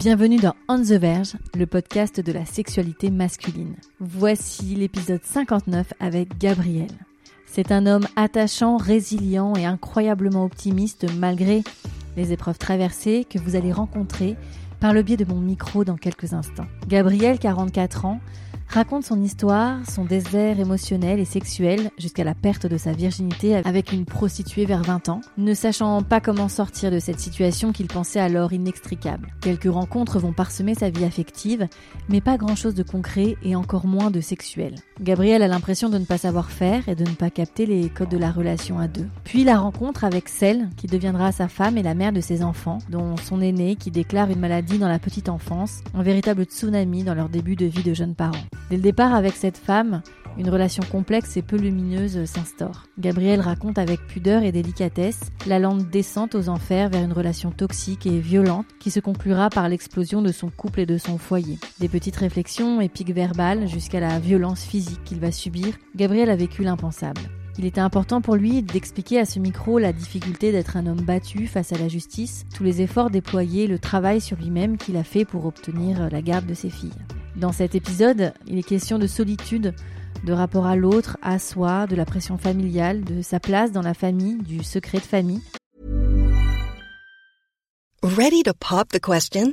Bienvenue dans On the Verge, le podcast de la sexualité masculine. Voici l'épisode 59 avec Gabriel. C'est un homme attachant, résilient et incroyablement optimiste malgré les épreuves traversées que vous allez rencontrer par le biais de mon micro dans quelques instants. Gabriel, 44 ans, raconte son histoire, son désert émotionnel et sexuel jusqu'à la perte de sa virginité avec une prostituée vers 20 ans, ne sachant pas comment sortir de cette situation qu'il pensait alors inextricable. Quelques rencontres vont parsemer sa vie affective, mais pas grand-chose de concret et encore moins de sexuel. Gabriel a l'impression de ne pas savoir faire et de ne pas capter les codes de la relation à deux. Puis la rencontre avec celle qui deviendra sa femme et la mère de ses enfants, dont son aîné qui déclare une maladie dans la petite enfance, un véritable tsunami dans leur début de vie de jeunes parents. Dès le départ avec cette femme, une relation complexe et peu lumineuse s'instaure. Gabriel raconte avec pudeur et délicatesse la lente descente aux enfers vers une relation toxique et violente qui se conclura par l'explosion de son couple et de son foyer. Des petites réflexions épiques verbales jusqu'à la violence physique qu'il va subir, Gabriel a vécu l'impensable. Il était important pour lui d'expliquer à ce micro la difficulté d'être un homme battu face à la justice, tous les efforts déployés, le travail sur lui-même qu'il a fait pour obtenir la garde de ses filles. Dans cet épisode, il est question de solitude, de rapport à l'autre, à soi, de la pression familiale, de sa place dans la famille, du secret de famille. Ready to pop the question?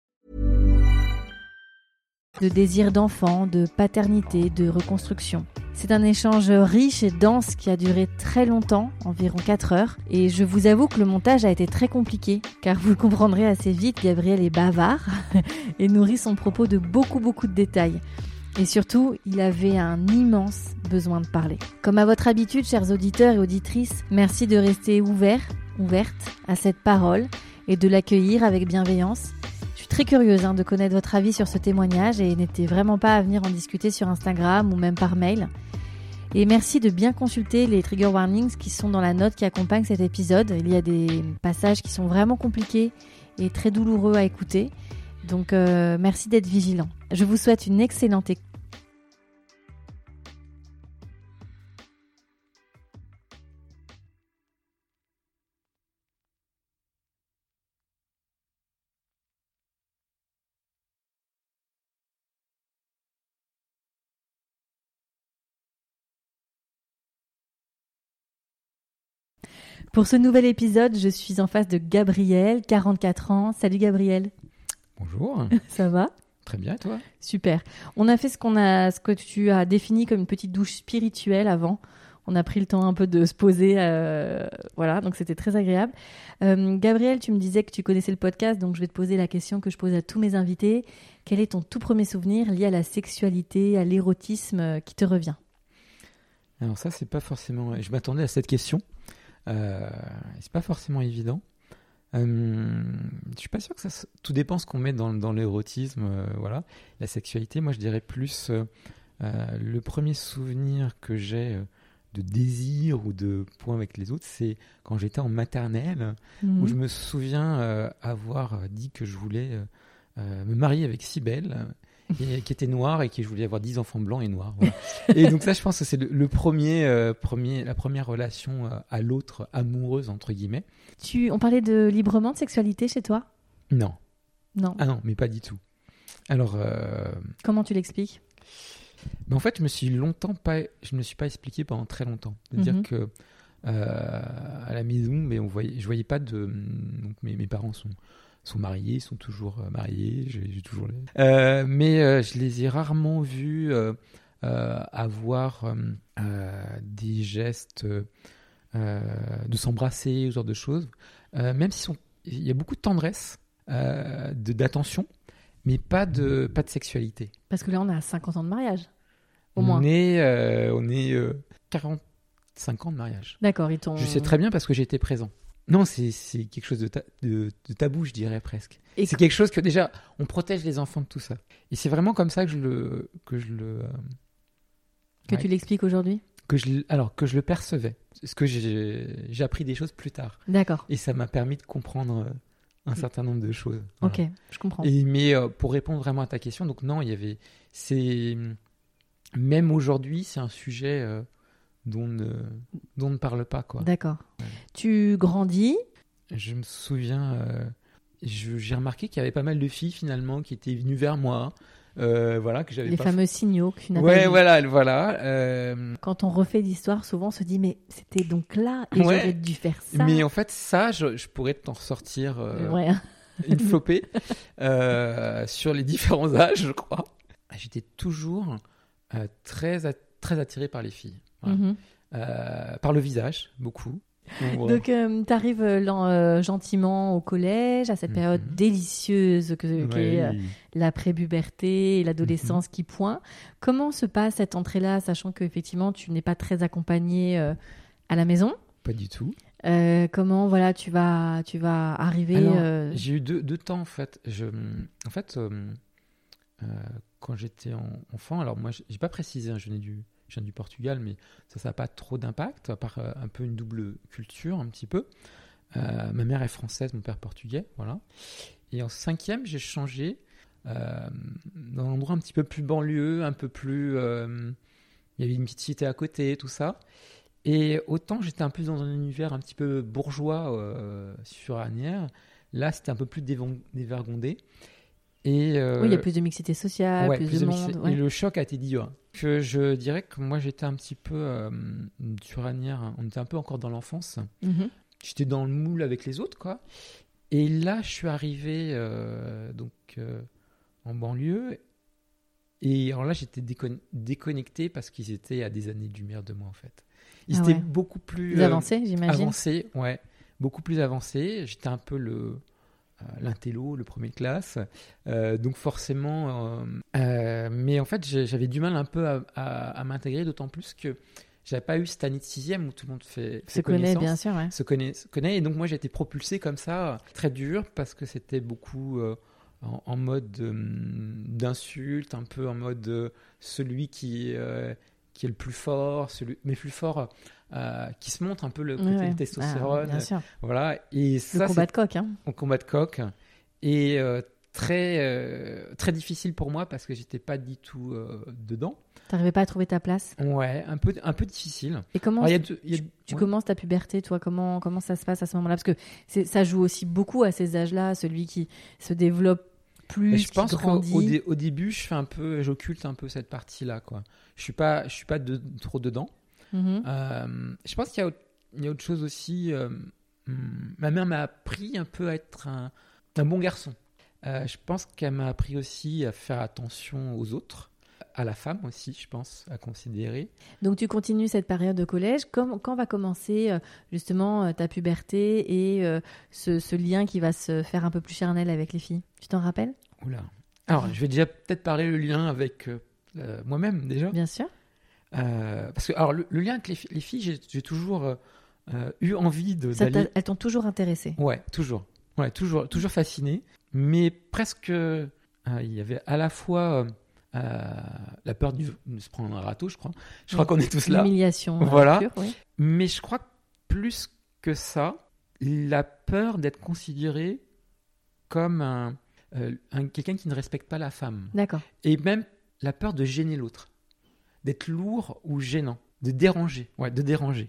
De désir d'enfant, de paternité, de reconstruction. C'est un échange riche et dense qui a duré très longtemps, environ 4 heures, et je vous avoue que le montage a été très compliqué, car vous le comprendrez assez vite, Gabriel est bavard et nourrit son propos de beaucoup beaucoup de détails. Et surtout, il avait un immense besoin de parler. Comme à votre habitude, chers auditeurs et auditrices, merci de rester ouverts, ouvertes à cette parole et de l'accueillir avec bienveillance. Très curieuse hein, de connaître votre avis sur ce témoignage et n'hésitez vraiment pas à venir en discuter sur Instagram ou même par mail. Et merci de bien consulter les trigger warnings qui sont dans la note qui accompagne cet épisode. Il y a des passages qui sont vraiment compliqués et très douloureux à écouter. Donc euh, merci d'être vigilant. Je vous souhaite une excellente écoute. Pour ce nouvel épisode, je suis en face de Gabriel, 44 ans. Salut Gabriel. Bonjour. Ça va? Très bien, et toi? Super. On a fait ce qu'on a, ce que tu as défini comme une petite douche spirituelle avant. On a pris le temps un peu de se poser, euh, voilà, donc c'était très agréable. Euh, Gabriel, tu me disais que tu connaissais le podcast, donc je vais te poser la question que je pose à tous mes invités. Quel est ton tout premier souvenir lié à la sexualité, à l'érotisme euh, qui te revient? Alors ça, c'est pas forcément. Je m'attendais à cette question. Euh, c'est pas forcément évident. Euh, je suis pas sûr que ça. Tout dépend ce qu'on met dans, dans l'érotisme, euh, voilà. La sexualité, moi, je dirais plus euh, le premier souvenir que j'ai de désir ou de point avec les autres, c'est quand j'étais en maternelle, Mhm. où je me souviens avoir dit que je voulais me marier avec Cybèle, et, qui était noire et que je voulais avoir 10 enfants blancs et noirs. voilà. et donc ça, je pense que c'est le, le premier, euh, premier, la première relation euh, à l'autre amoureuse entre guillemets. Tu, on parlait de librement de sexualité chez toi? Non, Non. ah non, mais pas du tout. Alors, euh, Comment tu l'expliques? Mais en fait, je me suis longtemps pas, je me suis pas expliqué pendant très longtemps. De Mhm. dire que euh, à la maison, mais on voyait, je voyais pas de. Donc mes, mes parents sont sont mariés, sont toujours euh, mariés. J'ai toujours. les- Euh, mais euh, je les ai rarement vus euh, avoir des gestes de s'embrasser, ce genre de choses. Même s'il y a beaucoup de tendresse, d'attention, mais pas de pas de sexualité. Parce que là, on a 50 ans de mariage. Au on moins. Est, euh, on est euh, 45 ans de mariage. D'accord, ils t'ont. Je sais très bien parce que j'étais présent. Non, c'est quelque chose de, ta- de, de tabou, je dirais presque. C'est quelque chose que déjà, on protège les enfants de tout ça. Et c'est vraiment comme ça que je le, que je le, euh, que ouais. tu l'expliques aujourd'hui? Que je, alors que je le percevais. Parce que j'ai appris des choses plus tard. D'accord. Et ça m'a permis de comprendre euh, un certain nombre de choses. Ok, je comprends. Et, mais euh, pour répondre vraiment à ta question, donc non, il y avait. C'est. Même aujourd'hui, c'est un sujet euh, dont, on ne, dont on ne parle pas, quoi. D'accord. Ouais. Tu grandis. Je me souviens, euh, j'ai remarqué qu'il y avait pas mal de filles finalement qui étaient venues vers moi. euh, voilà, que j'avais Les pas fameux signaux que tu Ouais, voilà, voilà. euh, Quand on refait l'histoire, souvent on se dit mais c'était donc là et Ouais. j'aurais dû faire ça. mais en fait, ça, je, je pourrais t'en ressortir Ouais. une flopée sur les différents âges, je crois. J'étais toujours très, très attiré par les filles. Voilà. Mhm. Euh, par le visage, beaucoup. Donc tu arrives gentiment au collège, à cette période Mhm. délicieuse que, qu'est euh, Ouais. la prépuberté et l'adolescence Mhm. qui pointe. Comment se passe cette entrée-là, sachant qu'effectivement tu n'es pas très accompagné euh, à la maison? Pas du tout. Euh, Comment voilà tu vas tu vas arriver euh, J'ai eu deux, deux temps en fait. Je, en fait, euh, euh, quand j'étais en- enfant, alors moi, j'ai pas précisé, hein, je, venais du, je viens du Portugal, mais ça, ça n'a pas trop d'impact, à part euh, un peu une double culture, un petit peu. Euh, ma mère est française, mon père portugais, voilà. Et en cinquième, j'ai changé euh, dans un endroit un petit peu plus banlieue, un peu plus. euh, il y avait une petite cité à côté, tout ça. Et autant j'étais un peu dans un univers un petit peu bourgeois sur Agnières, là c'était un peu plus dévergondé. Et euh, oui il y a plus de mixité sociale, ouais, plus, plus de de monde. ouais. Et le choc a été dur. Que je dirais que moi j'étais un petit peu euh, sur on était un peu encore dans l'enfance. Mhm. J'étais dans le moule avec les autres, quoi. Et là, je suis arrivé euh, donc euh, en banlieue. Et alors là, j'étais décon- déconnecté parce qu'ils étaient à des années-lumière de moi, en fait. Ils Ah étaient beaucoup plus euh, avancé j'imagine. avancés, ouais, beaucoup plus avancés. J'étais un peu le l'intello, le premier de classe. Euh, donc forcément, euh, euh, mais en fait, j'avais du mal un peu à, à- à m'intégrer, d'autant plus que j'avais pas eu cette année de sixième où tout le monde fait, Se connaît bien sûr ouais. se connaît, se connaît. Et donc, moi, j'ai été propulsé comme ça, très dur, parce que c'était beaucoup euh, en, en mode euh, d'insulte, un peu en mode euh, celui qui, euh, qui est le plus fort, celui, mais plus fort, euh, qui se montre un peu le côté Ouais, testostérone. Ah, bien sûr. voilà. Et Le ça, combat c'est de coq hein. en combat de coq. Et euh, très, euh, très difficile pour moi parce que j'étais pas du tout dedans. T'arrivais pas à trouver ta place. Ouais, un peu, un peu difficile. Et comment Alors, a tu, tu ouais. commences ta puberté, toi? Comment comment ça se passe à ce moment-là? Parce que ça joue aussi beaucoup à ces âges-là, celui qui se développe plus, je pense qu'au dé- au début, je fais un peu, j'occulte un peu cette partie-là, quoi. Je suis pas, je suis pas de- trop dedans. Mhm. Euh, je pense qu'il y a, autre- il y a autre chose aussi. euh, hum, ma mère m'a appris un peu à être un, un bon garçon. Euh, je pense qu'elle m'a appris aussi à faire attention aux autres, à la femme aussi, je pense, à considérer. Donc tu continues cette période de collège. Quand, quand va commencer justement ta puberté et ce, ce lien qui va se faire un peu plus charnel avec les filles? Tu t'en rappelles? Oula. Alors, je vais déjà peut-être parler le lien avec moi-même déjà. Bien sûr. Euh, parce que alors le, le lien avec les, fi- les filles, j'ai, toujours euh, euh, eu envie de, Ça elles t'ont toujours intéressé. Ouais, toujours. Ouais, toujours, toujours fasciné. Mais presque, euh, il y avait à la fois la peur de se prendre un râteau, je crois. Je crois qu'on est tous là. L'humiliation. Voilà. pure, oui. Mais je crois que plus que ça, la peur d'être considéré comme un, un- quelqu'un qui ne respecte pas la femme. D'accord. Et même la peur de gêner l'autre. D'être lourd ou gênant. De déranger. Ouais, de déranger.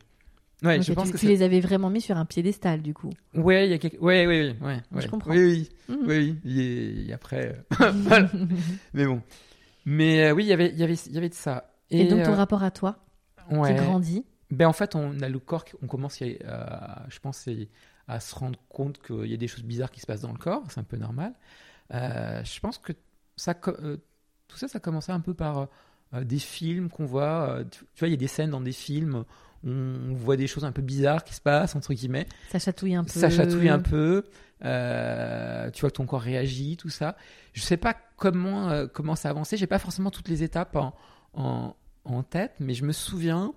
Ouais, Ok, je pense tu, que tu les avais vraiment mis sur un piédestal du coup. Ouais, il y a quelque... ouais, ouais, ouais, ouais, Je ouais. comprends. Oui, oui, Mhm. oui, oui. Et, après, euh, voilà. Mais bon. Mais euh, oui, il y avait, il y avait, y avait de ça. Et, donc ton euh, rapport à toi, ouais. qui grandit. Ben en fait, on a le corps, on commence, à, je pense, à se rendre compte qu'il y a des choses bizarres qui se passent dans le corps. C'est un peu normal. Euh, je pense que ça, tout ça, ça commençait un peu par des films qu'on voit. euh, tu, tu vois, il y a des scènes dans des films. où On voit des choses un peu bizarres qui se passent entre guillemets. Ça chatouille un peu. Ça chatouille un peu. euh, tu vois que ton corps réagit, tout ça. Je sais pas comment euh, comment ça a avancé. J'ai pas forcément toutes les étapes en, en, en tête, mais je me souviens.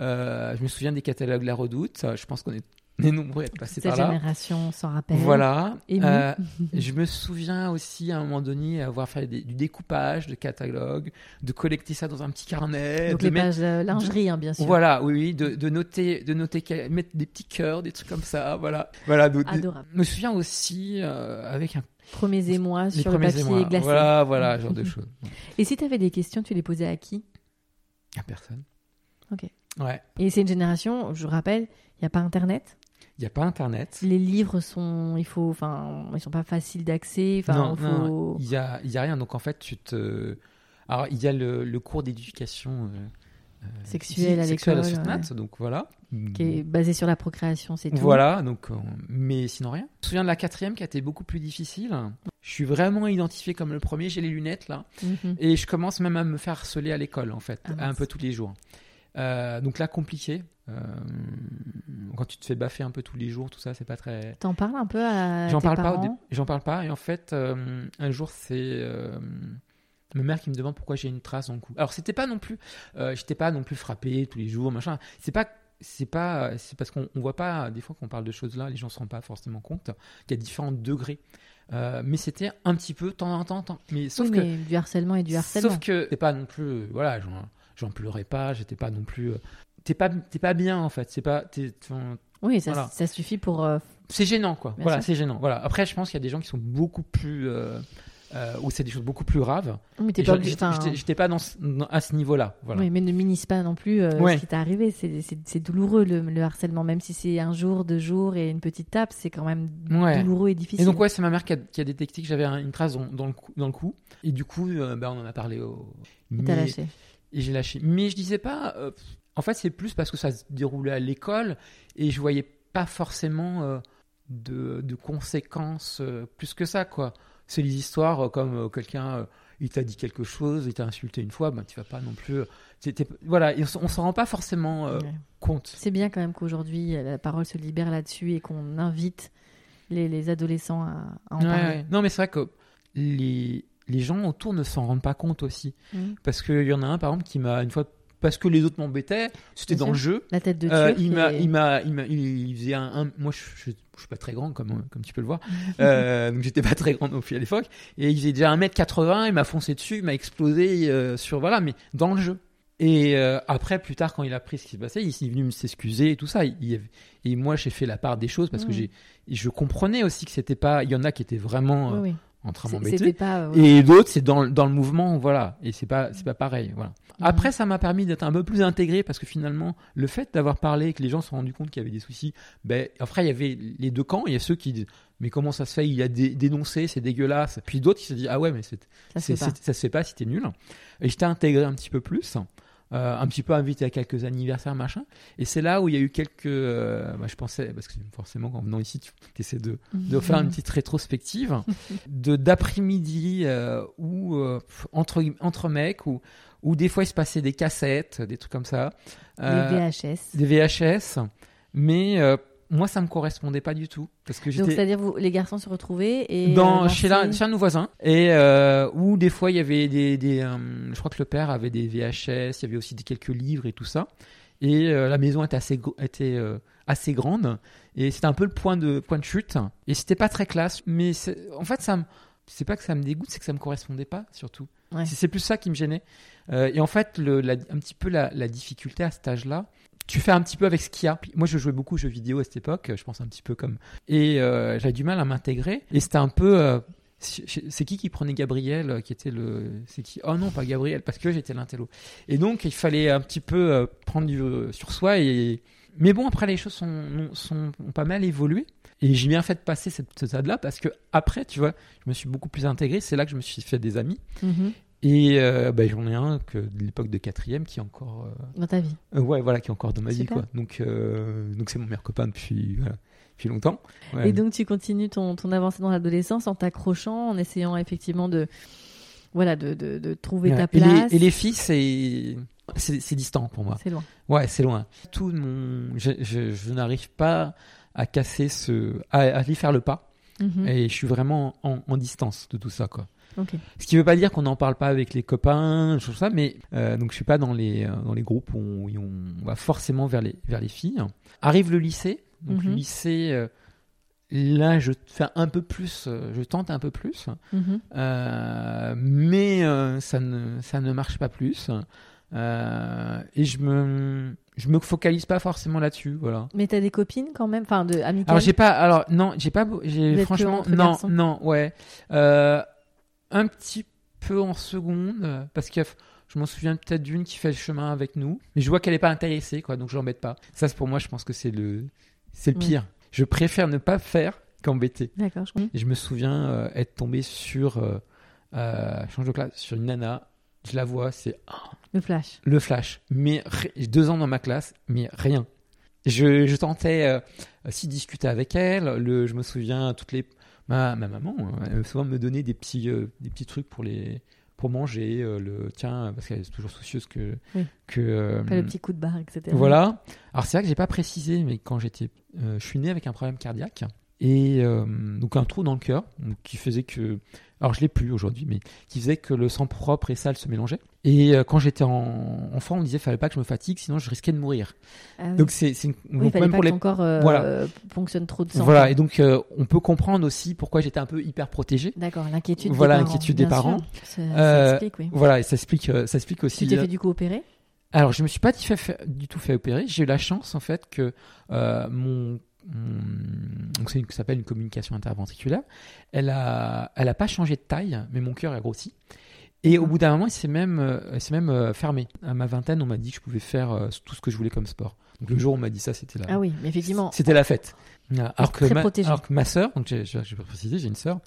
euh, je me souviens des catalogues La Redoute. Je pense qu'on est on est nombreux à être passés Cette par là. génération s'en rappelle. Voilà. Euh, je me souviens aussi à un moment donné avoir fait des- du découpage de catalogues, de collecter ça dans un petit carnet, Donc de les mettre- pages euh, lingerie, hein, bien sûr. Voilà, oui, oui, de, de noter, de noter, mettre des petits cœurs, des trucs comme ça, voilà. Voilà. donc, Adorable. Je me souviens aussi euh, avec un Premiers émois sur le papier émois. glacé. Voilà, voilà, ce genre de choses. Et si tu avais des questions, tu les posais à qui? À personne. Ok. Ouais. Et c'est une génération, je rappelle, il n'y a pas Internet. Il n'y a pas Internet. Les livres sont, il faut, enfin, ils sont pas faciles d'accès. Enfin, non, il faut. il y a, y a rien. Donc en fait, tu te. Alors il y a le, le cours d'éducation euh, euh, Sexuelle à l'école, Nat, donc voilà. qui est basé sur la procréation, c'est tout. Voilà, donc, euh, mais sinon rien. Je me souviens de la quatrième qui a été beaucoup plus difficile. Je suis vraiment identifié comme le premier, j'ai les lunettes là, Mhm. et je commence même à me faire harceler à l'école en fait, Ah, un peu tous les jours. Euh, donc là, compliqué. Euh, quand tu te fais baffer un peu tous les jours, tout ça, c'est pas très. T'en parles un peu à J'en parle pas. parents dé- J'en parle pas. Et en fait, euh, un jour, c'est ma mère qui me demande pourquoi j'ai une trace dans le cou. Alors, c'était pas non plus. J'étais pas non plus frappé tous les jours, machin. C'est pas. C'est pas. C'est parce qu'on on voit pas des fois qu'on parle de choses là, les gens se rendent pas forcément compte qu'il y a différents degrés. Euh, mais c'était un petit peu temps en temps, temps. Mais sauf Oui, que du harcèlement et du harcèlement. Sauf que c'est pas non plus, voilà, j'en, j'en pleurais pas, j'étais pas non plus, euh, t'es pas, pas bien en fait, c'est pas, Oui, ça, Voilà. ça suffit pour. euh, c'est gênant quoi. Bien voilà, c'est gênant. Voilà. Après, je pense qu'il y a des gens qui sont beaucoup plus, euh, euh, où c'est des choses beaucoup plus graves. Mais t'es pas j'étais, pas dans, à ce niveau-là. Voilà. Oui, mais ne minimise pas non plus Ouais. ce qui t'est arrivé. C'est- douloureux le, le harcèlement, même si c'est un jour, deux jours et une petite tape, c'est quand même Ouais. douloureux et difficile. Et donc ouais, c'est ma mère qui a, qui a détecté que j'avais un- une trace dans, dans le cou, dans le cou. Et du coup, bah, on en a parlé au. Et t'as mais- lâché. Et j'ai lâché. Mais je disais pas. euh, en fait, c'est plus parce que ça se déroulait à l'école et je voyais pas forcément euh, de, de conséquences euh, plus que ça, quoi. C'est les histoires comme quelqu'un. il t'a dit quelque chose, il t'a insulté une fois, ben, tu vas pas non plus. voilà, on on s'en rend pas forcément Ouais. compte. C'est bien quand même qu'aujourd'hui la parole se libère là-dessus et qu'on invite les, les adolescents à, à en Ouais, parler. ouais. Non, mais c'est vrai que les, les gens autour ne s'en rendent pas compte aussi. Mhm. Parce qu'il y en a un, par exemple, qui m'a, une fois, parce que les autres m'embêtaient, c'était dans sûr. le jeu. La tête de Euh, il m'a, et- il m'a, il il faisait un, un- moi je, je, je suis pas très grand comme, comme tu peux le voir, euh, donc j'étais pas très grand non plus à l'époque, et il faisait déjà 1m80, il m'a foncé dessus, il m'a explosé euh, sur, voilà, mais dans le jeu. Et euh, après, plus tard, quand il a appris ce qui se passait, il est venu me s'excuser et tout ça. Il, il et moi, j'ai fait la part des choses parce que Mhm. j'ai, je comprenais aussi que c'était pas, il y en a qui étaient vraiment euh, oui. En train euh, Et d'autres, c'est dans, dans le mouvement, voilà. Et c'est pas, c'est pas pareil, voilà. Après, ça m'a permis d'être un peu plus intégré parce que finalement, le fait d'avoir parlé et que les gens se sont rendus compte qu'il y avait des soucis, ben, après, il y avait les deux camps. Il y a ceux qui disent, mais comment ça se fait? Il a dé- dénoncé, c'est dégueulasse. Puis d'autres qui se disent, ah ouais, mais ça se fait pas. ça se fait pas si t'es nul. Et j'étais intégré un petit peu plus. Euh, un petit peu invité à quelques anniversaires, machin. Et c'est là où il y a eu quelques. euh, bah, je pensais, parce que forcément, en venant ici, tu essaies de, de faire une petite rétrospective de d'après-midi euh, où entre entre mecs où où des fois il se passait des cassettes, des trucs comme ça, Les VHS. des VHS, mais euh, moi ça me correspondait pas du tout parce que Donc c'est-à-dire vous, les garçons se retrouvaient et dans euh, chez, dansaient. chez un de nos voisins. Et euh, où des fois il y avait des, des euh, je crois que le père avait des VHS, il y avait aussi des quelques livres et tout ça. Et la maison était assez gro- était assez grande. Et c'était un peu le point de point de chute. Et c'était pas très classe. Mais en fait ça me c'est pas que ça me dégoûte c'est que ça me correspondait pas surtout. Ouais. c'est plus ça qui me gênait. Euh, et en fait le, la- un petit peu la, la difficulté à cet âge là tu fais un petit peu avec ce qu'il y a. Moi, je jouais beaucoup aux jeux vidéo à cette époque, je pense un petit peu comme. Et euh, j'avais du mal à m'intégrer. Et c'était un peu. euh, c'est qui qui prenait Gabriel, euh, qui était le. C'est qui? Oh non, pas Gabriel, parce que j'étais l'intello. Et donc, il fallait un petit peu prendre du, sur soi. Et... Mais bon, après, les choses sont, sont, ont pas mal évolué. Et j'ai bien fait de passer cette, ce stade-là parce que après, tu vois, je me suis beaucoup plus intégré. C'est là que je me suis fait des amis. Mhm. Et euh, bah, j'en ai un que de l'époque de quatrième qui est encore. euh, dans ta vie. euh, ouais, voilà, qui est encore dans ma vie, quoi. Donc, euh, donc c'est mon meilleur copain depuis, voilà, depuis longtemps. Ouais. Et donc tu continues ton, ton avancée dans l'adolescence en t'accrochant, en essayant effectivement de voilà de, de, de trouver Ouais. ta Et les- place. Et les, filles, c'est, c'est, distant pour moi. C'est loin. Ouais, c'est loin. Tout mon, je, je, je n'arrive pas à casser ce, à, à aller faire le pas. Mhm. Et je suis vraiment en, en distance de tout ça, quoi. Ce qui veut pas dire qu'on n'en parle pas avec les copains, choses ça, mais euh, donc je suis pas dans les euh, dans les groupes où on, où on va forcément vers les vers les filles. Arrive le lycée Donc Mhm. lycée, euh, là, je fais un peu plus, euh, je tente un peu plus, Mhm. euh, mais ça, ne, ça ne marche pas plus. Et je me, je me focalise pas forcément là-dessus, voilà. Mais t'as des copines quand même, enfin de amicales? Alors j'ai pas, alors non, j'ai pas, j'ai franchement, non, non, ouais, Euh, un petit peu en seconde parce que je m'en souviens peut-être d'une qui fait le chemin avec nous, mais je vois qu'elle est pas intéressée, quoi, donc je l'embête pas. Ça, c'est pour moi, je pense que c'est le, c'est le pire. Je préfère ne pas faire qu'embêter. D'accord. je comprends. Et je me souviens euh, être tombé sur, euh, euh, change de classe, sur une nana. Je la vois, c'est Le flash. le flash. Mais deux ans dans ma classe, mais rien. Je, je tentais euh, si discuter avec elle. Le, je me souviens toutes les ma, ma maman, euh, elle souvent me donnait des petits euh, des petits trucs pour les pour manger. euh, le tiens parce qu'elle est toujours soucieuse que Oui. que euh, Pas le petit coup de barre, etc. voilà. Alors c'est vrai que j'ai pas précisé, mais quand j'étais, euh, je suis né avec un problème cardiaque et euh, donc un trou dans le cœur qui faisait que, alors je l'ai plus aujourd'hui, mais qui faisait que le sang propre et sale se mélangeaient. Et euh, quand j'étais en, enfant, on me disait fallait pas que je me fatigue, sinon je risquais de mourir. Ah oui. Donc c'est, une- oui, donc fallait même pas pour que les ton corps euh, Voilà. fonctionne trop de sang. voilà. Et donc euh, on peut comprendre aussi pourquoi j'étais un peu hyper protégé. D'accord, l'inquiétude Voilà, des parents. l'inquiétude des parents. sûr. Ça, Euh, explique, oui. Voilà, et ça explique, ça explique aussi. Tu t'es fait du coup opérer? Alors, je me suis pas du, fait- fait- du tout fait opérer. J'ai eu la chance, en fait, que euh, mon- donc c'est une- s'appelle une communication interventriculaire. Elle a, elle a pas changé de taille, mais mon cœur a grossi. Et au bout d'un moment, il s'est même, euh, il s'est même euh, fermé. À ma vingtaine, on m'a dit que je pouvais faire euh, tout ce que je voulais comme sport. Donc le jour où on m'a dit ça, c'était la, Ah oui, mais effectivement. c'était la fête. Voilà. Alors que, ma, alors que ma sœur, donc j'ai- vais préciser, j'ai une sœur,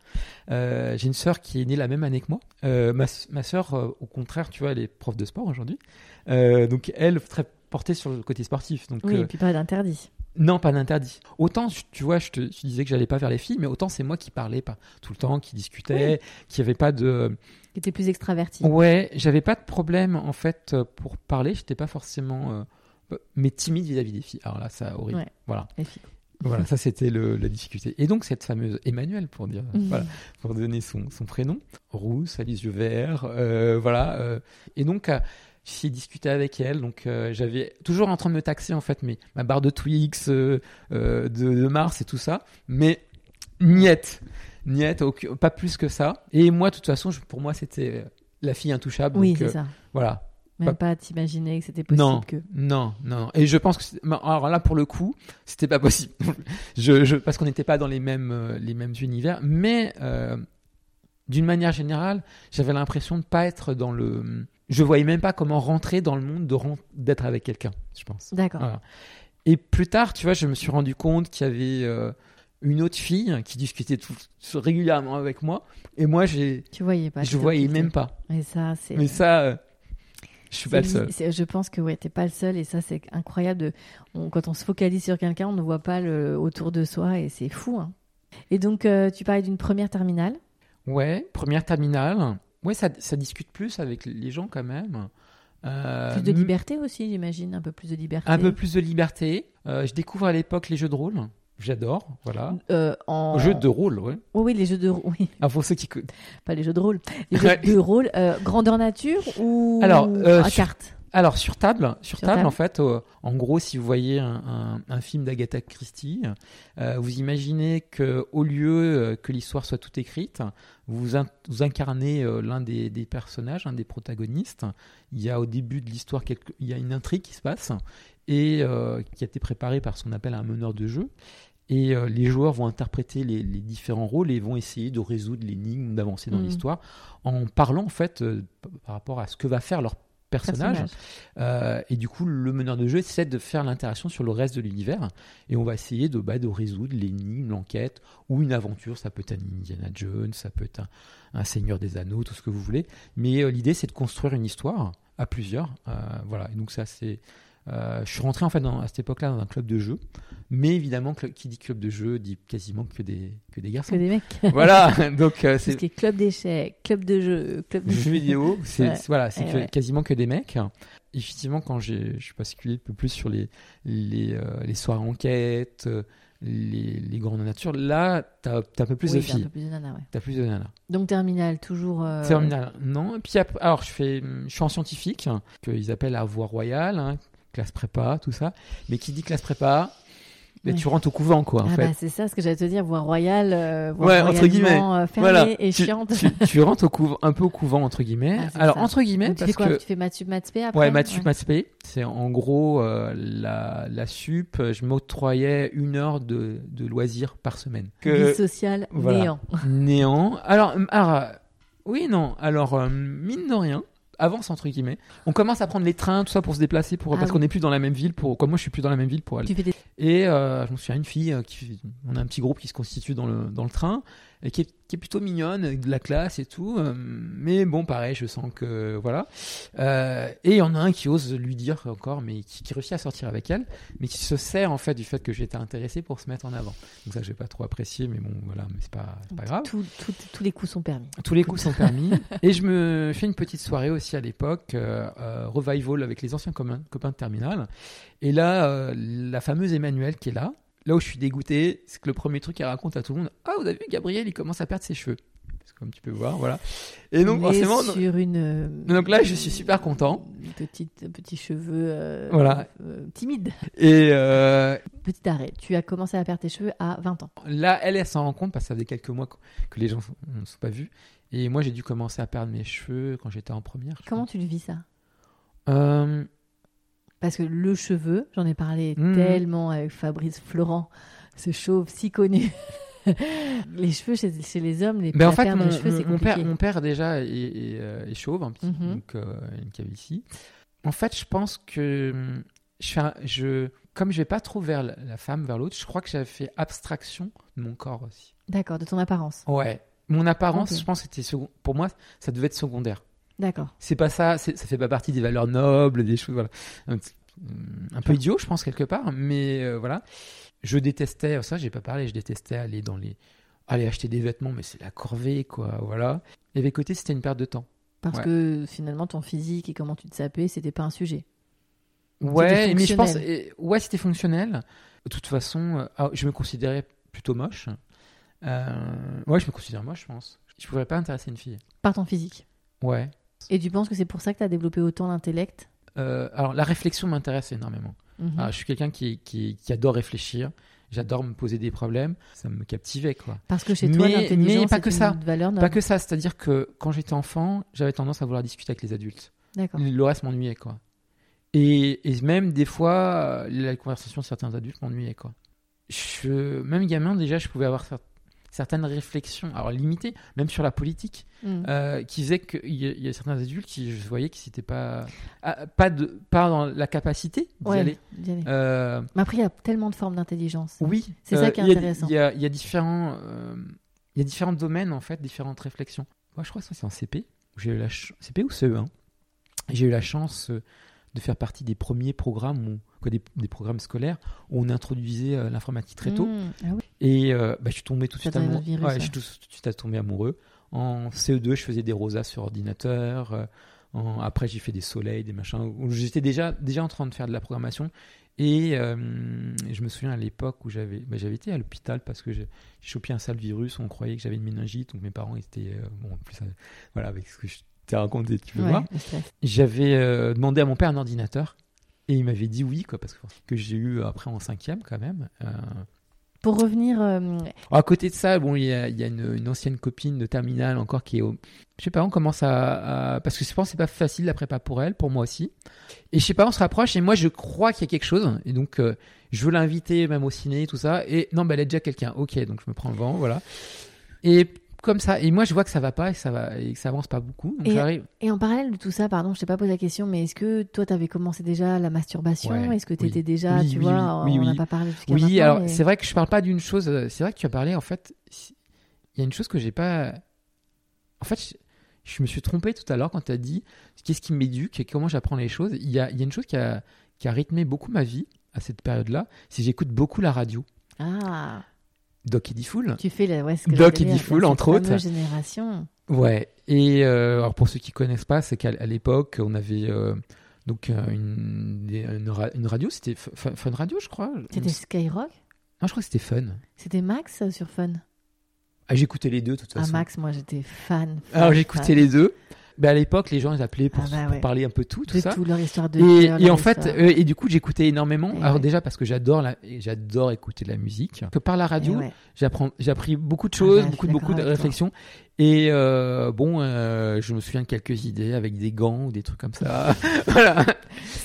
euh, j'ai une sœur qui est née la même année que moi. Euh, ma, ma sœur, euh, au contraire, tu vois, elle est prof de sport aujourd'hui. Donc elle, très portée sur le côté sportif. Donc Oui, et puis pas d'interdit. Non, pas d'interdit. Autant, tu vois, je te je disais que j'allais pas vers les filles, mais autant c'est moi qui parlais pas tout le temps, qui discutait, qui avait pas de, Qui était plus extraverti. ouais, j'avais pas de problème en fait euh, pour parler. J'étais pas forcément, euh, mais timide vis-à-vis des filles. Alors là, ça horrible. Ouais. Voilà. Les filles. Voilà, ça c'était la difficulté. Et donc cette fameuse Emmanuelle, pour dire, voilà, pour donner son, son prénom, rousse, a les yeux verts, euh, voilà. euh, et donc j'ai discuté avec elle, donc euh, j'avais toujours en train de me taxer en fait, mais ma barre de Twix, euh, euh, de, de Mars et tout ça, mais niette, niette, pas plus que ça. Et moi, de toute façon, je- pour moi, c'était la fille intouchable. Oui, c'est ça. Voilà. Même pas t'imaginer que c'était possible Non. que. Non, non. Et je pense que alors là pour le coup, c'était pas possible. je, je, parce qu'on n'était pas dans les mêmes les mêmes univers, mais d'une manière générale, j'avais l'impression de pas être dans le. Je voyais même pas comment rentrer dans le monde de d'être avec quelqu'un. Je pense. D'accord. Voilà. Et plus tard, tu vois, je me suis rendu compte qu'il y avait euh, une autre fille qui discutait tout, régulièrement avec moi, et moi j'ai, Tu voyais pas. je voyais même pas. Et ça, c'est. Mais ça, euh, je suis pas le seul. Je pense que ouais, t'es pas le seul et ça c'est incroyable. De, on- quand on se focalise sur quelqu'un, on ne voit pas le, autour de soi et c'est fou. hein. Et donc euh, tu parlais d'une première terminale. Ouais, première terminale. Ouais, ça, ça discute plus avec les gens quand même. Euh, Plus de liberté aussi, j'imagine, un peu plus de liberté. Un peu plus de liberté. Euh, je découvre à l'époque les jeux de rôle. J'adore, voilà. Euh, en... Jeux de rôle. Oh oui, les jeux de rôle. Oui, Ah, pour ceux qui pas les jeux de rôle. Les jeux de rôle, grandeur nature ou Alors, à carte. Alors, sur table, sur, Sur table, table. en fait, euh, en gros, si vous voyez un, un- un film d'Agatha Christie, euh, vous imaginez que au lieu euh, que l'histoire soit toute écrite, vous, in- vous incarnez euh, l'un des, des personnages, un des protagonistes. Il y a au début de l'histoire, quelque- il y a une intrigue qui se passe et qui a été préparée par ce qu'on appelle un meneur de jeu. Et les joueurs vont interpréter les, les différents rôles et vont essayer de résoudre l'énigme, d'avancer dans Mhm. l'histoire, en parlant en fait par rapport à ce que va faire leur personnage. Personnage. Euh, et du coup, le meneur de jeu essaie de faire l'interaction sur le reste de l'univers. Et on va essayer de, bah, de résoudre l'énigme, l'enquête, ou une aventure. Ça peut être un Indiana Jones, ça peut être un, un Seigneur des Anneaux, tout ce que vous voulez. Mais euh, l'idée, c'est de construire une histoire à plusieurs. Euh, voilà. Et donc ça, c'est... euh, je suis rentré en fait dans- à cette époque-là dans un club de jeu, mais évidemment qui dit club de jeu dit quasiment que des que des Que garçons. des mecs. Voilà, donc euh, c'est club d'échecs, club de jeux, club de jeux vidéo, c'est Ouais. voilà, c'est que- ouais. quasiment que des mecs. Effectivement, quand j'ai, je suis basculé un peu plus sur les les, euh, les soirées enquêtes, euh, les, les grandes natures, là, t'as as un peu plus Oui, de t'as filles, peu plus de nanas, ouais. t'as plus de nanas. Donc terminale, toujours. euh, Terminal, non. Et puis alors je fais, je suis en scientifique, qu'ils appellent la voie royale, hein, classe prépa, tout ça. Mais qui dit classe prépa, mais Ouais. tu rentres au couvent, quoi, en ah fait. bah, c'est ça ce que j'allais te dire, voie royale, euh, voie Ouais, entre guillemets. euh, fermée Voilà. et tu, chiante. tu, tu rentres au couvent, un peu au couvent, entre guillemets. Ah, Alors, ça. entre guillemets, Donc, tu parce fais quoi que. Tu fais maths sup, maths après Ouais, maths sup, maths spé. C'est en gros euh, la, la sup. euh, Je m'octroyais une heure de, de loisirs par semaine. Vie sociale, voilà. néant. néant. Alors, alors, euh, oui, non. Alors, euh, mine de rien, avance entre guillemets. On commence à prendre les trains, tout ça pour se déplacer, pour Ah parce oui. qu'on n'est plus dans la même ville. Pour comme moi, je suis plus dans la même ville pour aller. Des... Et euh, je me souviens une fille euh, qui, on a un petit groupe qui se constitue dans le dans le train qui est, qui est plutôt mignonne, de la classe et tout. euh, mais bon, pareil, je sens que voilà. Euh, et il y en a un qui ose lui dire encore, mais qui, qui réussit à sortir avec elle, mais qui se sert en fait du fait que j'étais intéressé pour se mettre en avant. Donc ça, j'ai pas trop apprécié, mais bon, voilà, mais c'est pas pas grave. Tout- tout- tous les coups sont permis. Tous les coups sont permis. et je me fais une petite soirée aussi à l'époque, euh, euh, revival avec les anciens copains, copains de terminale. Et là, la fameuse Emmanuelle qui est là, là où je suis dégoûté, c'est que le premier truc qu'elle raconte à tout le monde, ah vous avez vu Gabriel, il commence à perdre ses cheveux. Parce que Comme tu peux voir, voilà. Et donc forcément, sur une... euh, donc là, je suis super content. Petite, petits cheveux euh, Voilà. euh, timides. Et euh, Petit arrêt. Tu as commencé à perdre tes cheveux à 20 ans. là, elle, elle s'en rend compte parce que ça faisait quelques mois que les gens ne sont pas vus. Et moi, j'ai dû commencer à perdre mes cheveux quand j'étais en première. Comment tu le vis ça? Parce que le cheveu, j'en ai parlé Mhm. tellement avec Fabrice Florent, ce chauve si connu. les cheveux chez, chez les hommes, les Ben en fait, mon, de cheveux, c'est mon- père, mon père déjà est, est, euh, est chauve, un petit, Mhm. donc euh, une calvitie. En fait, je pense que je fais un- je, comme je vais pas trop vers la, femme, vers l'autre, je crois que j'avais fait abstraction de mon corps aussi. D'accord, de ton apparence. Ouais. Mon apparence, je pense, que c'était second- pour moi, ça devait être secondaire. D'accord. C'est pas ça, ça fait pas partie des valeurs nobles, des choses, voilà. Un, peu idiot, je pense quelque part, mais euh, voilà. Je détestais, ça, j'ai pas parlé, je détestais aller dans les, aller acheter des vêtements, mais c'est la corvée, quoi, voilà. Et avec côté, c'était une perte de temps. Parce Ouais. que finalement, ton physique et comment tu te sapais, c'était pas un sujet. Ouais, mais je pense, ouais, c'était fonctionnel. De toute façon, euh, ah, je me considérais plutôt moche. Euh, ouais, je me considère moche, je pense. Je pourrais pas intéresser une fille. Par ton physique. Ouais. Et tu penses que c'est pour ça que tu as développé autant l'intellect? Euh, alors, la réflexion m'intéresse énormément. Mhm. Ah, je suis quelqu'un qui, qui, qui adore réfléchir. J'adore me poser des problèmes. Ça me captivait, quoi. Parce que chez toi, Mais- l'intelligence mais pas que une ça. valeur. Pas que ça, c'est-à-dire que quand j'étais enfant, j'avais tendance à vouloir discuter avec les adultes. D'accord. Le reste m'ennuyait, quoi. Et, et même des fois, euh, la conversation de certains adultes m'ennuyait, quoi. Je, même gamin, déjà, je pouvais avoir cer- certaines réflexions, alors limitées, même sur la politique, Mhm. euh, qui faisaient qu'il y, y a certains adultes qui, je voyais qu'ils n'étaient pas, ah, pas, de, pas dans la capacité d'y Ouais, aller. Euh, Mais après, il y a tellement de formes d'intelligence. oui. C'est ça euh, qui est intéressant. Il y a, il y a différents, il y a différents domaines, en fait, différentes réflexions. Moi, je crois que c'est en CP. J'ai eu la CP ou CE1. J'ai eu la chance de faire partie des premiers programmes, où, quoi, des, des programmes scolaires, où on introduisait l'informatique très tôt. Mhm. Ah oui. Et euh, bah, je suis tombé tout de suite amoureux. Ouais, je suis tout, tout de suite tombé amoureux. En CE2, je faisais des rosas sur ordinateur. euh, en- après, j'ai fait des soleils, des machins. J'étais déjà, déjà en train de faire de la programmation. Et euh, je me souviens à l'époque où j'avais bah, j'avais été à l'hôpital parce que j'ai chopé un sale virus. On croyait que j'avais une méningite. Donc mes parents étaient. bon, en plus, voilà, avec ce que je t'ai raconté, tu peux Ouais, voir. J'avais demandé à mon père un ordinateur. Et il m'avait dit oui, quoi, parce que, que j'ai eu après en cinquième quand même. Pour revenir, euh, à côté de ça, bon, il y a, il y a une, une ancienne copine de terminale encore qui est au... Je sais pas, on commence à... à- Parce que je pense que c'est pas facile la prépa pour elle, pour moi aussi. Et je sais pas, on se rapproche et moi je crois qu'il y a quelque chose. Et donc euh, je veux l'inviter même au ciné, tout ça. Et non, bah elle est déjà quelqu'un. Ok, donc je me prends le vent, voilà. Et comme ça, et moi je vois que ça va pas et que ça, va, et que ça avance pas beaucoup. Donc Et- en parallèle de tout ça, pardon, je t'ai pas posé la question, mais est-ce que toi, tu avais commencé déjà la masturbation? Ouais, Est-ce que tu oui. étais déjà, Oui, tu oui, vois, on n'a pas parlé jusqu'à Oui, maintenant, alors mais- c'est vrai que je parle pas d'une chose. euh, C'est vrai que tu as parlé, en fait, il y a une chose que j'ai pas. En fait, je, je me suis trompé tout à l'heure quand tu as dit qu'est-ce qui m'éduque et comment j'apprends les choses. Il y a, il y a une chose qui a, qui a rythmé beaucoup ma vie à cette période-là, c'est que j'écoute beaucoup la radio. Ah, Doc Fool. tu fais la, ouais, ce que Doc cette entre autres. génération. Ouais. Et euh, alors pour ceux qui connaissent pas, c'est qu'à l'époque, on avait euh, donc euh, une, une, ra- une radio, c'était Fun Fun Radio, je crois. C'était Skyrock? Non, je crois que c'était Fun. C'était Max sur Fun? Ah, j'écoutais les deux de toute Ah, façon. Max, moi j'étais fan. fan, Alors j'écoutais les deux. Bah, à l'époque, les gens ils appelaient pour, Ah bah pour parler un peu tout, tout de ça. tout leur histoire de Et, et leur en fait, euh, et du coup, j'écoutais énormément. Et Alors ouais. déjà parce que j'adore la, j'adore écouter de la musique. Que par la radio, ouais. j'apprends, j'ai appris beaucoup de Ah choses, bah, je beaucoup beaucoup de réflexions. Et euh, bon, euh, je me souviens de quelques idées avec des gants ou des trucs comme ça. voilà.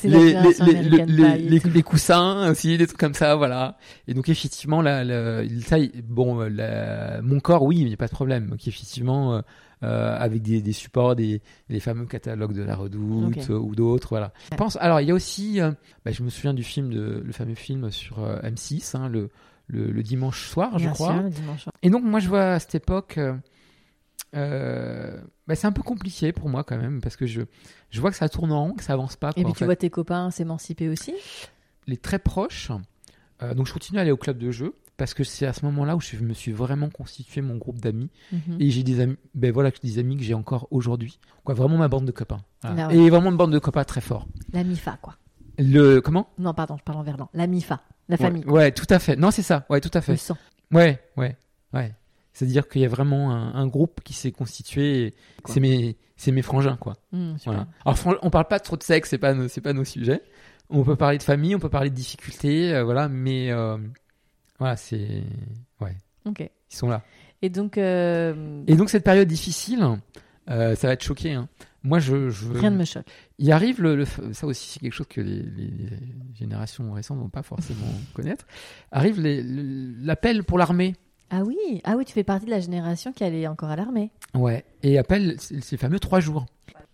Les, les, les, les, coussins aussi, des trucs comme ça, voilà. Et donc effectivement, là, là, ça, bon, euh, la- mon corps, oui, il n'y a pas de problème. Donc effectivement, euh, avec des, des supports, des les fameux catalogues de la Redoute euh, ou d'autres, voilà. Je pense. Alors il y a aussi, euh, bah, je me souviens du film de le fameux film sur euh, M6, hein, le, le le dimanche soir, je crois. sûr, le dimanche soir. Et donc moi je vois à cette époque, euh, bah, c'est un peu compliqué pour moi quand même parce que je je vois que ça tourne en rond, que ça avance pas. Et puis tu fait. vois tes copains s'émanciper aussi? Les très proches. euh, donc je continue à aller au club de jeu parce que c'est à ce moment-là où je me suis vraiment constitué mon groupe d'amis Mhm. et j'ai des amis, ben voilà, des amis que j'ai encore aujourd'hui. Quoi, vraiment ma bande de copains. Voilà. Ah. Et vraiment une bande de copains très fort. La MIFA, quoi. Le comment? Non, pardon, je parle en verlan. La MIFA, la famille. Ouais, ouais, tout à fait. Non, c'est ça. Ouais, tout à Le fait. sang. Ouais, ouais, ouais. C'est-à-dire qu'il y a vraiment un, un groupe qui s'est constitué. C'est mes, c'est mes frangins, quoi. Mmh, super. Voilà. Alors, on parle pas trop de sexe, c'est pas, c'est pas nos sujets. On peut parler de famille, on peut parler de difficultés, euh, voilà. Mais euh, voilà, c'est, ouais, Ok. ils sont là. Et donc, euh, Et donc cette période difficile, euh, ça va être choqué. Hein. Moi, je, je, rien ne me choque. il arrive le, le- ça aussi c'est quelque chose que les, les- les générations récentes vont pas forcément connaître. Arrive l'appel pour l'armée. Ah oui, ah oui, tu fais partie de la génération qui allait encore à l'armée. Ouais. Et appelle ces ces fameux trois jours.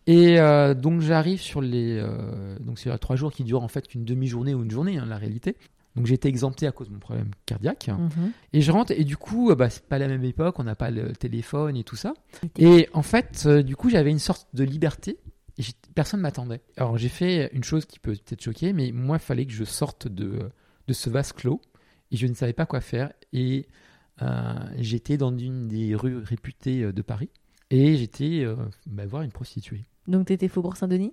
Et euh, donc j'arrive sur les euh, donc c'est trois jours qui durent en fait qu'une demi-journée ou une journée, hein, la réalité. Donc été exempté à cause de mon problème cardiaque. Mhm. Et je rentre et du coup, bah, c'est pas la même époque, on n'a pas le téléphone et tout ça. Et en fait, euh, du coup, j'avais une sorte de liberté et personne m'attendait. Alors j'ai fait une chose qui peut peut-être choquer, mais moi, il fallait que je sorte de, de ce vase clos et je ne savais pas quoi faire. Et euh, j'étais dans une des rues réputées euh, de Paris et j'étais euh, bah, voir une prostituée. Donc, tu étais Faubourg Saint-Denis?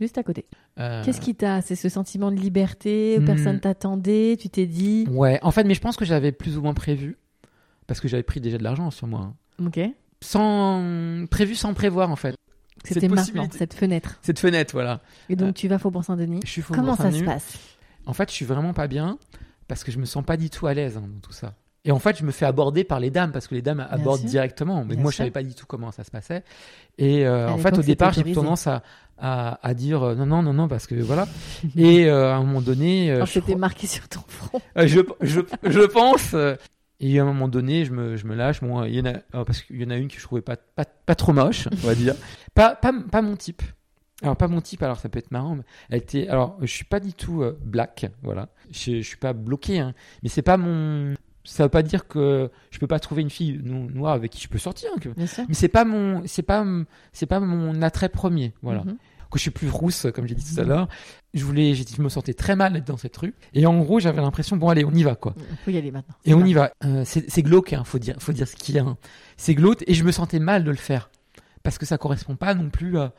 Juste à côté. Euh, Qu'est-ce qui t'a C'est ce sentiment de liberté où Hmm. personne t'attendait Tu t'es dit. Ouais, en fait, mais je pense que j'avais plus ou moins prévu parce que j'avais pris déjà de l'argent sur moi. hein. Ok. Sans prévu sans prévoir en fait. C'était possibilité. cette fenêtre. Cette fenêtre, voilà. Et donc, Euh, tu vas Faubourg Saint-Denis. Je suis Faubourg Comment ça se passe? En fait, je suis vraiment pas bien parce que je me sens pas du tout à l'aise hein, dans tout ça. Et en fait, je me fais aborder par les dames parce que les dames abordent sûr. directement. Mais Bien moi, je savais pas du tout comment ça se passait. Et euh, en fait, au départ, j'ai tendance à, à, à dire euh, non, non, non, non, parce que voilà. Et euh, à un moment donné, euh, c'était crois- marqué sur ton front. euh, je, je, je pense. euh, et à un moment donné, je me, je me lâche. Bon, il y en a, parce qu'il y en a une que je trouvais pas, pas, pas trop moche, on va dire. Pas, pas, pas mon type. Alors, pas mon type, alors ça peut être marrant. Mais elle était, alors, je suis pas du tout black, voilà. Je, je suis pas bloqué, hein. Mais c'est pas mon. Ça veut pas dire que je peux pas trouver une fille no- noire avec qui je peux sortir. hein, que-. Mais c'est pas mon, c'est pas, m- c'est pas mon attrait premier, voilà Mhm. que je suis plus rousse, comme j'ai dit tout à l'heure. Je voulais, j'ai- je me sentais très mal d'être dans cette rue. Et en gros, j'avais l'impression, bon, allez, on y va, quoi. Il faut y aller maintenant. Et on y va. Euh, c'est glauque, hein, faut dire, faut dire ce qu'il y a. hein. C'est glauque, et je me sentais mal de le faire. Parce que ça correspond pas non plus à,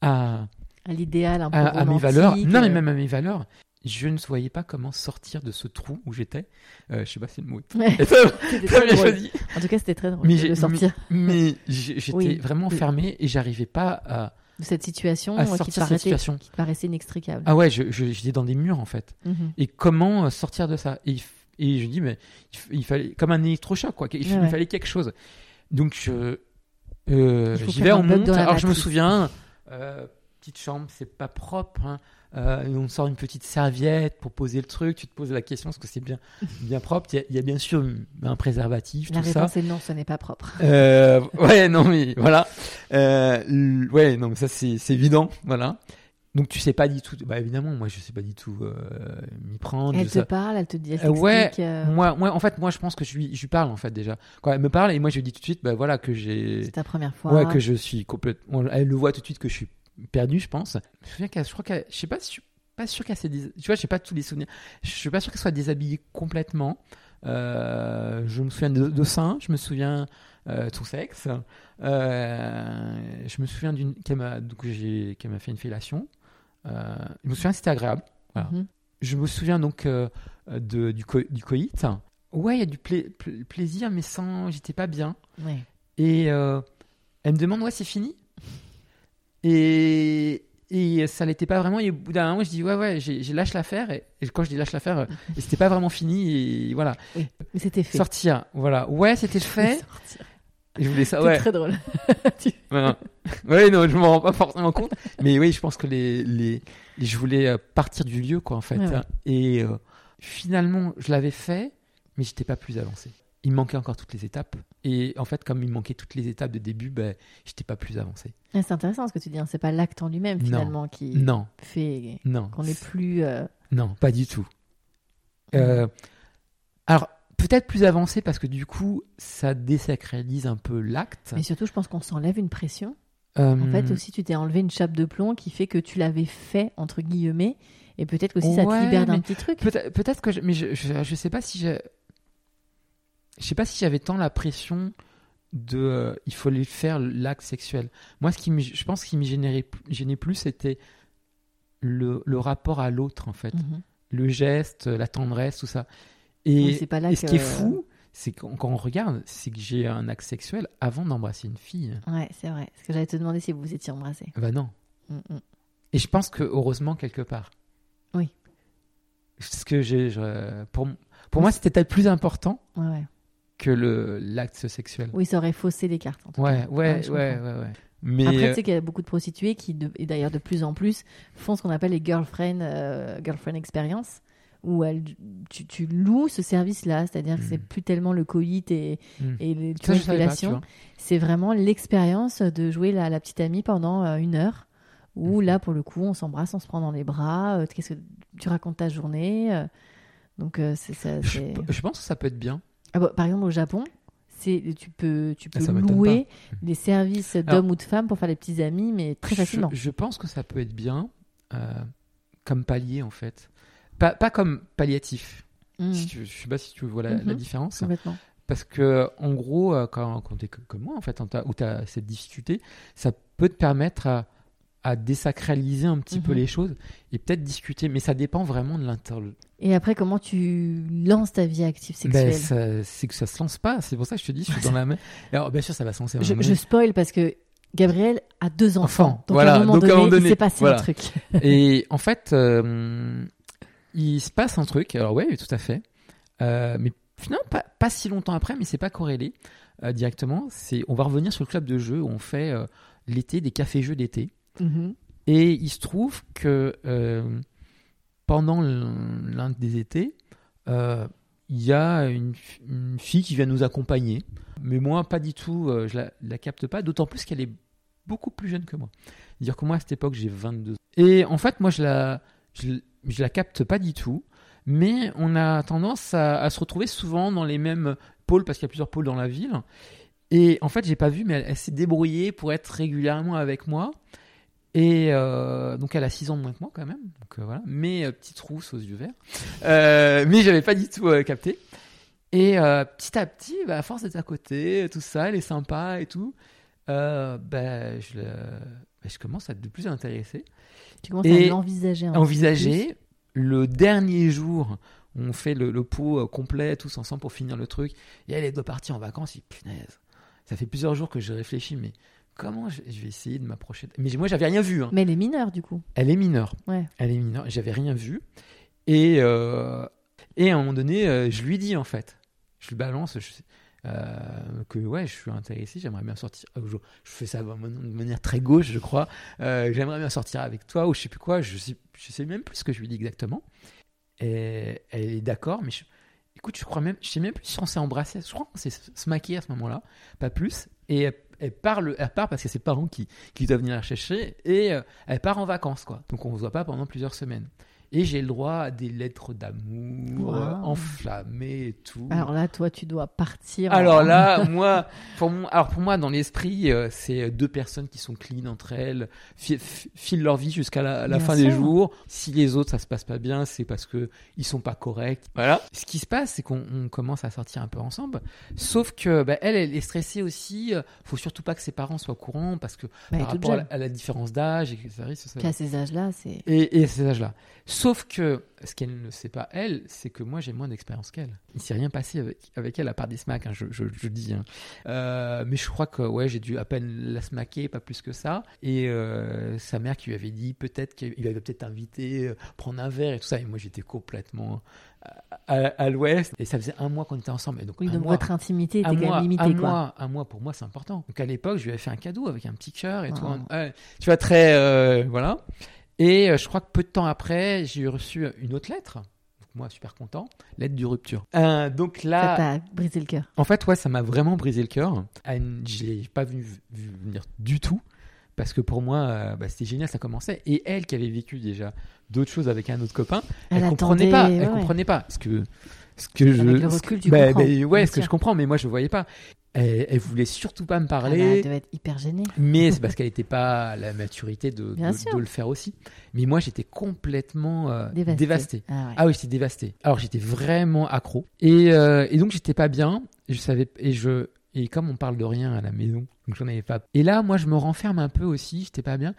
à, À l'idéal, un peu à- à mes valeurs. Non, mais euh, même à mes valeurs. Je ne voyais pas comment sortir de ce trou où j'étais. Euh, je sais pas si c'est le mot. Drôle. choisi. En tout cas, c'était très drôle Mais de sortir Mais j'étais Oui. vraiment Oui. fermé et j'arrivais pas à, de cette situation à qui, te sortir de cette situation. qui te paraissait inextricable. Ah ouais, je- je- j'étais dans des murs en fait. Mhm. et comment euh, sortir de ça? Et, et je dis mais il, fallait comme un électrochoc quoi il, Ouais, il fallait quelque chose donc je euh, j'y vais bug monte alors je me souviens euh, petite chambre c'est pas propre hein. Euh, on sort une petite serviette pour poser le truc tu te poses la question est-ce que c'est bien bien propre? Il y, a, il y a bien sûr un préservatif La tout ça réponse est non, ce n'est pas propre. euh, ouais, non, mais voilà. Euh, ouais, non, mais ça, c'est évident. Voilà. Donc, tu sais pas du tout. Bah, évidemment, moi, je sais pas du tout euh, m'y prendre. Elle te parle, elle te dit, elle Euh, ouais, euh, Moi, moi, en fait, moi, je pense que je lui, je lui parle, en fait, déjà. Quand elle me parle, et moi, je lui dis tout de suite, bah, voilà, que j'ai. c'est ta première fois. Ouais, que je suis complètement. Elle le voit tout de suite que je suis perdu, je pense. Je me souviens qu'elle, je crois qu'elle, je sais pas si je suis pas sûr qu'elle s'est, dés- tu vois, j'ai pas tous les souvenirs. Je suis pas sûr qu'elle soit déshabillée complètement. Euh, je me souviens de, de sein, je me souviens euh, son sexe. Euh, je me souviens d'une qu'elle m'a, donc j'ai, qu'elle m'a fait une fellation. Euh, je me souviens que c'était agréable. Voilà. Mhm. Je me souviens donc de, du, co- du coït. Ouais, il y a du pla- pla- plaisir, mais sans, j'étais pas bien. Ouais. Et elle me demande, ouais, c'est fini? Et, et ça l'était pas vraiment. Et au bout d'un moment, je dis ouais, ouais, j'ai lâché l'affaire. Et, et quand je dis lâche l'affaire, euh, et c'était pas vraiment fini. Et voilà. Oui, mais c'était fait. Sortir. Voilà. Ouais, c'était fait. Sortir. Et je voulais ça. Ouais. très drôle. Tu- Ouais, non. Ouais, non, je m'en rends pas forcément compte. Mais oui, je pense que les, les, les- je voulais euh, partir du lieu, quoi, en fait. Ouais, ouais. Et euh, finalement, je l'avais fait, mais j'étais pas plus avancé. Il manquait encore toutes les étapes. Et en fait, comme il manquait toutes les étapes de début, ben, j'étais pas plus avancé. Ah, C'est intéressant ce que tu dis. hein. C'est pas l'acte en lui-même Non. finalement qui Non, fait non. qu'on est plus. euh, Non, pas du tout. Euh, alors, peut-être plus avancé parce que du coup, ça désacralise un peu l'acte. Mais surtout, je pense qu'on s'enlève une pression. Euh, En fait, aussi, tu t'es enlevé une chape de plomb qui fait que tu l'avais fait entre guillemets, et peut-être aussi ça te libère d'un petit truc. Peut-être que je, mais je, je, je sais pas si j'ai je sais pas si j'avais tant la pression de euh, il fallait faire l'acte sexuel. Moi ce qui me, je pense ce qui me gênait, plus c'était le, le rapport à l'autre en fait, Mhm. le geste, la tendresse, tout ça. Oui, Et, c'est pas là et ce qui est fou, c'est quand quand on regarde, c'est que j'ai un acte sexuel avant d'embrasser une fille. Ouais, c'est vrai. Parce que j'allais te demander si vous vous étiez embrassés. Bah non. Mm, mm. Et je pense que heureusement quelque part. Oui. Ce que j'ai, pour, pour moi, c'était peut-être plus important Ouais, ouais. Que le l'acte sexuel. Oui, ça aurait faussé les cartes. En tout Ouais, cas. ouais, ouais, je ouais, Mais Après, euh, tu sais qu'il y a beaucoup de prostituées qui, de- et d'ailleurs de plus en plus, font ce qu'on appelle les girlfriend, euh, girlfriend experience, où elles, tu, tu loues ce service-là, c'est-à-dire que Mm. c'est plus tellement le coït et, hmm. et les, ça, c'est vraiment l'expérience de jouer la, la petite amie pendant euh, une heure, où Mhm. là, pour le coup, on s'embrasse, on se prend dans les bras, euh, qu'est-ce que tu racontes ta journée. euh, donc, euh, c'est ça. Je, c'est- je pense que ça peut être bien. Ah bah, par exemple, au Japon, c'est tu peux, tu Ah, peux louer les services Alors- d'hommes ou de femmes pour faire les petits amis, mais très facilement. Je, pense que ça peut être bien euh, comme palier en fait. Pas, pas comme palliatif. Mm, Si tu- je sais pas si tu vois la, la Mhm. différence. complètement. Parce que, en gros, euh, quand, quand tu es comme moi, en fait, où tu as cette difficulté, ça peut te permettre à, à désacraliser un petit peu Mhm. les choses et peut-être discuter. Mais ça dépend vraiment de l'interlocuteur. Et après, comment tu lances ta vie active sexuelle Ben, c'est que ça se lance pas. C'est pour ça que je te dis, je suis dans la main. Alors, bien sûr, ça va se lancer. je, donné. spoil parce que Gabriel a deux enfants. Donc voilà. à un moment Donc, à un donné, moment il donné, s'est passé voilà. un truc. Et en fait, euh, il se passe un truc. Alors, ouais, tout à fait. Euh, mais finalement, pas, pas si longtemps après, mais c'est pas corrélé euh, directement. C'est, on va revenir sur le club de jeu où on fait l'été des cafés-jeux d'été. Mhm. Et il se trouve que euh, pendant l'un des étés, euh, il y a une, fille qui vient nous accompagner. Mais moi, pas du tout, euh, je la, la capte pas, d'autant plus qu'elle est beaucoup plus jeune que moi. Dire que moi, à cette époque, j'ai 22 ans. Et en fait, moi, je la, je, la capte pas du tout. Mais on a tendance à, se retrouver souvent dans les mêmes pôles, parce qu'il y a plusieurs pôles dans la ville. Et en fait, j'ai pas vu, mais elle s'est débrouillée pour être régulièrement avec moi. Et euh, donc elle a 6 ans de moins que moi quand même, donc euh, voilà. Mais euh, petite rousse aux yeux verts. Euh, mais j'avais pas du tout euh, capté. Et euh, petit à petit, bah, à force d'être à côté, tout ça, elle est sympa et tout. Euh, bah, je, le- bah, je commence à être de plus intéresser. Tu commences Et à l'envisager. un peu Envisager le dernier jour, on fait le, le pot complet tous ensemble pour finir le truc. Et elle, elle doit partir en vacances. Et punaise, ça fait plusieurs jours que je réfléchis, mais comment je, je vais essayer de m'approcher de- Mais moi, j'avais rien vu. hein. Mais elle est mineure du coup. Elle est mineure. Ouais. Elle est mineure. J'avais rien vu. Et, euh, et à un moment donné, euh, je lui dis en fait, je lui balance je- euh, que ouais, je suis intéressé, j'aimerais bien sortir. Je, je fais ça de manière très gauche, je crois. Euh, j'aimerais bien sortir avec toi ou je sais plus quoi. Je sais, je sais même plus ce que je lui dis exactement. Et elle est d'accord, mais je- écoute, je crois même, je sais même plus si on s'est embrassé. Je crois qu'on s'est se maquillé à ce moment-là, pas plus. Et elle, parle, elle part parce que ses parents qui, qui doivent venir la chercher et euh, elle part en vacances quoi. Donc on se voit pas pendant plusieurs semaines. Et j'ai le droit à des lettres d'amour Wow. euh, enflammées et tout. Alors là, toi, tu dois partir. Alors là, moi, pour alors pour moi, dans l'esprit, euh, c'est deux personnes qui sont clean entre elles, fi- fi- filent leur vie jusqu'à la, fin des jours. Si les autres, ça se passe pas bien, c'est parce que ils sont pas corrects. Voilà. Ce qui se passe, c'est qu'on on commence à sortir un peu ensemble. Sauf que bah, elle, elle est stressée aussi. euh, Faut surtout pas que ses parents soient au courant parce que Bah, par rapport à la, à la différence d'âge, etc. ça- ça- Puis à ces âges-là, c'est. et, et à ces âges-là. Sauf que ce qu'elle ne sait pas, elle, c'est que moi j'ai moins d'expérience qu'elle. Il s'est rien passé avec, avec elle à part des smacks, hein, je, je, je dis. Hein. Euh, mais je crois que ouais, j'ai dû à peine la smacker, pas plus que ça. Et euh, sa mère qui lui avait dit peut-être qu'il avait peut-être invité, euh, prendre un verre et tout ça. Et moi j'étais complètement à, à, à l'ouest. Et ça faisait un mois qu'on était ensemble. Et donc, Oui, donc mois, votre intimité était quand même limitée, un, quoi. mois, un mois pour moi c'est important. Donc à l'époque je lui avais fait un cadeau avec un petit cœur et tout. Oh. Tu vois très euh, voilà. Et euh, je crois que peu de temps après j'ai reçu une autre lettre. Donc moi super content, lettre de rupture. Euh, donc Ça là, t'a brisé le cœur. en fait ouais ça m'a vraiment brisé le cœur. Je l'ai pas vu, vu venir du tout. Parce que pour moi, euh, bah, c'était génial, ça commençait. Et elle, qui avait vécu déjà d'autres choses avec un autre copain, elle, comprenait attendait, pas. ouais, Elle comprenait pas. Ce que, ce que je, le recul, tu bah, comprends, bah, ouais, ce que je comprends, mais moi je voyais pas. Elle, elle voulait surtout pas me Ah bah, parler. elle devait être hyper gênée. Mais c'est parce qu'elle n'était pas à la maturité de, de, le faire aussi. Mais moi, j'étais complètement euh, Dévastée. dévasté. Ah ouais. Ah oui, j'étais dévasté. Alors j'étais vraiment accro. Et, euh, et donc j'étais pas bien. Je savais et je et comme on parle de rien à la maison, donc j'en avais pas. Et là, moi, je me renferme un peu aussi. J'étais pas bien.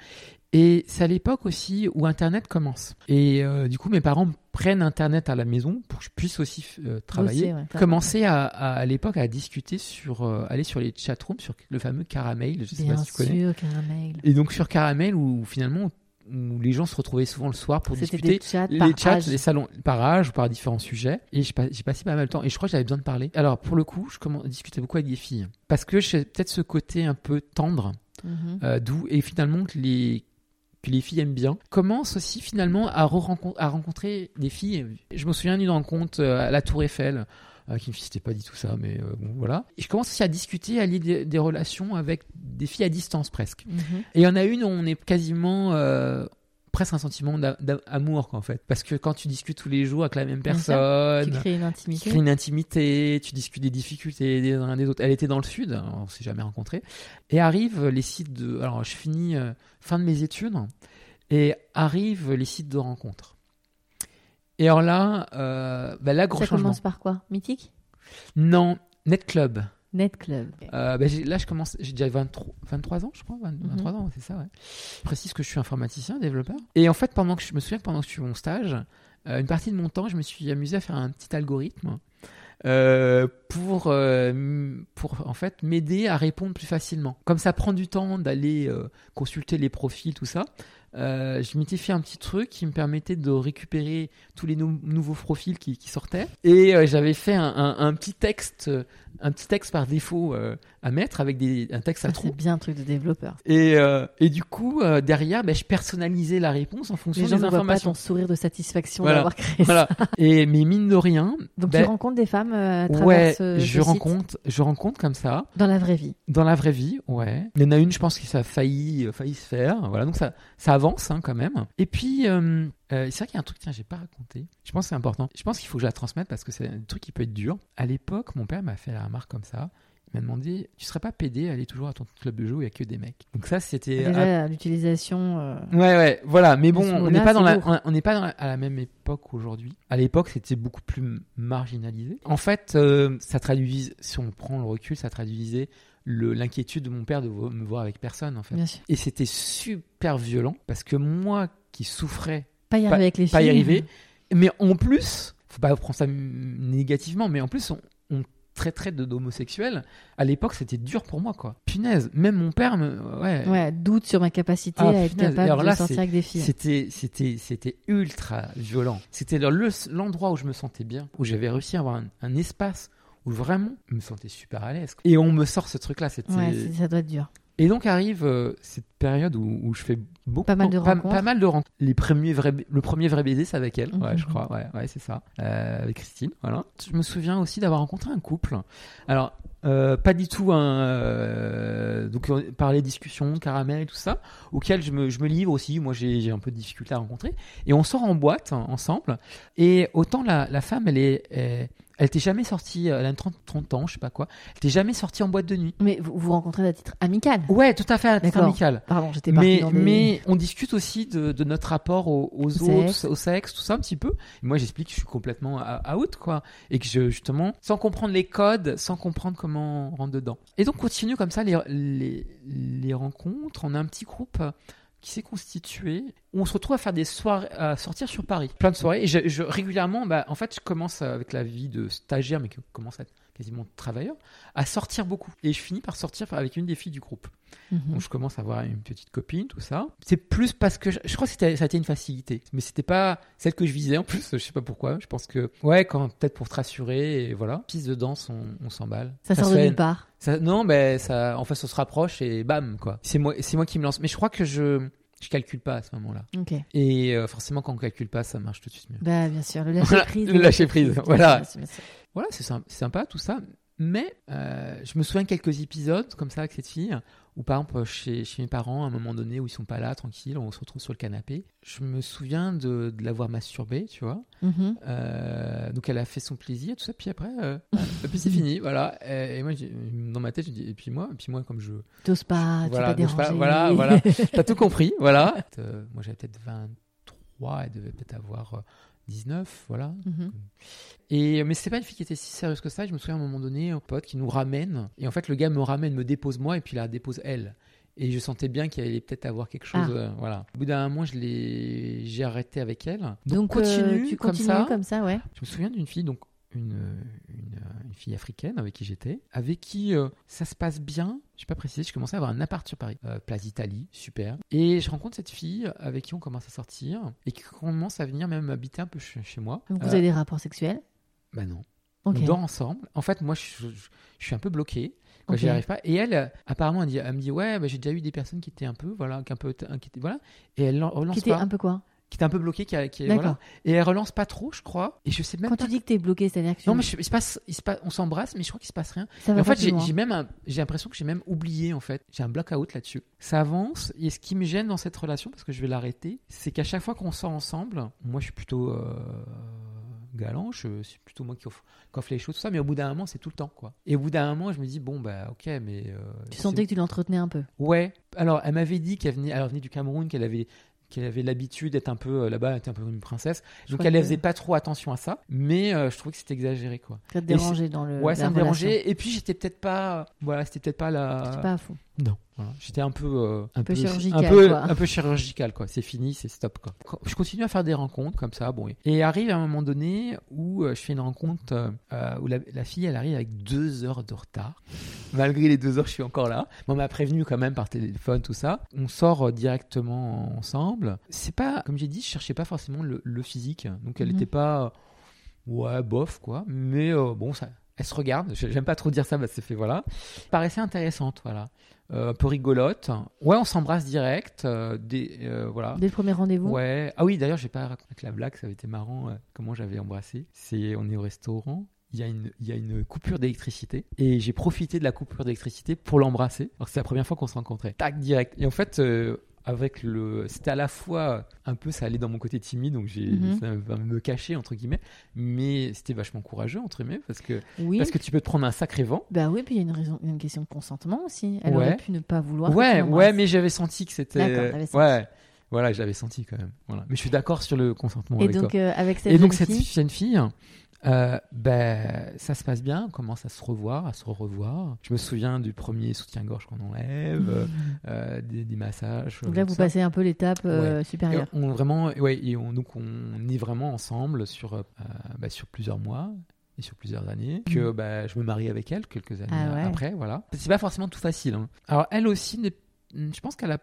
Et c'est à l'époque aussi où Internet commence. Et euh, du coup, mes parents prennent Internet à la maison pour que je puisse aussi euh, travailler. Ouais, Commencer à, à, à l'époque à discuter sur euh, aller sur les chatrooms sur le fameux Caramel. Je sais Bien pas si tu connais. sûr, caramel. Et donc sur Caramel, où finalement, où les gens se retrouvaient souvent le soir pour discuter. des chats Les chats, âge. les salons par âge ou par différents sujets. Et j'ai pas- j'ai passé pas mal de temps. Et je crois que j'avais besoin de parler. Alors pour le coup, je discutais beaucoup avec des filles. Parce que j'ai peut-être ce côté un peu tendre, Mhm. euh, doux, et finalement que les que les filles aiment bien, commence aussi finalement à, rencontrer des filles? Je me souviens d'une rencontre euh, à la Tour Eiffel, qui me c'était pas dit tout ça, mais euh, bon voilà. Et je commence aussi à discuter, à lier des, des relations avec des filles à distance presque. Mhm. Et il y en a une où on est quasiment euh, presque un sentiment d'a- d'amour en fait, parce que quand tu discutes tous les jours avec la même personne, Tu crées une tu intimité. crées une intimité, tu discutes des difficultés des uns des autres. Elle était dans le sud, on s'est jamais rencontrés. Et arrivent les sites de. Alors, je finis euh, fin de mes études et arrivent les sites de rencontres. Et alors là, euh, bah là, gros Ça changement. commence par quoi? Mythique? Non, Net Club. Net Club. Euh, bah, j'ai- là, je commence. J'ai déjà 23, 23 ans, je crois. 20 Mhm. 23 ans, c'est ça, ouais. Je précise que je suis informaticien, développeur. Et en fait, pendant que je me souviens que pendant que je suis mon stage, euh, une partie de mon temps, je me suis amusé à faire un petit algorithme euh, pour, euh, pour en fait m'aider à répondre plus facilement. Comme ça prend du temps d'aller euh, consulter les profils, tout ça. Euh, je m'étais fait un petit truc qui me permettait de récupérer tous les nou- nouveaux profils qui, qui sortaient et euh, j'avais fait un, un- un petit texte un petit texte par défaut euh, à mettre avec des, un texte à Ça, trous c'est bien un truc de développeur. et, et du coup derrière ben, je personnalisais la réponse en fonction Les gens des ne voient pas informations ton sourire de satisfaction Voilà. d'avoir créé voilà et mais mine de rien ça. Donc tu rencontres des femmes à travers ouais ce, ce je site rencontre je rencontre comme ça dans la vraie vie. dans la vraie vie ouais il y en a une je pense que ça a failli failli se faire voilà donc ça ça avance hein, quand même et puis euh, euh, c'est vrai qu'il y a un truc tiens j'ai pas raconté je pense que c'est important je pense qu'il faut que je la transmette parce que c'est un truc qui peut être dur à l'époque mon père m'a fait la remarque comme ça il m'a demandé tu serais pas pédé à aller toujours à ton club de jeu où il y a que des mecs? Donc ça c'était Déjà l'utilisation. euh, Ouais, ouais, voilà. Mais bon, on n'est pas dans c'est la, lourd. on- on n'est pas dans la- à la même époque aujourd'hui. À l'époque, c'était beaucoup plus marginalisé. En fait, euh, ça traduisait, si on prend le recul, ça traduisait l'inquiétude de mon père de me voir avec personne, en fait. Bien sûr. Et c'était super violent parce que moi qui souffrais, Pas y arriver avec les filles. pas y arriver, mais en plus, faut pas prendre ça négativement, mais en plus, on, on traiterait d'homosexuel. À l'époque, c'était dur pour moi, quoi. Punaise, même mon père me, ouais, Ouais, doute sur ma capacité Ah, à être punaise. capable de sortir avec des filles. C'était, c'était, c'était ultra violent. C'était le- le- l'endroit où je me sentais bien, où j'avais réussi à avoir un, un espace où vraiment je me sentais super à l'aise. Et on me sort ce truc-là. C'était... Ouais, ça doit être dur. Et donc arrive euh, cette période où, où je fais beaucoup, Pas mal de pas, rencontres. pas mal de rencontres. Les premiers vrais, le premier vrai baiser, c'est avec elle. Ouais, Mhm. je crois. Ouais, ouais, c'est ça. Euh, avec Christine. Voilà. Je me souviens aussi d'avoir rencontré un couple. Alors. Euh, pas du tout un euh, donc on parlait discussion caramel tout ça auquel je me, je me livre aussi. Moi j'ai un peu de difficulté à rencontrer. Et on sort en boîte hein, ensemble. Et autant la, la femme elle est elle, elle jamais sortie elle a 30, 30 ans je sais pas quoi. Elle était jamais sortie en boîte de nuit. Mais vous vous rencontrez à titre amical? ouais tout à fait à titre amical. Pardon, j'étais mais, dans des... mais on discute aussi de, de notre rapport aux, aux Au autres, au sexe, tout ça un petit peu. Et moi, j'explique que je suis complètement out, quoi. Et que je, justement, sans comprendre les codes, sans comprendre comment rentre dedans. Et donc, continue comme ça les, les, les rencontres. On a un petit groupe qui s'est constitué on se retrouve à faire des soirées, à sortir sur Paris, plein de soirées. Et je- régulièrement, bah, en fait, je commence avec la vie de stagiaire, mais qui commence à être quasiment travailleur, à sortir beaucoup. Et je finis par sortir avec une des filles du groupe. Mhm. Donc je commence à avoir une petite copine, tout ça. C'est plus parce que je, je crois que ça a été une facilité, mais c'était pas celle que je visais en plus. Je sais pas pourquoi. Je pense que ouais, quand peut-être pour te rassurer et voilà. Piste de danse, on, on s'emballe. Ça sort se de nulle part. ça- non, ben ça, en fait, on se rapproche et bam quoi. C'est moi, c'est moi qui me lance. Mais je crois que je je calcule pas à ce moment-là. Et euh, forcément, quand on calcule pas, ça marche tout de suite mieux. Bah, bien sûr, le lâcher prise. le lâcher prise, voilà. Voilà, c'est sympa, tout ça. Mais euh, je me souviens de quelques épisodes comme ça avec cette fille, où par exemple chez, chez mes parents, à un moment donné où ils sont pas là, tranquille, on se retrouve sur le canapé. Je me souviens de, de l'avoir masturbée, tu vois. Mhm. Euh, donc elle a fait son plaisir, tout ça, puis après, euh, puis c'est fini, voilà. Et, et moi, dans ma tête, je dis, et puis moi, et puis moi, comme je, T'oses pas, tu voilà, je sais pas, déranger. voilà, voilà. T'as tout compris, voilà. Moi, j'avais peut-être 23, elle devait peut-être avoir 19, voilà. Mhm. Et mais c'était pas une fille qui était si sérieuse que ça. Je me souviens à un moment donné, un pote qui nous ramène. Et en fait, le gars me ramène, me dépose moi, et puis la dépose elle. Et je sentais bien qu'il allait peut-être avoir quelque chose. Ah. euh, voilà. Au bout d'un moment, je l'ai, j'ai arrêté avec elle. Donc, Donc, euh, continue tu comme ça. comme ça, ouais. Je me souviens d'une fille, donc une, une, une fille africaine avec qui j'étais, avec qui euh, ça se passe bien. Je pas précisé, je commençais à avoir un appart sur Paris, euh, Place d'Italie, super. Et je rencontre cette fille avec qui on commence à sortir et qui commence à venir même habiter un peu chez, chez moi. Donc, vous Euh, avez des rapports sexuels? Bah non. On dort ensemble. En fait, moi, je, je- je suis un peu bloqué. Quand Ok. j'y arrive pas. Et elle, euh, apparemment, elle, dit- elle me dit Ouais, bah, j'ai déjà eu des personnes qui étaient un peu, voilà, qui un peu, qui étaient- voilà. Et elle relance Qui était pas. un peu quoi? Qui était un peu bloquée, qui, a- qui D'accord. voilà. Et elle relance pas trop, je crois. Et je sais même Quand pas. tu dis que t'es bloqué, c'est-à-dire que tu- Non, mais je- il se passe, il se passe, on s'embrasse, mais je crois qu'il se passe rien. ça Et en fait, j'ai même, j'ai l'impression que j'ai même oublié en fait. J'ai un blackout là-dessus. Ça avance. Et ce qui me gêne dans cette relation, parce que je vais l'arrêter, c'est qu'à chaque fois qu'on sort ensemble, moi, je suis plutôt euh, galant. Je c'est plutôt moi qui offre, qui offre les choses, tout ça. Mais au bout d'un moment, c'est tout le temps, quoi. Et au bout d'un moment, je me dis bon bah ok, mais euh, Tu sentais que tu l'entretenais un peu. Ouais. Alors, elle m'avait dit qu'elle venait, elle venait du Cameroun, qu'elle avait qu'elle avait l'habitude d'être un peu euh, là-bas, elle était un peu une princesse. Je Donc elle que faisait pas trop attention à ça, mais euh, je trouvais que c'était exagéré quoi. Ça te dérangeait dans le. Ouais, ça me dérangeait. Et puis j'étais peut-être pas, voilà, c'était peut-être pas la. C'est pas à fond. Non. Voilà. J'étais un peu, euh, un, peu peu chirurgical, un peu, quoi. un peu chirurgical quoi. C'est fini, c'est stop quoi. Je continue à faire des rencontres comme ça, bon. Et arrive un moment donné où euh, je fais une rencontre euh, où la, la fille elle arrive avec deux heures de retard. Malgré les deux heures, je suis encore là. Mais on m'a prévenu quand même par téléphone tout ça. On sort directement ensemble. C'est pas, comme j'ai dit, je cherchais pas forcément le, le physique. Donc elle Mhm. n'était pas, euh, ouais, bof quoi. Mais euh, bon ça. Elle se regarde, j'aime pas trop dire ça, que c'est fait, voilà. Paraissait intéressante, voilà. Euh, un peu rigolote. Ouais, on s'embrasse direct. euh, des, euh, voilà. Dès le premier rendez-vous? Ouais. Ah oui, d'ailleurs, j'ai pas raconté la blague, ça avait été marrant comment j'avais embrassé. C'est, on est au restaurant. Il y, a une, il y a une coupure d'électricité et j'ai profité de la coupure d'électricité pour l'embrasser. Alors c'est la première fois qu'on se rencontrait. Tac, direct. Et en fait, euh, avec le, c'était à la fois un peu, ça allait dans mon côté timide, donc j'ai, Mhm. ça va me cacher entre guillemets, mais c'était vachement courageux entre guillemets parce que Oui. parce que tu peux te prendre un sacré vent. Bah oui, puis il y a une, raison, une question de consentement aussi. Elle Ouais. aurait pu ne pas vouloir. Ouais, ouais, mais j'avais senti que c'était. Ouais, voilà, j'avais senti quand même. Voilà. Mais je suis d'accord sur le consentement Et avec donc, toi. euh, avec cette Et donc, cette jeune fille, euh, ben, ça se passe bien, on commence à se revoir, à se revoir. Je me souviens du premier soutien-gorge qu'on enlève, euh, euh, des, des massages. donc là, tout vous ça. passez un peu l'étape euh, supérieure. on vraiment, ouais, et on, donc on est vraiment ensemble sur, euh, bah, sur plusieurs mois et sur plusieurs années. Que Mhm. bah, je me marie avec elle quelques années Ah ouais. après, voilà. C'est pas forcément tout facile. hein. Alors elle aussi, je pense qu'elle a,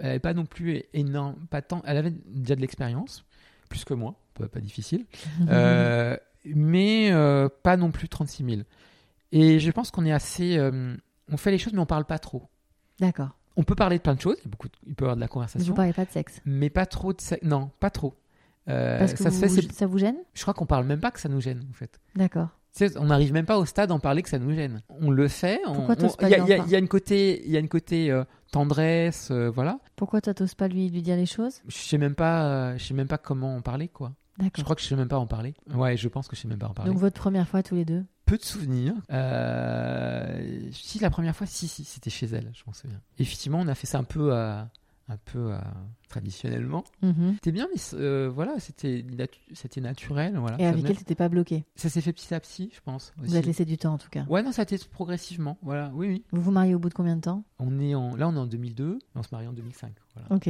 elle avait pas non plus énorme, pas tant. Elle avait déjà de l'expérience, plus que moi, pas, pas difficile, Euh, mais euh, pas non plus 36 000. Et je pense qu'on est assez, euh, on fait les choses, mais on parle pas trop. D'accord. On peut parler de plein de choses, il, y a beaucoup de- il peut y avoir de la Mais conversation Vous parlez pas de sexe. mais pas trop de sexe. Non, pas trop. Euh, Parce que ça se fait, vous- ça vous gêne? Je crois qu'on parle même pas que ça nous gêne, en fait. D'accord. On n'arrive même pas au stade d'en parler que ça nous gêne. On le fait. on- Pourquoi on- t'oses pas Il y, y y a une côté, y a une côté euh, tendresse, euh, voilà. Pourquoi toi, t'oses pas lui, lui dire les choses? Je sais même pas, je sais même pas comment en parler, quoi. Je crois que je sais même pas en parler. Ouais, je pense que je sais même pas en parler. Donc, votre première fois tous les deux Peu de souvenirs. Euh, si la première fois, si, si, c'était chez elle, je m'en souviens. Effectivement, on a fait ça un peu à, un peu euh, traditionnellement. Mhm. C'était bien, mais euh, voilà, c'était natu- naturel. Voilà, Et avec elle, t'étais pas bloqué. ça s'est fait petit à petit, je pense. Vous êtes laissé du temps en tout cas. Ouais, non, ça a été progressivement. Voilà, oui, oui. Vous vous mariez au bout de combien de temps? On est en, là, on est en 2002, et on se marie en 2005. Voilà. Ok.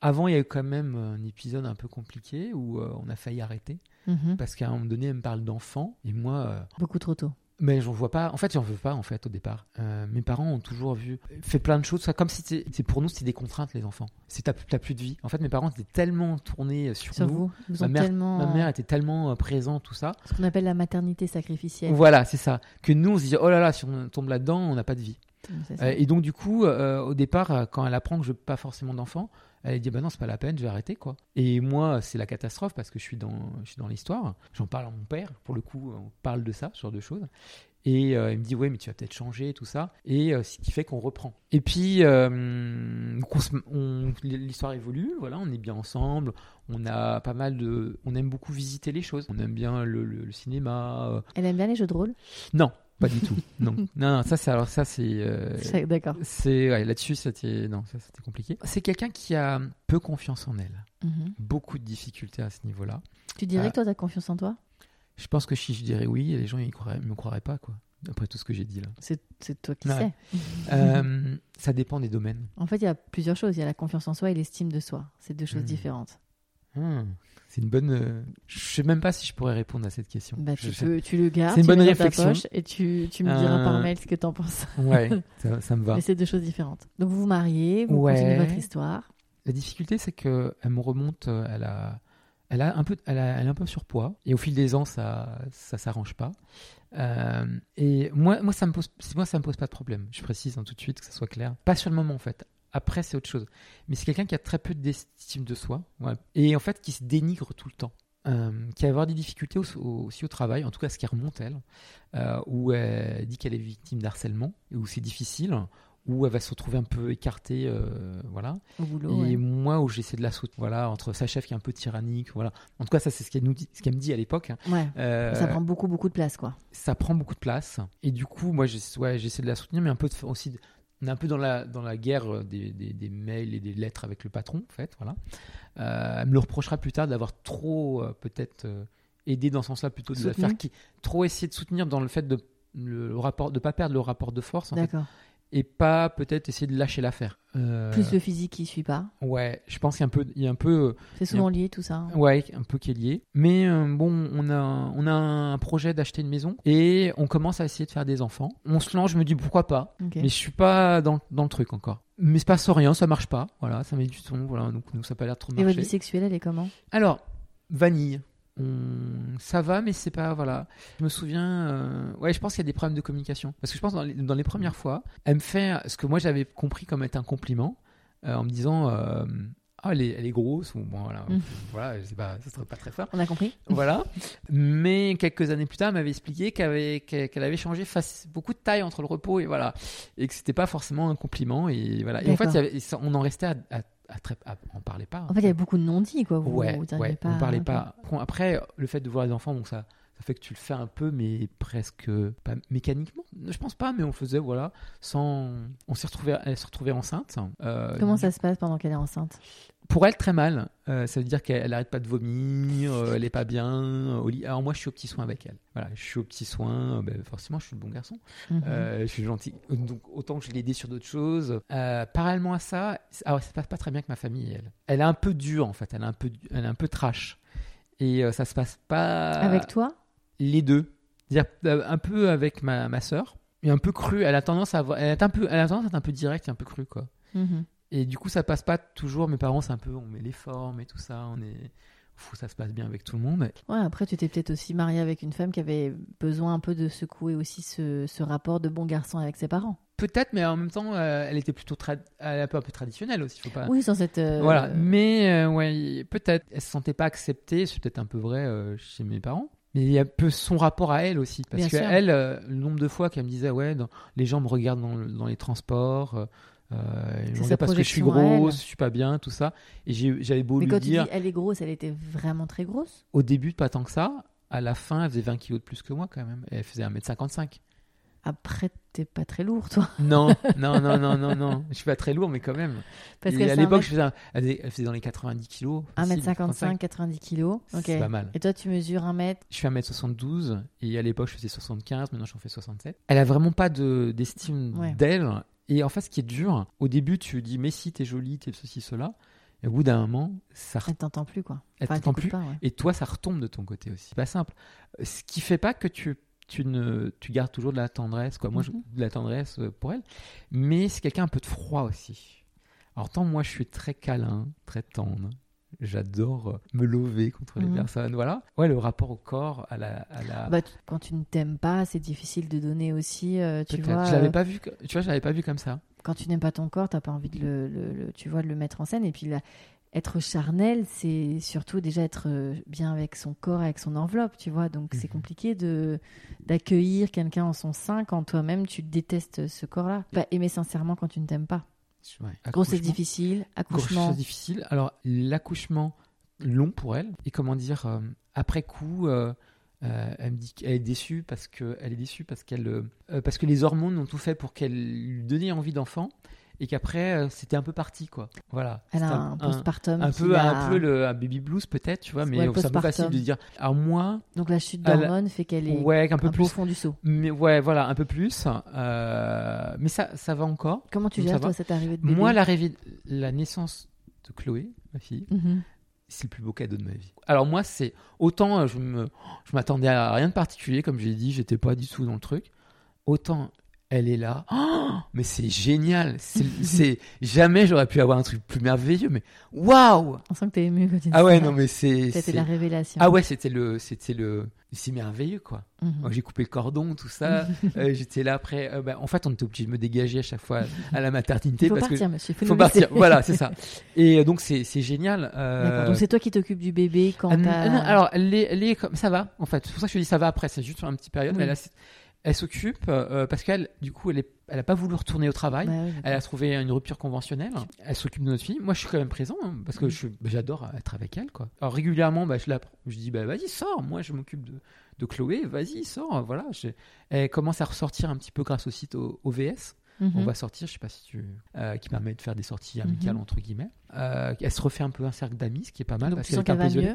Avant, il y a eu quand même un épisode un peu compliqué où euh, on a failli arrêter Mhm. parce qu'à un moment donné, elle me parle d'enfants et moi, Beaucoup trop tôt. Mais j'en vois pas. En fait, j'en veux pas en fait au départ. Euh, mes parents ont toujours vu, fait plein de choses, ça, comme si c'est pour nous, c'était des contraintes les enfants. C'est t'as t'as plus de vie. En fait, mes parents étaient tellement tournés sur, Sur nous. vous, ils Ma mère, tellement. ma mère était tellement euh, présente, tout ça. Ce qu'on appelle la maternité sacrificielle. Voilà, c'est ça. Que nous, on se dit, oh là là, si on tombe là-dedans, on n'a pas de vie. Euh, et donc, du coup, euh, au départ, euh, quand elle apprend que je veux pas forcément d'enfants, elle dit, bah non, c'est pas la peine, je vais arrêter, quoi. Et moi, c'est la catastrophe parce que je suis dans, je suis dans l'histoire. J'en parle à mon père, pour le coup, on parle de ça, ce genre de choses. Et euh, il me dit, ouais, mais tu vas peut-être changer, tout ça. Et euh, ce qui fait qu'on reprend. Et puis, euh, l'histoire évolue, voilà, on est bien ensemble. On a pas mal de. On aime beaucoup visiter les choses. On aime bien le, le- le cinéma. euh. Elle aime bien les jeux de rôle? Non, pas du tout. Non, non, non, ça, c'est alors ça, c'est. euh, C'est- D'accord. c'est ouais, là-dessus, c'était non, ça c'était compliqué. C'est quelqu'un qui a peu confiance en elle, Mhm. beaucoup de difficultés à ce niveau-là. Tu dirais Ah. que toi, t'as confiance en toi? Je pense que si je dirais oui, les gens ils croiraient, me croiraient pas quoi. Après tout ce que j'ai dit là. C'est c'est toi qui Ouais. sais. Euh, ça dépend des domaines. En fait, il y a plusieurs choses. Il y a la confiance en soi et l'estime de soi. C'est deux choses Mhm. différentes. Hmm, c'est une bonne. euh, Je sais même pas si je pourrais répondre à cette question. Bah, Je tu, sais- peux, tu le gardes, C'est une tu bonne le mets dans ta réflexion. poche et tu, tu me diras Euh, par mail ce que t'en penses. Ouais, ça, ça me va. Mais c'est deux choses différentes. Donc vous vous mariez, vous Ouais. continuez votre histoire. La difficulté, c'est que elle me remonte. euh, Elle a, elle a un peu, elle, a- elle est un peu surpoids. Et au fil des ans, ça, ça s'arrange pas. Euh, et moi, moi, ça me pose, moi, ça me pose pas de problème. Je précise hein, tout de suite que ça soit clair. Pas sur le moment, en fait. Après, c'est autre chose. Mais c'est quelqu'un qui a très peu d'estime de soi. ouais. Et en fait, qui se dénigre tout le temps. Euh, qui va avoir des difficultés au- au- aussi au travail, en tout cas ce qui remonte elle, euh, où elle dit qu'elle est victime d'harcèlement, où c'est difficile, où elle va se retrouver un peu écartée, euh, voilà. Au boulot. Et ouais. moi, où j'essaie de la soutenir, voilà, entre sa chef qui est un peu tyrannique, voilà. En tout cas, ça, c'est ce qu'elle nous dit, ce qu'elle me dit à l'époque. hein. Ouais. Euh, Ça prend beaucoup, beaucoup de place, quoi. ça prend beaucoup de place. Et du coup, moi, j'essa- ouais, j'essaie de la soutenir, mais un peu de- aussi, de- on est un peu dans la, dans la guerre euh, des, des- des mails et des lettres avec le patron, en fait, voilà. Euh, elle me le reprochera plus tard d'avoir trop, euh, peut-être, euh, aidé dans ce sens-là, plutôt de la faire qui, trop essayer de soutenir dans le fait de le, le rapport, de pas perdre le rapport de force, en fait, D'accord. Et pas peut-être essayer de lâcher l'affaire. Euh, Plus le physique qui suit pas. Ouais, je pense qu'il y a un peu, il y a un peu, C'est souvent lié, tout ça. hein. ouais, un peu qui est lié. Mais euh, bon, on a, on a un projet d'acheter une maison et on commence à essayer de faire des enfants. On se lance, je me dis pourquoi pas. Mais je suis pas dans, dans le truc encore. Mais se passe rien, ça marche pas. Voilà, ça met du temps. Voilà, donc nous ça a pas l'air de trop Et votre vie sexuelle, elle est comment? Alors, vanille. On- Ça va, mais c'est pas voilà. Je me souviens, euh, ouais, je pense qu'il y a des problèmes de communication parce que je pense dans les, dans les premières fois, elle me fait ce que moi j'avais compris comme être un compliment euh, en me disant, euh, ah elle est, elle est grosse ou bon voilà, Mm. voilà, je sais pas, ça serait pas très fort. On a compris Voilà. Mais quelques années plus tard, elle m'avait expliqué qu'elle avait, qu'elle qu'elle avait changé face, beaucoup de taille entre le repos et voilà. Et que c'était pas forcément un compliment. Et voilà. Et en fait, il y avait- on en restait à, à, à très, à- on parlait pas. En fait, il y avait beaucoup de non-dits, quoi. Vous, ouais, vous ouais, pas on parlait pas. Après, le fait de voir les enfants, donc ça, ça fait que tu le fais un peu, mais presque pas mécaniquement. Je pense pas, mais on le faisait, voilà, sans. On s'est retrouvé, elle s'est retrouvée enceinte. Euh, Comment ça se passe pendant qu'elle est enceinte? Pour elle, très mal. Euh, ça veut dire qu'elle n'arrête pas de vomir, euh, elle est pas bien au lit. Alors moi, je suis au petit soin avec elle. Voilà, je suis au petit soin. ben, forcément, je suis le bon garçon. Mhm. Euh, je suis gentil. Donc autant que je l'ai aidé sur d'autres choses. Parallèlement à ça, alors ça se passe pas très bien avec ma famille. Elle, elle est un peu dure en fait. Elle est un peu, elle est un peu trash. Et ça se passe pas Avec toi? Les deux. C'est-à-dire euh, un peu avec ma, ma sœur. Et un peu crue. Elle a tendance à avoir, elle est un peu, elle a tendance à être un peu directe et un peu crue quoi. Mhm. Et du coup, ça passe pas toujours. Mes parents, c'est un peu, on met les formes et tout ça. On est, que ça se passe bien avec tout le monde. Ouais, après, tu t'es peut-être aussi mariée avec une femme qui avait besoin un peu de secouer aussi ce, ce rapport de bon garçon avec ses parents. Peut-être, mais en même temps, euh, elle était plutôt elle un peu, un peu traditionnelle aussi. Faut pas. Oui, sans cette. euh, Voilà. Mais euh, ouais, peut-être, elle se sentait pas acceptée. C'est peut-être un peu vrai chez mes parents. Mais il y a un peu son rapport à elle aussi. Parce Bien que sûr. elle, euh, le nombre de fois qu'elle me disait, ouais, dans- les gens me regardent dans, le- dans les transports. euh, euh, ils me parce que je suis grosse, je suis pas bien, tout ça. Et j'avais beau Mais lui quand tu dire, dis elle est grosse, elle était vraiment très grosse? Au début, pas tant que ça. À la fin, elle faisait 20 kilos de plus que moi quand même. Elle faisait 1m55. Après, t'es pas très lourd, toi. Non, non, non, non, non, non. Je suis pas très lourd, mais quand même. Parce Et qu'elle à fait l'époque, je faisais, un- elle faisait, dans les 90 kilos. facile, 1m55, 90 kilos. C'est pas mal. Et toi, tu mesures 1m. Je fais 1m72 et à l'époque, je faisais 75. Maintenant, j'en fais 67. Elle a vraiment pas de- d'estime Ouais. d'elle. Et en fait, ce qui est dur, au début, tu dis, mais si, t'es jolie, t'es ceci, cela. Et au bout d'un moment, ça Elle t'entend plus, quoi. Elle Enfin, t'entend plus. pas, ouais. Et toi, ça retombe de ton côté aussi. C'est pas simple. Ce qui fait pas que tu, tu, ne, tu gardes toujours de la tendresse. Quoi. Moi, je- Mhm. de la tendresse euh, pour elle. Mais c'est quelqu'un un peu de froid aussi. Alors, tant moi, je suis très câlin, très tendre. J'adore euh, me lever contre les Mhm. personnes. Voilà. Ouais, le rapport au corps, à la. À la... Bah, tu- quand tu ne t'aimes pas, c'est difficile de donner aussi, euh, tu vois. je l'avais pas vu. Tu vois, je l'avais pas vu comme ça. quand tu n'aimes pas ton corps, t'as pas envie de le, le- le- tu vois, de le mettre en scène. Et puis être charnel, c'est surtout déjà être euh, bien avec son corps, avec son enveloppe, tu vois. Donc c'est Mhm. compliqué de d'accueillir quelqu'un en son sein quand toi-même tu détestes ce corps-là. Pas aimer sincèrement quand tu ne t'aimes pas. Ouais. Grossesse Accouchement. difficile, Grossesse accouchement. difficile. Alors, l'accouchement long pour elle. Et comment dire, euh, après coup, euh, euh, elle me dit qu'elle est déçue parce que elle est déçue parce qu'elle, parce que les hormones ont tout fait pour qu'elle lui donnait envie d'enfant et qu'après euh, c'était un peu parti quoi. Voilà. Elle a C'était un, postpartum. un peu, a- un peu le un baby blues peut-être, tu vois, mais Ouais, c'est un peu facile de dire. Alors moi, Donc la chute d'hormones fait qu'elle est ouais, un peu un peu au plus. fond du seau. Mais ouais, voilà, un peu plus. Euh, mais ça, ça va encore. Comment tu gères toi cette arrivée de bébé Moi, la naissance de Chloé, ma fille, Mhm. c'est le plus beau cadeau de ma vie. Alors moi, c'est autant euh, je me, je m'attendais à rien de particulier, comme j'ai dit, j'étais pas du tout dans le truc. Autant elle est là, Oh, mais c'est génial. C'est, jamais j'aurais pu avoir un truc plus merveilleux, mais waouh On sent que t'es ému quand tu dis Ah ouais, ça. non mais c'est, C'était la révélation. ah ouais, c'était le, c'était le, c'est merveilleux quoi. Mhm. J'ai coupé le cordon, tout ça. Euh, j'étais là après. euh, bah, en fait, on était obligé de me dégager à chaque fois à la maternité Il faut parce partir, monsieur. que Faut, faut laisser. partir. voilà, c'est ça. Et euh, donc c'est, génial. euh. Donc c'est toi qui t'occupes du bébé quand ah, non, alors, ça va, en fait. C'est pour ça que je te dis ça va après. C'est juste sur une petite période. Oui. Mais a- elle s'occupe euh, parce qu'elle, du coup, elle, est, elle a pas voulu retourner au travail. Bah oui, Elle a trouvé une rupture conventionnelle. Elle s'occupe de notre fille. Moi, je suis quand même présent hein, parce que suis- bah, j'adore être avec elle. Quoi. Alors, régulièrement, bah, je, la, je dis bah, vas-y, sors. Moi, je m'occupe de, de Chloé. Vas-y, sors. Voilà. Je- elle commence à ressortir un petit peu grâce au site OVS. Mhm. On va sortir, je sais pas si tu. euh, qui permet de faire des sorties amicales, Mhm. entre guillemets. Euh, elle se refait un peu un cercle d'amis, ce qui est pas mal. Donc parce tu sens qu'elle un va mieux?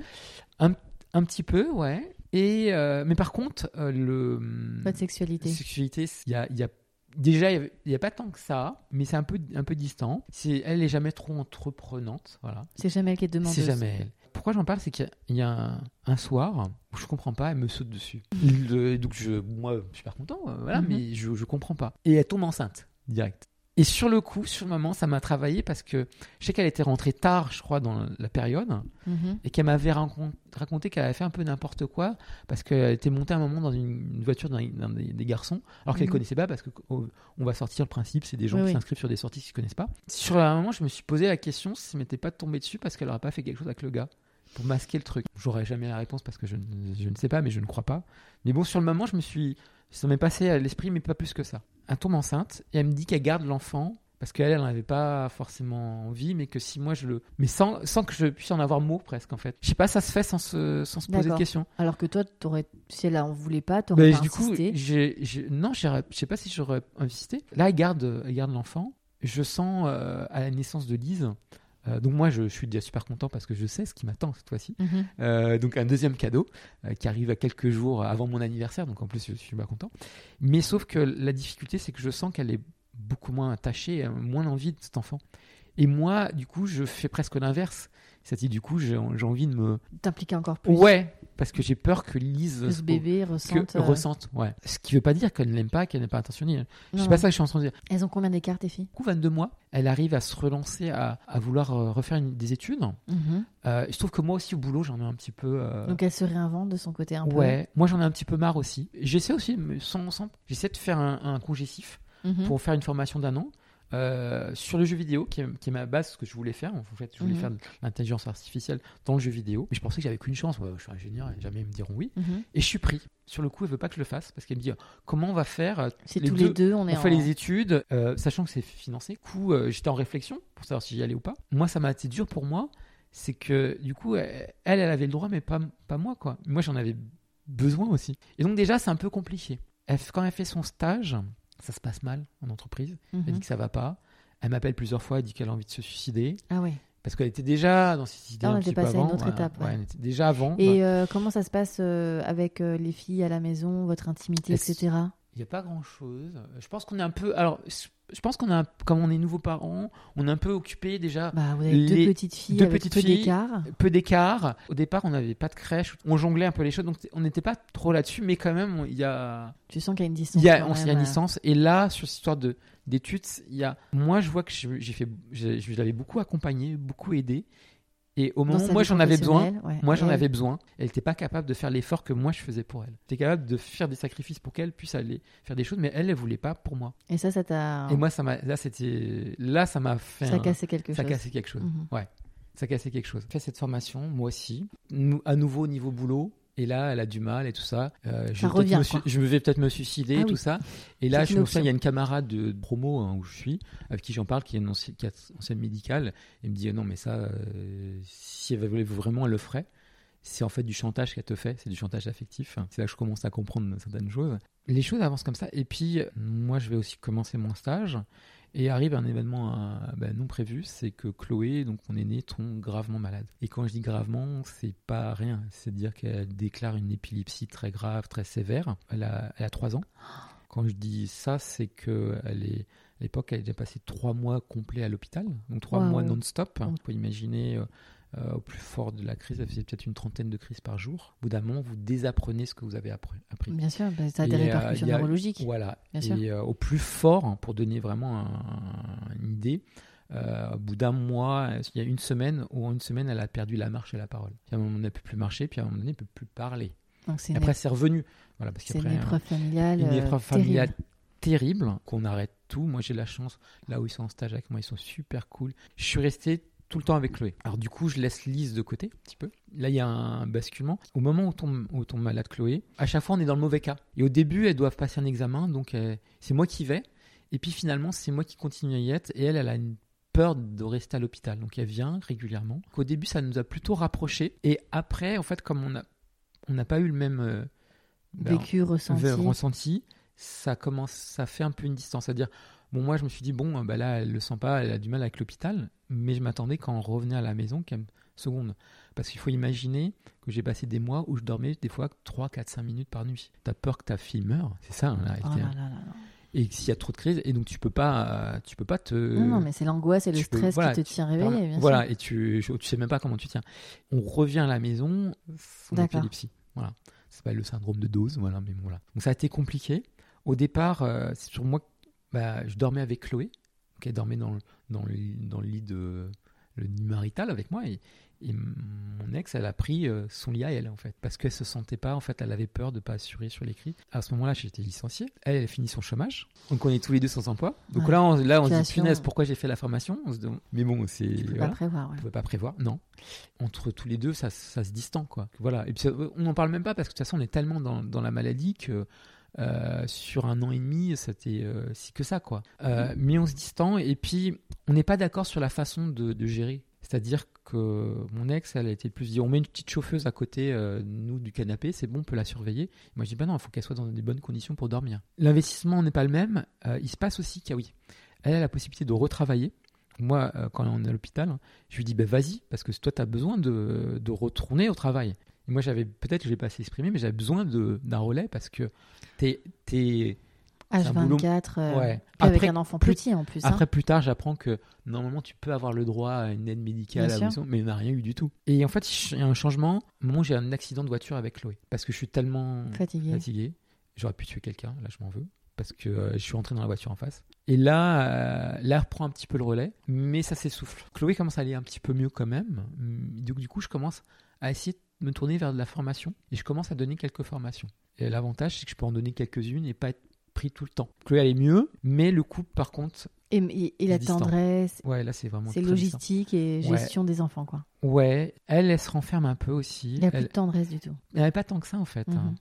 Un petit peu, ouais. Et, euh, mais par contre, euh, le. Pas de sexualité. Sexualité, il y a, il y a- déjà, il n'y a, pas tant que ça, mais c'est un peu, un peu distant. C'est, elle n'est jamais trop entreprenante, voilà. C'est jamais elle qui est demandeuse. C'est jamais elle. Pourquoi j'en parle, c'est qu'il y a, il y a un, un soir où je comprends pas, elle me saute dessus. Le- donc je, moi, je suis super content, euh, voilà, Mhm. mais je, je comprends pas. Et elle tombe enceinte direct. Et sur le coup, sur le moment, ça m'a travaillé parce que je sais qu'elle était rentrée tard, je crois, dans la période Mhm. et qu'elle m'avait raconté qu'elle avait fait un peu n'importe quoi parce qu'elle était montée un moment dans une, une voiture d'un des, des garçons alors qu'elle Mhm. connaissait pas parce que oh, on va sortir le principe c'est des gens Oui, qui oui. s'inscrivent sur des sorties qu'ils connaissent pas sur un moment je me suis posé la question si ça m'était pas tombé dessus parce qu'elle aurait pas fait quelque chose avec le gars pour masquer le truc j'aurais jamais la réponse parce que je, ne- je ne sais pas mais je ne crois pas mais bon sur le moment je me suis ça m'est passé à l'esprit mais pas plus que ça elle tombe enceinte et elle me dit qu'elle garde l'enfant parce qu'elle, elle n'en avait pas forcément envie, mais que si moi je le. Mais sans, sans que je puisse en avoir mot presque, en fait. Je sais pas, ça se fait sans se, sans se poser de questions. Alors que toi, t'aurais, si elle en voulait pas, t'aurais Mais pas du coup, insisté. j'ai, j'ai- non, je sais pas si j'aurais insisté. Là, elle garde, elle garde l'enfant. Je sens euh, à la naissance de Lise. Euh, donc moi, je, je suis déjà super content parce que je sais ce qui m'attend cette fois-ci. Mhm. Euh, donc un deuxième cadeau euh, qui arrive à quelques jours avant mon anniversaire, donc en plus je suis pas content. Mais sauf que la difficulté, c'est que je sens qu'elle est beaucoup moins attachée, moins envie de cet enfant. Et moi, du coup, je fais presque l'inverse. C'est-à-dire, du coup, j'ai envie de me... T'impliquer encore plus. Ouais, parce que j'ai peur que Lise Que ce bébé ressente. euh, ressente. Ouais. Ce qui veut pas dire qu'elle ne l'aime pas, qu'elle n'est pas attentionnée. non, C'est non. pas ça que je suis en train de dire. Elles ont combien d'écart, tes filles? Du coup, 22 mois, elle arrive à se relancer, à, à vouloir euh, refaire une- des études. Mhm. Euh, je trouve que moi aussi, au boulot, j'en ai un petit peu... euh, Donc elle se réinvente de son côté un peu. Ouais, moi j'en ai un petit peu marre aussi. J'essaie aussi, sans, sans- j'essaie de faire un, un congécif Mhm. pour faire une formation d'un an euh, sur le jeu vidéo, qui est, qui est ma base, ce que je voulais faire. En fait, je voulais Mhm. faire de l'intelligence artificielle dans le jeu vidéo. Mais je pensais que j'avais qu'une chance. Ouais, je suis ingénieur et jamais ils me diront oui. Mhm. Et je suis pris. Sur le coup, elle veut pas que je le fasse parce qu'elle me dit comment on va faire euh, les tous deux- les deux, on est on fait en... les études, euh, sachant que c'est financé. Du coup, euh, j'étais en réflexion pour savoir si j'y allais ou pas. Moi, ça m'a été dur pour moi. C'est que du coup, elle, elle elle avait le droit, mais pas, pas moi, quoi. Moi, j'en avais besoin aussi. Et donc, déjà, c'est un peu compliqué. elle, quand elle fait son stage, ça se passe mal en entreprise. Elle Mhm. dit que ça va pas. Elle m'appelle plusieurs fois, elle dit qu'elle a envie de se suicider. Ah ouais. Parce qu'elle était déjà dans ces idées Ah, on un était petit peu passé à une autre étape, ouais. ouais, elle était déjà avant. Et Ouais. euh, comment ça se passe euh, avec euh, les filles à la maison, votre intimité, etc. Il n'y a pas grand-chose. Je pense qu'on est un peu... Alors, je pense qu'on a, comme on est nouveaux parents, on est un peu occupé déjà. Bah, vous avez Les deux petites filles deux avec petites peu d'écart. peu d'écart. Au départ, on n'avait pas de crèche. On jonglait un peu les choses, donc on n'était pas trop là-dessus. Mais quand même, il y a, Tu sens qu'il y a une distance. il y a, on, y a une licence. Et là, sur cette histoire de d'études, il y a. Moi, je vois que je- j'ai fait, j'ai- je l'avais beaucoup accompagné, beaucoup aidé. Et au moment où moi j'en avais besoin, ouais. moi j'en avais besoin. Elle n'était pas capable de faire l'effort que moi je faisais pour elle. Elle était capable de faire des sacrifices pour qu'elle puisse aller faire des choses, mais elle, elle voulait pas pour moi. Et ça, ça t'a. Et moi, ça m'a, là, c'était, là, ça m'a fait. ça a un- cassé quelque ça chose. cassait quelque chose. Mhm. Ouais, ça cassait quelque chose. Fait cette formation, moi aussi, Nou- à nouveau au niveau boulot. Et là, elle a du mal et tout ça. Euh, je, Ça vais revient, me su- vais peut-être me suicider Ah et tout oui. ça. Et là, je me souviens, il y a une camarade de promo hein, où je suis, avec qui j'en parle, qui est une ancienne, qui est ancienne médicale. Et me dit non, mais ça, euh, si elle voulait vraiment, elle le ferait. C'est en fait du chantage qu'elle te fait, c'est du chantage affectif. C'est là que je commence à comprendre certaines choses. Les choses avancent comme ça. Et puis, moi, je vais aussi commencer mon stage. Et arrive un événement euh, ben, non prévu, c'est que Chloé, donc mon aînée, tombe gravement malade. Et quand je dis gravement, c'est pas rien. C'est-à-dire qu'elle déclare une épilepsie très grave, très sévère. Elle a, elle a 3 ans. Quand je dis ça, c'est que elle est, à l'époque, elle a déjà passé 3 mois complets à l'hôpital. Donc 3 Waouh. mois non-stop. Vous pouvez imaginer, euh, au plus fort de la crise, elle faisait peut-être une trentaine de crises par jour. Au bout d'un moment, vous désapprenez ce que vous avez appris. Bien sûr, bah, ça a des Et, euh, répercussions a- neurologiques. Voilà. Bien et sûr. euh, au plus fort, hein, pour donner vraiment un- une idée, euh, au bout d'un mois, euh, il y a une semaine, ou en une semaine, elle a perdu la marche et la parole. Puis à un moment elle ne peut plus marcher, puis à un moment donné, elle ne peut plus parler. Donc c'est Et après, c'est revenu. Voilà, parce c'est une épreuve familiale. une euh, épreuve terrible. familiale terrible, qu'on arrête tout. Moi, j'ai la chance, là où ils sont en stage avec moi, ils sont super cool. Je suis resté tout le temps avec Chloé. Alors du coup, je laisse Lise de côté, un petit peu. Là, il y a un basculement. Au moment où tombe, où tombe malade Chloé, à chaque fois, on est dans le mauvais cas. Et au début, elles doivent passer un examen, donc euh, c'est moi qui vais. Et puis finalement, c'est moi qui continue à y être. Et elle, elle a une peur de rester à l'hôpital. Donc elle vient régulièrement. Au début, ça nous a plutôt rapprochés. Et après, en fait, comme on a- on n'a pas eu le même... euh, ben, Vécu, ressenti. ve- ressenti, ça commence, ça fait un peu une distance. C'est-à-dire, bon, moi, je me suis dit, bon, bah là, elle le sent pas, elle a du mal avec l'hôpital, mais je m'attendais quand on revenait à la maison, qu'elle me seconde. Parce qu'il faut imaginer que j'ai passé des mois où je dormais des fois 3, 4, 5 minutes par nuit. T'as peur que ta fille meure, c'est ça, hein, Oh là hein. là là. Et s'il y a trop de crises, et donc tu peux pas, tu peux pas te. Non, non, mais c'est l'angoisse et le tu peux- stress voilà, qui te tient réveillé, bien voilà, sûr. et tu, tu sais même pas comment tu tiens. On revient à la maison, D'accord. épilepsie. Voilà. Ça s'appelle le syndrome de dose, voilà, mais bon, voilà. Donc ça a été compliqué. Au départ, euh, c'est sur moi, bah, je dormais avec Chloé, qui elle dormait dans le, dans le, dans le lit de le lit marital avec moi, et, et mon ex, elle a pris euh, son lit à elle, en fait, parce qu'elle se sentait pas, en fait, elle avait peur de pas assurer sur les cris. À ce moment-là, j'étais licencié. Elle, elle a fini son chômage. Donc on est tous les deux sans emploi. Donc Ouais. là, on, là, on se dit, punaise, pourquoi j'ai fait la formation? On se demande- Mais bon, c'est... Peux voilà. pas prévoir. On ouais. pouvait pas prévoir, non. Entre tous les deux, ça, ça se distend, quoi. Voilà. Et puis, on n'en parle même pas parce que de toute façon, on est tellement dans, dans la maladie que euh, sur un an et demi, c'était euh, si que ça, quoi. Euh, mais on se distend et puis on n'est pas d'accord sur la façon de, de gérer. C'est-à-dire que mon ex, elle a été plus dit on met une petite chauffeuse à côté, nous, du canapé, c'est bon, on peut la surveiller. Moi, je dis bah non, il faut qu'elle soit dans des bonnes conditions pour dormir. L'investissement n'est pas le même. Il se passe aussi qu'ah oui, elle a la possibilité de retravailler. Moi, quand on est à l'hôpital, je lui dis bah vas-y, parce que toi, tu as besoin de, de retourner au travail. Et moi, j'avais peut-être je l'ai pas assez exprimé, mais j'avais besoin d'un relais parce que t'es. boulot- H24, euh, Ouais. avec un enfant plus- petit en plus. hein. Après, plus tard, j'apprends que normalement, tu peux avoir le droit à une aide médicale à la maison, mais il n'y en a rien eu du tout. Et en fait, il y a un changement. Au moment où j'ai un accident de voiture avec Chloé, parce que je suis tellement Fatigué. fatigué, j'aurais pu tuer quelqu'un, là, je m'en veux, parce que euh, je suis rentré dans la voiture en face. Et là, euh, là, elle reprend un petit peu le relais, mais ça s'essouffle. Chloé commence à aller un petit peu mieux quand même. Donc, du coup, je commence à essayer de me tourner vers de la formation, et je commence à donner quelques formations. Et l'avantage, c'est que je peux en donner quelques-unes et pas être pris tout le temps. Chloé, elle est mieux, mais le couple, par contre, Et, et- et la distant. tendresse, Ouais, là, c'est vraiment. c'est distant. logistique et Ouais. gestion des enfants, quoi. Ouais, elle, elle se renferme un peu aussi. Il n'y a plus de tendresse du tout. elle n'avait pas tant que ça, en fait. Mhm. hein.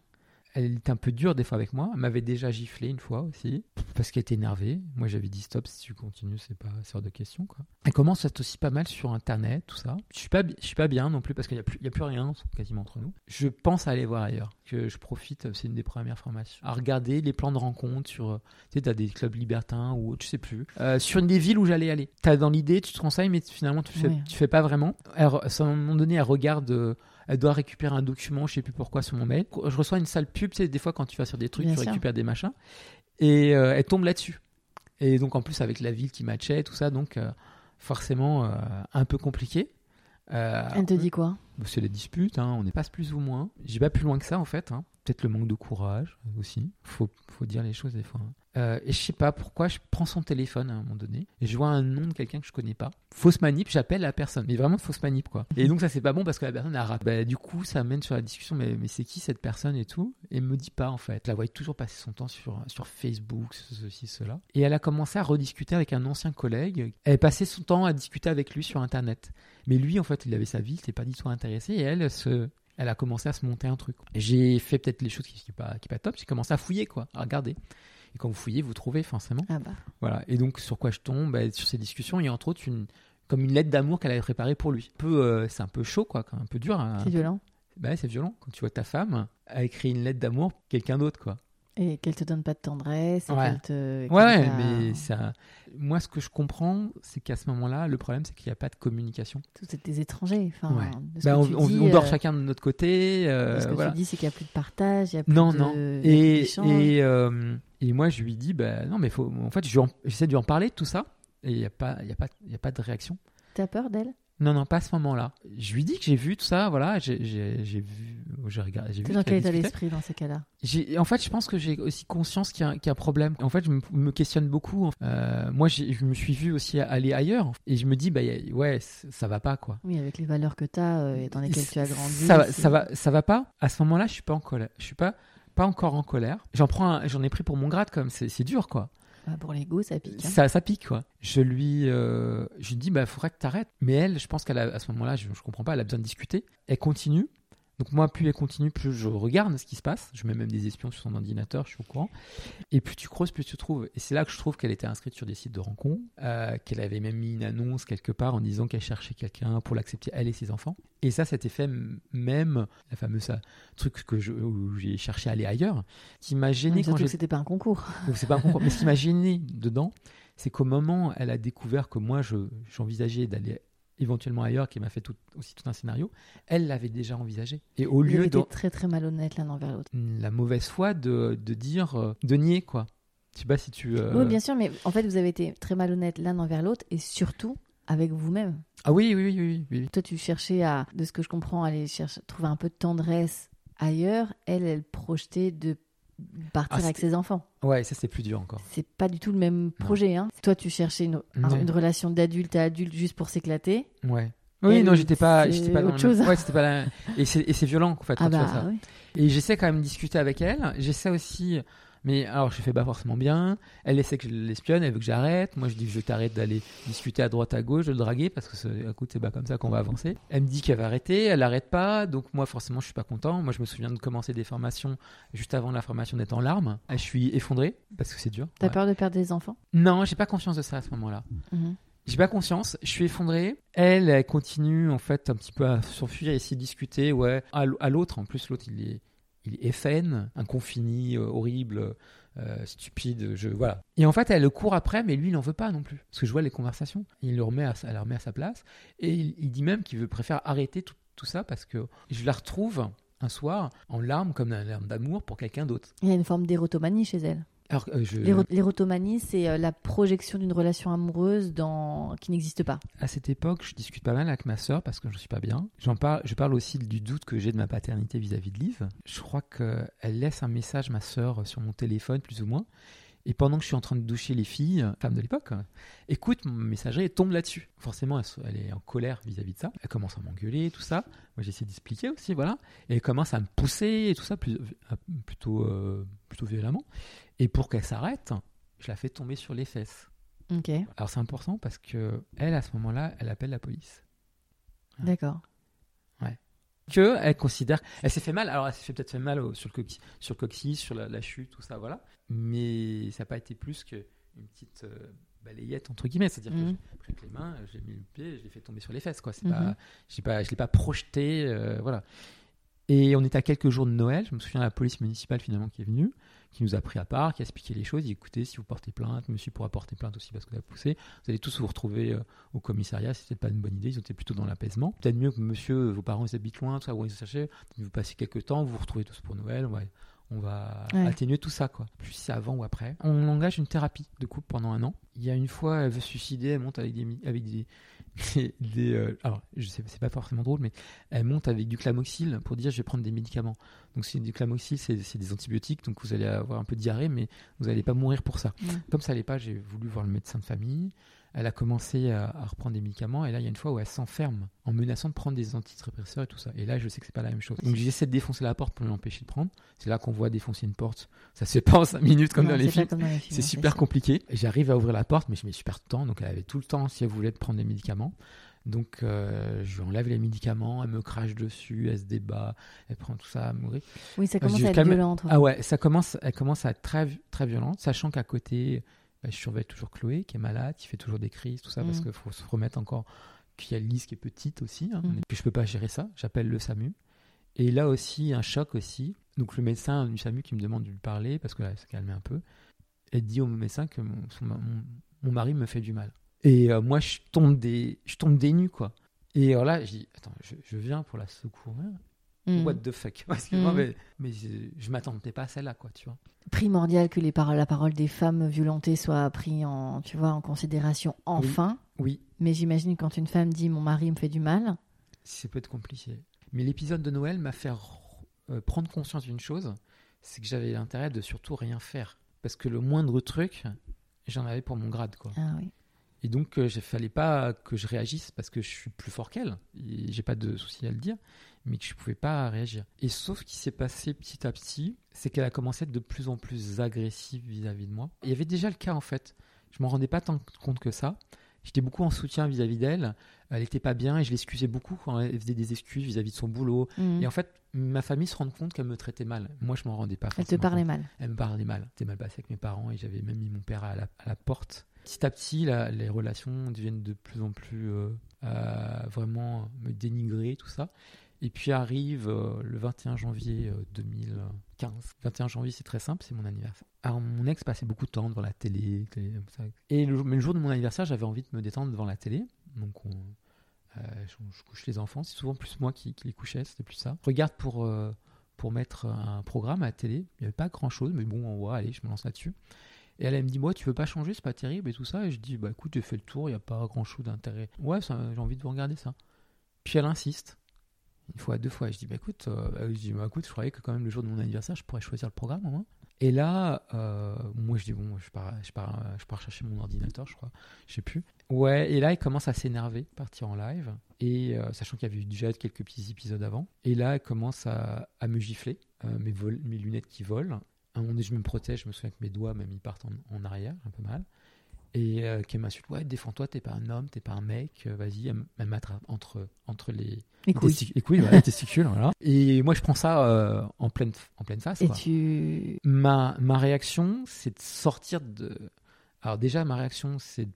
Elle était un peu dure des fois avec moi. Elle m'avait déjà giflé une fois aussi, parce qu'elle était énervée. Moi, j'avais dit stop, si tu continues, c'est pas hors de question. Quoi. Elle commence à être aussi pas mal sur Internet, tout ça. Je suis pas, je suis pas bien non plus, parce qu'il n'y a, plus- il y a plus rien quasiment entre nous. Je pense à aller voir ailleurs, que je profite, c'est une des premières formations, à regarder les plans de rencontre sur, euh, tu sais, t'as des clubs libertins ou autre, je sais plus, Euh, sur une des villes où j'allais aller. T'as dans l'idée, tu te renseignes, mais finalement, tu fais, Ouais. tu fais pas vraiment. Elle, à un moment donné, elle regarde... elle doit récupérer un document, je sais plus pourquoi, sur mon mail. Je reçois une sale pub, tu sais, des fois quand tu vas sur des trucs, Bien tu sûr. récupères des machins. Et euh, elle tombe là-dessus. Et donc en plus avec la ville qui matchait, tout ça, donc euh, forcément euh, un peu compliqué. Elle te dit quoi? C'est la dispute, hein, on n'est pas plus ou moins. J'ai pas plus loin que ça en fait. hein. Peut-être le manque de courage aussi. Faut, faut dire les choses des fois. hein. Euh, et je sais pas pourquoi je prends son téléphone à un moment donné et je vois un nom de quelqu'un que je connais pas. Fausse manip, j'appelle la personne. Mais vraiment fausse manip quoi. Et donc ça c'est pas bon parce que la personne a raté. Bah, du coup ça amène sur la discussion mais, mais c'est qui cette personne et tout? Et elle me dit pas en fait. Je la voyais toujours passer son temps sur, sur Facebook, ceci, cela. Et elle a commencé à rediscuter avec un ancien collègue. Elle passait son temps à discuter avec lui sur internet. Mais lui, en fait, il avait sa vie, il n'était pas du tout intéressé. Et elle, se, elle a commencé à se monter un truc. J'ai fait peut-être les choses qui sont pas, qui pas top. J'ai commencé à fouiller, quoi, à regarder. Et quand vous fouillez, vous trouvez forcément. Ah bah. Voilà. Et donc, sur quoi je tombe? Bah, Sur ces discussions, il y a entre autres une, comme une lettre d'amour qu'elle avait préparée pour lui. Peu, euh, c'est un peu chaud, quoi, un peu dur. hein. C'est violent. Bah, c'est violent. Quand tu vois ta femme a écrit une lettre d'amour pour quelqu'un d'autre, quoi. Et qu'elle te donne pas de tendresse. et Ouais. te- mais ça. Moi, ce que je comprends, c'est qu'à ce moment-là, le problème, c'est qu'il n'y a pas de communication. Tous êtes des étrangers. Enfin, Ouais. de ce Bah, que on, dis, dort euh, chacun de notre côté. euh, Ce que voilà. tu dis, c'est qu'il n'y a plus de partage, il n'y a plus Non, de... non. y Et, et, euh, et moi, je lui dis, bah, non, mais faut, en fait, j'essaie de lui en parler de tout ça. Et il n'y a, pas- y a, pas- y a pas de réaction. T'as peur d'elle? Non, non, pas à ce moment-là. Je lui dis que j'ai vu tout ça, voilà, j'ai vu, j'ai regardé, T'es dans quel état d'esprit dans ces cas-là? En fait, je pense que j'ai aussi conscience qu'il y, a- qu'il y a un problème. En fait, je me, me questionne beaucoup. Euh, moi, je me suis vu aussi aller ailleurs. Et je me dis, bah, ouais, ça va pas, quoi. Oui, avec les valeurs que tu as et dans lesquelles tu as grandi. Ça, va- ça, va, ça va pas. À ce moment-là, je suis pas en colère. Je suis pas, pas encore en colère. J'en prends, j'en ai pris pour mon grade, comme c'est c'est dur, quoi. Bah, pour l'ego, ça pique. hein. Ça, ça pique, quoi. Je lui, euh, je lui dis, bah, faudrait que t'arrêtes. Mais elle, je pense qu'elle a, à ce moment-là, je, je comprends pas, elle a besoin de discuter. Elle continue. Donc moi, plus elle continue, plus je regarde ce qui se passe. Je mets même des espions sur son ordinateur, je suis au courant. Et plus tu creuses, plus tu trouves. Et c'est là que je trouve qu'elle était inscrite sur des sites de rencontres, euh, qu'elle avait même mis une annonce quelque part en disant qu'elle cherchait quelqu'un pour l'accepter, elle et ses enfants. Et ça, fait m- même, la fameuse euh, truc que je, où j'ai cherché à aller ailleurs, qui m'a gêné quand j'ai c'était pas un concours. donc c'est pas un concours. Mais ce qui m'a gêné dedans, c'est qu'au moment elle a découvert que moi je j'envisageais d'aller éventuellement ailleurs, qui m'a fait tout- aussi tout un scénario, elle l'avait déjà envisagé. Et au lieu de très très malhonnête l'un envers l'autre. la mauvaise foi de, de dire, euh, de nier quoi. Je sais pas si tu. euh, Oui, bien sûr, mais en fait, vous avez été très malhonnête l'un envers l'autre et surtout avec vous-même. Ah oui, oui, oui, oui, oui, oui. Toi, tu cherchais à, de ce que je comprends, aller chercher, trouver un peu de tendresse ailleurs. Elle, elle projetait de partir Ah, avec ses enfants. Ouais, ça c'est plus dur encore. C'est pas du tout le même projet. Hein. Toi, tu cherchais une, une relation d'adulte à adulte juste pour s'éclater. Ouais. Oui, non, j'étais pas, j'étais pas dans autre le chose. Ouais, c'était pas la... Et c'est violent en fait quand Ah tu vois bah ça. oui. Et j'essaie quand même de discuter avec elle. J'essaie aussi, mais alors je fais pas forcément bien. Elle essaie que je l'espionne, elle veut que j'arrête. Moi je dis que je t'arrête d'aller discuter à droite à gauche, de le draguer parce que c'est- écoute c'est pas comme ça qu'on va avancer. Elle me dit qu'elle va arrêter, elle arrête pas. Donc moi forcément je suis pas content. Moi je me souviens de commencer des formations juste avant la formation d'être en larmes. Je suis effondré parce que c'est dur. T'as Ouais. peur de perdre des enfants? Non, j'ai pas conscience de ça à ce moment-là. Mhm. J'ai pas conscience, je suis effondré. Elle, elle continue en fait un petit peu à s'enfuir et de discuter. Ouais, à l'autre, en plus l'autre il est, il est FN, un confini euh, horrible, euh, stupide. Je voilà. Et en fait, elle le court après, mais lui il n'en veut pas non plus. Parce que je vois les conversations, il le remet, à, elle le remet à sa place et il, il dit même qu'il veut préfère arrêter tout, tout ça parce que je la retrouve un soir en larmes comme une larme d'amour pour quelqu'un d'autre. Il y a une forme d'érotomanie chez elle. Alors euh, je, L'érotomanie, c'est euh, la projection d'une relation amoureuse dans... qui n'existe pas. à cette époque, je discute pas mal avec ma sœur parce que je ne suis pas bien. J'en parle, je parle aussi du doute que j'ai de ma paternité vis-à-vis de Liv. Je crois qu'elle laisse un message, ma sœur, sur mon téléphone, plus ou moins. Et pendant que je suis en train de doucher les filles, femmes de l'époque, écoute, mon messagerie tombe là-dessus. Forcément, elle, est en colère vis-à-vis de ça. Elle commence à m'engueuler, tout ça. Moi, j'essaie d'expliquer aussi, voilà. Et elle commence à me pousser et tout ça, euh, plutôt, euh, plutôt violemment. Et pour qu'elle s'arrête, je la fais tomber sur les fesses. Ok, Alors c'est important parce que elle, à ce moment-là, elle appelle la police. d'accord. que elle considère. Elle s'est fait mal. Alors, elle s'est fait peut-être fait mal au- sur le coccyx, sur le coccyx, sur la, la chute, tout ça, voilà. Mais ça n'a pas été plus qu'une petite euh, balayette entre guillemets, c'est-à-dire Mhm. que j'ai pris avec les mains, j'ai mis le pied, je l'ai fait tomber sur les fesses, quoi. C'est Mhm. pas, j'ai pas, je l'ai pas projeté, euh, voilà. Et on était à quelques jours de Noël. Je me souviens de la police municipale finalement qui est venue, qui nous a pris à part, qui a expliqué les choses. Il dit, écoutez, si vous portez plainte, monsieur pourra porter plainte aussi parce que vous avez poussé. Vous allez tous vous retrouver euh, au commissariat. C'était pas une bonne idée. Ils étaient plutôt dans l'apaisement. Peut-être mieux que monsieur, vos parents ils habitent loin, tout ça, se cherchaient. Vous passez quelques temps, vous vous retrouvez tous pour Noël. Ouais. On va Ouais. atténuer tout ça, quoi. Plus c'est avant ou après. On engage une thérapie de couple pendant un an. Il y a une fois, elle veut se suicider, elle monte avec des, avec des, des, des, euh, alors je sais, c'est pas forcément drôle, mais elle monte avec du clamoxyle pour dire je vais prendre des médicaments. Donc c'est du clamoxyle, c'est des antibiotiques, donc vous allez avoir un peu de diarrhée, mais vous n'allez pas mourir pour ça. Mm. Comme ça allait pas, j'ai voulu voir le médecin de famille. Elle a commencé à, à reprendre des médicaments, et là il y a une fois où elle s'enferme en menaçant de prendre des antidépresseurs et tout ça. Et là je sais que c'est pas la même chose. Donc j'essaie de défoncer la porte pour l'empêcher de prendre. C'est là qu'on voit défoncer une porte. Ça se fait pas en 5 minutes comme Non, dans les films. comme dans les films, C'est super compliqué. J'arrive à ouvrir la porte, mais je mets super de temps. Donc elle avait tout le temps si elle voulait prendre des médicaments. Donc euh, je lui enlève les médicaments, elle me crache dessus, elle se débat, elle prend tout ça à mourir. Oui, ça commence à être calme- violent. Ah ouais, ça commence, elle commence à être très, très violente, sachant qu'à côté, bah, je surveille toujours Chloé qui est malade, qui fait toujours des crises, tout ça, parce Mhm. qu'il faut se remettre encore qu'il y a Lise qui est petite aussi, hein, Mhm. et puis je peux pas gérer ça, j'appelle le SAMU. Et là aussi, un choc aussi. Donc le médecin du SAMU qui me demande de lui parler, parce que là, elle s'est calmée un peu, elle dit au médecin que mon, son- mon, mon mari me fait du mal. Et euh, moi, je tombe des, je tombe des nues, quoi. Et alors là, je dis, attends, je, je viens pour la secourir. Mm. What the fuck Excuse-moi, mais, mais je, je m'attendais pas à celle-là, quoi, tu vois. Primordial que les paroles, la parole des femmes violentées soit prise en, tu vois, en considération enfin. Oui, Mais j'imagine quand une femme dit mon mari me fait du mal. ça peut être compliqué. Mais l'épisode de Noël m'a fait euh, prendre conscience d'une chose, c'est que j'avais l'intérêt de surtout rien faire. Parce que le moindre truc, j'en avais pour mon grade, quoi. Ah oui. Et donc, il ne fallait pas que je réagisse parce que je suis plus fort qu'elle. Et j'ai pas de souci à le dire, mais que je pouvais pas réagir. Et sauf ce qui s'est passé petit à petit, c'est qu'elle a commencé à être de plus en plus agressive vis-à-vis de moi. Il y avait déjà le cas en fait. Je m'en rendais pas tant compte que ça. J'étais beaucoup en soutien vis-à-vis d'elle. Elle était pas bien et je l'excusais beaucoup quand elle faisait des excuses vis-à-vis de son boulot. Mm. Et en fait, ma famille se rend compte qu'elle me traitait mal. Moi, je m'en rendais pas. Elle te parlait compte. mal. Elle me parlait mal. C'était mal passé avec mes parents et j'avais même mis mon père à la, à la porte. Petit à petit, les relations deviennent de plus en plus euh, euh, vraiment me dénigrer, tout ça. Et puis arrive euh, le 21 janvier euh, 2015. 21 janvier, c'est très simple, c'est mon anniversaire. Alors, mon ex passait beaucoup de temps devant la télé. Et le, mais le jour de mon anniversaire, j'avais envie de me détendre devant la télé. Donc, on, je, couche les enfants. C'est souvent plus moi qui, les couchais, c'était plus ça. Je regarde pour, pour mettre un programme à la télé. Il n'y avait pas grand chose, mais bon, on voit, allez, je me lance là-dessus. Et elle, elle me dit, moi, tu veux pas changer, c'est pas terrible et tout ça. Et je dis, bah écoute, j'ai fait le tour, il n'y a pas grand chose d'intérêt. Ouais, j'ai envie de vous regarder ça. Puis elle insiste. Une fois, deux fois. Et je dis, bah écoute, euh, je dis, bah écoute, je croyais que quand même le jour de mon anniversaire, je pourrais choisir le programme au moins. Et là, euh, moi je dis, bon, je pars, je, pars, euh, je pars chercher mon ordinateur, je crois. Je sais plus. Ouais, et là, il commence à s'énerver, partir en live. Et euh, sachant qu'il y avait eu déjà quelques petits épisodes avant. Et là, elle commence à, me gifler, euh, mes lunettes qui volent. À un moment donné, je me protège, je me souviens que mes doigts, même, ils partent en, en arrière, un peu mal. Et euh, qu'elle m'insulte, ouais, défends-toi, t'es pas un homme, t'es pas un mec, euh, vas-y, elle, elle m'attrape entre, entre les, Les couilles. testi- les couilles, voilà, les testicules, voilà. Et moi, je prends ça euh, en, pleine, en pleine face. Et quoi. tu. Ma, ma réaction, c'est de sortir de. Alors, déjà, ma réaction, c'est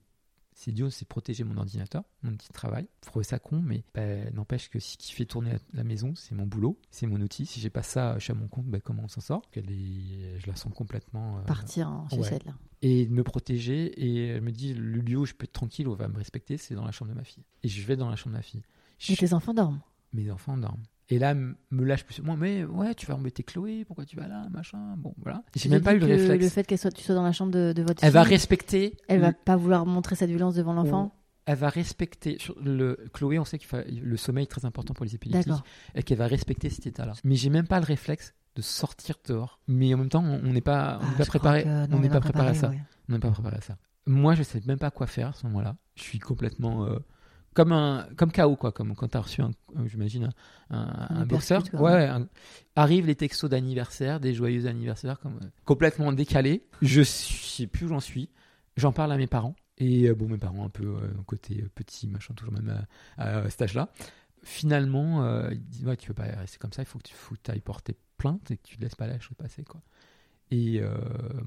c'est Dieu, c'est protéger mon ordinateur, mon outil de travail. Faut ça con, mais ben, n'empêche que ce qui fait tourner la, la maison, c'est mon boulot, c'est mon outil. Si j'ai pas ça, je suis à mon compte, ben, comment on s'en sort? Est, Je la sens complètement. euh, Partir en ouais. sucette là. et de me protéger. Et elle me dit le lieu où je peux être tranquille, où on va me respecter, c'est dans la chambre de ma fille. Et je vais dans la chambre de ma fille. Je- Et tes enfants dorment. mes enfants dorment. Et là, me lâche plus. Moi, mais ouais, tu vas embêter Chloé, pourquoi tu vas là, machin. Bon, voilà. J'ai même pas eu le réflexe. Le fait qu'elle soit, tu sois dans la chambre de, de votre Elle va respecter. elle va pas vouloir montrer cette violence devant l'enfant. Elle va respecter. Le, Chloé, on sait que le sommeil est très important pour les épileptiques. Et qu'elle va respecter cet état-là. Mais j'ai même pas le réflexe de sortir dehors. Mais en même temps, on n'est pas, on Ah, pas préparé. que- non, on n'est pas préparé à ça. ouais. On n'est pas préparé à ça. Moi, je sais même pas quoi faire à ce moment-là. Je suis complètement euh, comme un comme KO quoi, comme quand t'as reçu un, euh, j'imagine un, un, Un boxeur. Ouais. un- arrivent les textos d'anniversaire, des joyeux anniversaires, comme euh, complètement décalés. Je sais plus où j'en suis. J'en parle à mes parents et euh, bon, mes parents un peu euh, côté petit machin, toujours même à, à cet âge-là. finalement, euh, il dit ouais, tu peux pas rester comme ça, il faut que tu ailles porter plainte et que tu ne laisses pas la chose passer. Quoi. Et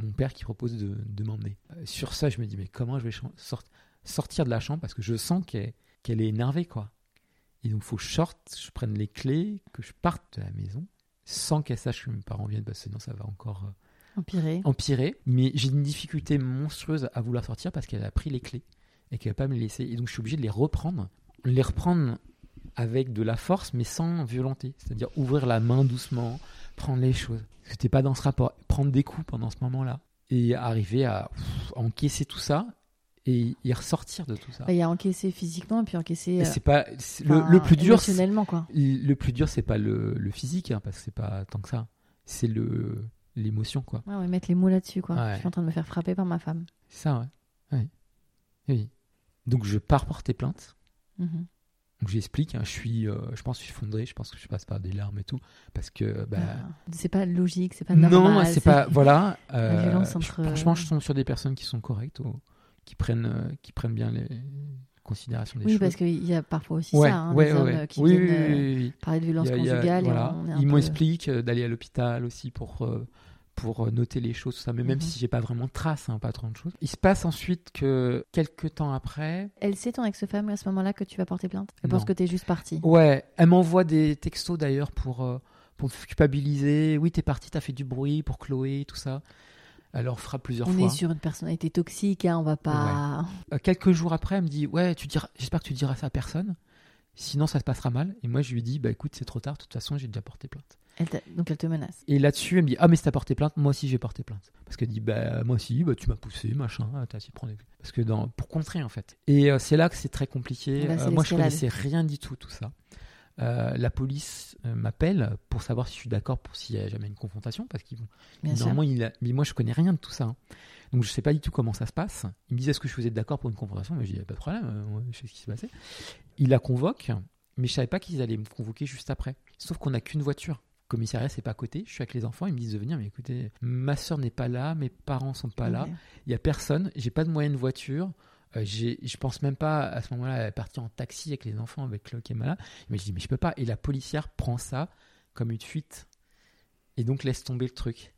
mon père qui propose de, de m'emmener. Sur ça, je me dis mais comment je vais sortir de la chambre parce que je sens qu'elle est énervée. quoi. Et donc, il faut que je sorte, je prenne les clés, que je parte de la maison sans qu'elle sache que mes parents viennent parce que sinon ça va encore empirer. empirer. Mais j'ai une difficulté monstrueuse à vouloir sortir parce qu'elle a pris les clés et qu'elle ne va pas me les laisser. Et donc, je suis obligé de les reprendre. Les reprendre avec de la force, mais sans violenter. C'est-à-dire ouvrir la main doucement, prendre les choses. Que pas dans ce rapport. Prendre des coups pendant ce moment-là. Et arriver à encaisser tout ça et y ressortir de tout ça. Il y a encaisser physiquement et puis encaisser. c'est pas le, le, plus dur. Quoi. Le plus dur c'est pas le, le physique hein, parce que c'est pas tant que ça. C'est le l'émotion quoi. Ouais, mettre les mots là-dessus quoi. Je suis en train de me faire frapper par ma femme. C'est ça ouais. Oui. Donc je pars porter plainte. Mm donc j'explique, hein, je suis, euh, je pense, que je suis fondré, je pense que je passe par des larmes et tout, parce que bah, ah, c'est pas logique, c'est pas normal. Non, c'est pas, voilà. Euh, franchement, je tombe sur des personnes qui sont correctes, qui prennent, euh, qui prennent bien les considérations des oui, choses. parce qu'il y a parfois aussi ça, hein, des hommes qui oui, viennent parler de violence conjugale. voilà. Ils m'expliquent d'aller à l'hôpital aussi pour pour euh, noter les choses, ça, mais même mhm. si j'ai pas vraiment de traces, hein, pas trop de choses. Il se passe ensuite que quelques temps après. Elle sait ton ex-femme à ce moment-là que tu vas porter plainte? Elle pense que tu es juste parti Ouais, elle m'envoie des textos d'ailleurs pour, euh, pour me culpabiliser. Oui, t'es parti, t'as fait du bruit pour Chloé, tout ça. Elle leur fera plusieurs fois. On est sur une personnalité toxique, hein, on va pas. Euh, quelques jours après, elle me dit Ouais, tu diras, j'espère que tu diras ça à personne. Sinon, ça se passera mal. Et moi, je lui dis Bah écoute, c'est trop tard, de toute façon, j'ai déjà porté plainte donc elle te menace. Et là-dessus, elle me dit Ah, mais si t'as porté plainte, moi aussi j'ai porté plainte. Parce qu'elle dit Bah, moi aussi, bah, tu m'as poussé, machin, t'as essayé de prendre. Parce que dans... pour contrer, en fait. Et euh, c'est là que c'est très compliqué. Euh, moi, je connaissais rien du tout, tout ça. Euh, la police m'appelle pour savoir si je suis d'accord pour s'il y a jamais une confrontation. Parce qu'ils vont. Normalement, il mais moi, je connais rien de tout ça. Hein. Donc, je sais pas du tout comment ça se passe. Il me disait Est-ce que je vous êtes d'accord pour une confrontation? Mais je dis Pas de problème, je sais ce qui s'est passé. Il la convoque, mais je savais pas qu'ils allaient me convoquer juste après. Sauf qu'on n'a qu'une voiture commissariat, c'est pas à côté. Je suis avec les enfants, ils me disent de venir, mais écoutez, ma soeur n'est pas là, mes parents sont pas là, il y a personne, j'ai pas de moyen de voiture. Euh, je pense même pas à ce moment-là partir en taxi avec les enfants, avec le qui est malade. Mais je dis, mais je peux pas. Et la policière prend ça comme une fuite et donc laisse tomber le truc.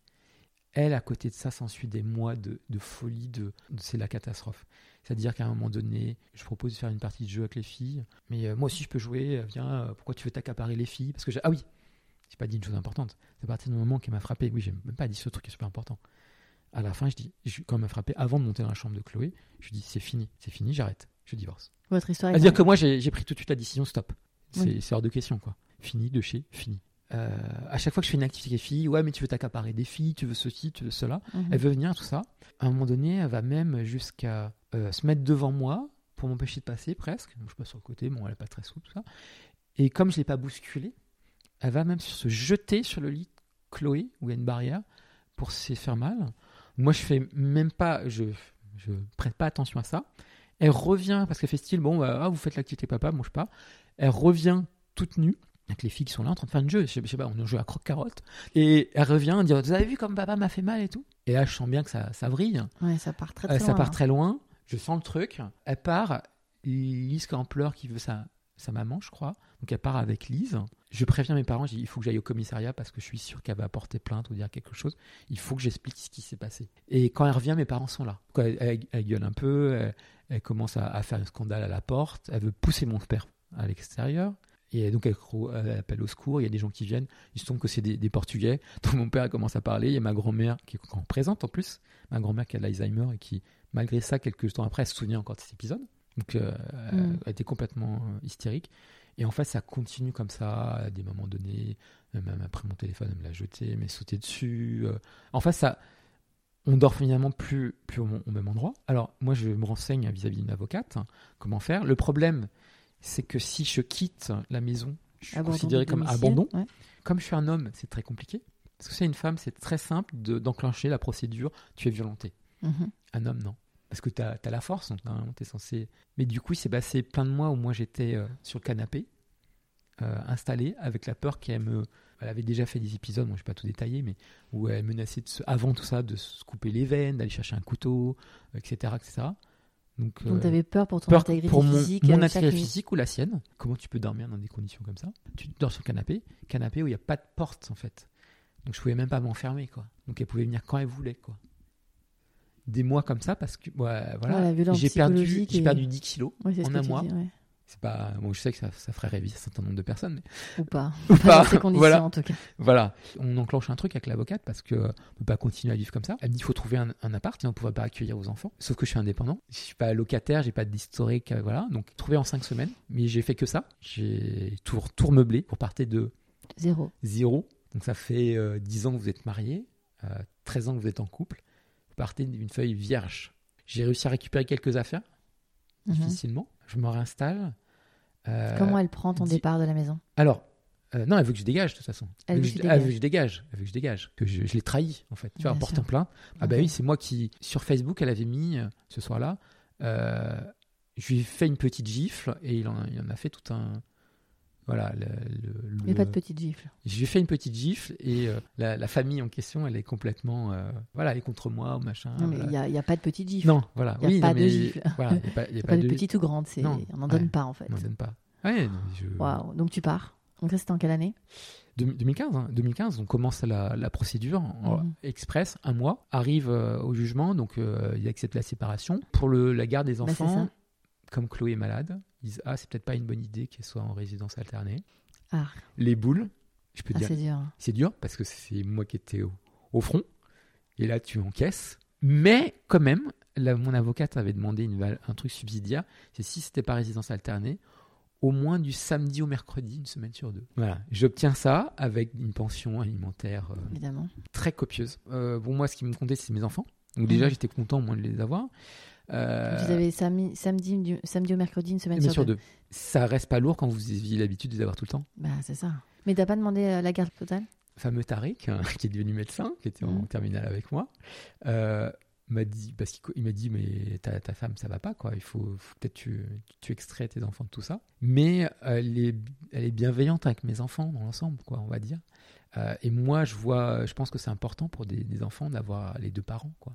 Elle, à côté de ça, s'ensuit des mois de, folie, de, c'est la catastrophe. C'est-à-dire qu'à un moment donné, je propose de faire une partie de jeu avec les filles, mais euh, moi aussi je peux jouer, viens, pourquoi tu veux t'accaparer les filles? Parce que ah oui, j'ai pas dit une chose importante. C'est à partir du moment qu'elle m'a frappé. Oui, j'ai même pas dit ce truc qui est super important. À la fin, je dis, quand elle m'a frappé, avant de monter dans la chambre de Chloé, je dis, c'est fini, c'est fini, j'arrête, je divorce. Votre histoire. À dire que moi, j'ai pris tout de suite la décision, stop. C'est hors de question, quoi. Fini, de chez, fini. Euh, à chaque fois que je fais une activité fille, ouais, mais tu veux t'accaparer des filles, tu veux ceci, tu veux cela. Mhm. Elle veut venir, tout ça. À un moment donné, elle va même jusqu'à euh, se mettre devant moi pour m'empêcher de passer, presque. je passe sur le côté, bon, elle est pas très souple, tout ça. Et comme je l'ai pas bousculé, elle va même se jeter sur le lit Chloé, où il y a une barrière, pour se faire mal. Moi, je fais même pas, je, je prête pas attention à ça. Elle revient, parce qu'elle fait style, bon, bah, ah, vous faites l'activité papa, moi je pas. Elle revient toute nue, avec les filles qui sont là en train de faire un jeu. Je sais, pas, on joue à croque-carotte. Et elle revient dire Vous avez vu comme papa m'a fait mal et tout? Et là, je sens bien que ça, ça vrille. Ouais, ça part très, très loin. Ça part très loin. Je sens le truc. Elle part. Lise en pleure qui veut sa, sa maman, je crois. Donc elle part avec Lise. Je préviens mes parents, il faut que j'aille au commissariat parce que je suis sûr qu'elle va porter plainte ou dire quelque chose. Il faut que j'explique ce qui s'est passé. Et quand elle revient, mes parents sont là. elle, gueule un peu, elle, commence à, faire un scandale à la porte, elle veut pousser mon père à l'extérieur. Et donc elle, appelle au secours, il y a des gens qui viennent, il se tombe que c'est des, Portugais. Donc mon père commence à parler, il y a ma grand-mère qui est présente en plus, ma grand-mère qui a l'Alzheimer et qui, malgré ça, quelques temps après, se souvient encore de cet épisode. Donc euh, mm. elle était complètement euh, hystérique. Et en fait, ça continue comme ça, à des moments donnés, même après mon téléphone, elle me l'a jeté, mais sauté dessus. Euh. En fait, ça, on dort finalement plus, plus au, même endroit. Alors, moi, je me renseigne vis-à-vis d'une avocate, hein, comment faire. Le problème, c'est que si je quitte la maison, je suis considéré comme abandon. Comme je suis un homme, c'est très compliqué. Parce que c'est une femme, c'est très simple d'enclencher la procédure, tu es violenté. Mm-hmm. Un homme, non parce que tu as, la force, donc normalement tu es censé. Mais du coup, il s'est passé plein de mois où moi j'étais euh, sur le canapé, euh, installé, avec la peur qu'elle me. Elle avait déjà fait des épisodes, moi je ne vais pas tout détailler, mais où elle menaçait de avant tout ça de se couper les veines, d'aller chercher un couteau, etc., etc. Donc, Donc euh, t'avais peur pour ton peur intégrité pour mon, physique. mon euh, intégrité physique ou la sienne. Comment tu peux dormir dans des conditions comme ça? Tu dors sur le canapé, canapé où il n'y a pas de porte en fait. Donc je pouvais même pas m'enfermer quoi. Donc elle pouvait venir quand elle voulait quoi. Des mois comme ça parce que ouais, voilà, j'ai perdu, et- perdu 10 kilos. Ouais, en un mois. dis. C'est pas, bon, je sais que ça, ça ferait rêver un certain nombre de personnes, mais Ou pas. Ou Pas dans ces conditions voilà. en tout cas. Voilà, on enclenche un truc avec l'avocate parce que on peut pas continuer à vivre comme ça. Elle me dit il faut trouver un, un appart, sinon on ne pourrait pas accueillir vos enfants. Sauf que je suis indépendant, je suis pas locataire, j'ai pas d'historique, euh, voilà. Donc trouvé en cinq semaines, mais j'ai fait que ça. J'ai tout, tout remeublé pour partir de Zéro. zéro. Donc ça fait euh, 10 ans que vous êtes mariés, euh, 13 ans que vous êtes en couple. Partez d'une feuille vierge. J'ai réussi à récupérer quelques affaires Mhm. difficilement. Je me réinstalle. Euh, Comment elle prend ton départ de la maison? Alors, euh, non, elle veut que je dégage de toute façon. Elle veut que je, tu elle veut dégages. que je dégage. Elle veut que je dégage. Que je, je l'ai trahi, en fait. Tu vois, en portant plainte. Ah bah oui, c'est moi qui, sur Facebook, elle avait mis, euh, ce soir-là, je lui ai fait une petite gifle et il en, il en a fait tout un... Voilà, le, le- Mais pas de petite gifle. je lui ai fait une petite gifle et euh, la, la famille en question, elle est complètement... euh, voilà, elle est contre moi ou machin. Non, mais il voilà. n'y a, pas de petite gifle. Non, voilà. il y a oui, pas non, de gifle. Voilà, il n'y a pas, y a Pas, pas de de... petite ou grande. Non, on n'en ouais. donne pas en fait. On n'en donne pas. Ouais, non, je- Waouh, donc tu pars. Donc ça c'était en quelle année? 2015, hein, 2015, on commence la, la procédure en- Mhm. express, un mois, arrive euh, au jugement, donc euh, il accepte la séparation. Pour le, la garde des Bah, enfants. Comme Chloé est malade, ils disent Ah, c'est peut-être pas une bonne idée qu'elle soit en résidence alternée. Ah, Les boules, je peux te ah, dire, c'est dur. c'est dur parce que c'est moi qui étais au, au front, et là tu encaisses. Mais quand même, la- mon avocate avait demandé une, un truc subsidiaire c'est si c'était pas résidence alternée, au moins du samedi au mercredi, une semaine sur deux. Voilà, j'obtiens ça avec une pension alimentaire euh, Évidemment. très copieuse. Euh, bon, moi, ce qui me comptait, c'est mes enfants. Donc déjà, j'étais content au moins de les avoir. Euh, Vous avez samedi, samedi, samedi au mercredi, une semaine sur, sur deux. deux. Ça reste pas lourd quand vous aviez l'habitude de les avoir tout le temps. Bah c'est ça. Mais t'as pas demandé euh, la garde totale? Fameux Tariq, hein, qui est devenu médecin, qui était en Mhm. terminale avec moi, euh, m'a dit, parce qu'il il m'a dit, mais ta, ta femme, ça va pas, quoi. Il faut, faut peut-être tu, tu extrais tes enfants de tout ça. Mais elle est, elle est bienveillante avec mes enfants dans l'ensemble, quoi, on va dire. Euh, et moi, je vois, je pense que c'est important pour des, des enfants d'avoir les deux parents, quoi.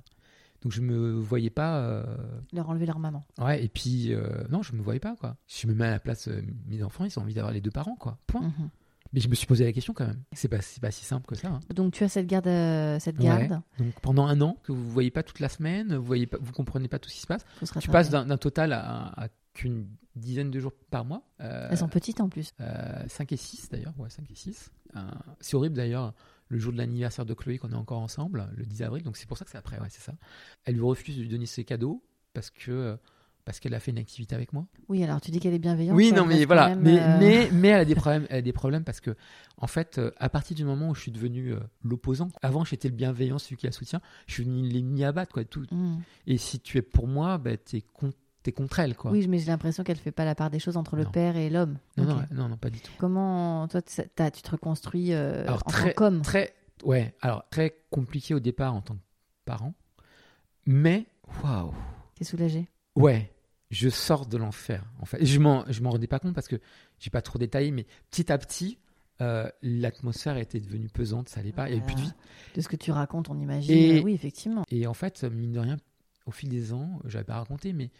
Donc je me voyais pas. euh, Leur enlever leur maman. Ouais, et puis, euh, non, je me voyais pas, quoi. Je me mets à la place, euh, mes enfants, ils ont envie d'avoir les deux parents, quoi. Point. Mhm. Mais je me suis posé la question quand même. C'est pas, pas si simple que ça. hein. Donc tu as cette garde, cette Ouais. garde. Donc pendant un an que vous voyez pas toute la semaine, vous voyez pas, vous comprenez pas tout ce qui se passe. Se Tu passes d'un total à, à qu'une dizaine de jours par mois. Elles sont petites en plus. 5 et 6 d'ailleurs, ouais, 5 et 6. Euh, c'est horrible d'ailleurs, le jour de l'anniversaire de Chloé qu'on est encore ensemble, le 10 avril, donc c'est pour ça que c'est après, ouais, c'est ça. Elle lui refuse de lui donner ses cadeaux parce que parce qu'elle a fait une activité avec moi. Oui, alors tu dis qu'elle est bienveillante. Oui, non, mais voilà. même, mais, euh, mais, mais elle a des problèmes. Elle a des problèmes parce que, en fait, euh, à partir du moment où je suis devenu euh, l'opposant, avant j'étais le bienveillant, celui qui la soutient, je suis l'ennemi à battre, quoi. Tout. hmm. Et si tu es pour moi, bah, t'es con- contre elle, quoi. Oui, mais j'ai l'impression qu'elle fait pas la part des choses entre le Non. père et l'homme. Non, non, non, non, pas du tout. Comment toi tu t'as- tu te reconstruis euh, Alors, en très- tant qu'homme Très, ouais. Alors très compliqué au départ en tant que parent, mais waouh, T'es soulagé ouais. Je sors de l'enfer, en fait. Je m'en, je m'en rendais pas compte parce que j'ai pas trop détaillé, mais petit à petit, euh, l'atmosphère était devenue pesante, ça allait pas, il y avait plus de vie. De ce que tu racontes, on imagine. Et- Oui, effectivement. Et en fait, mine de rien, au fil des ans, j'avais pas raconté, mais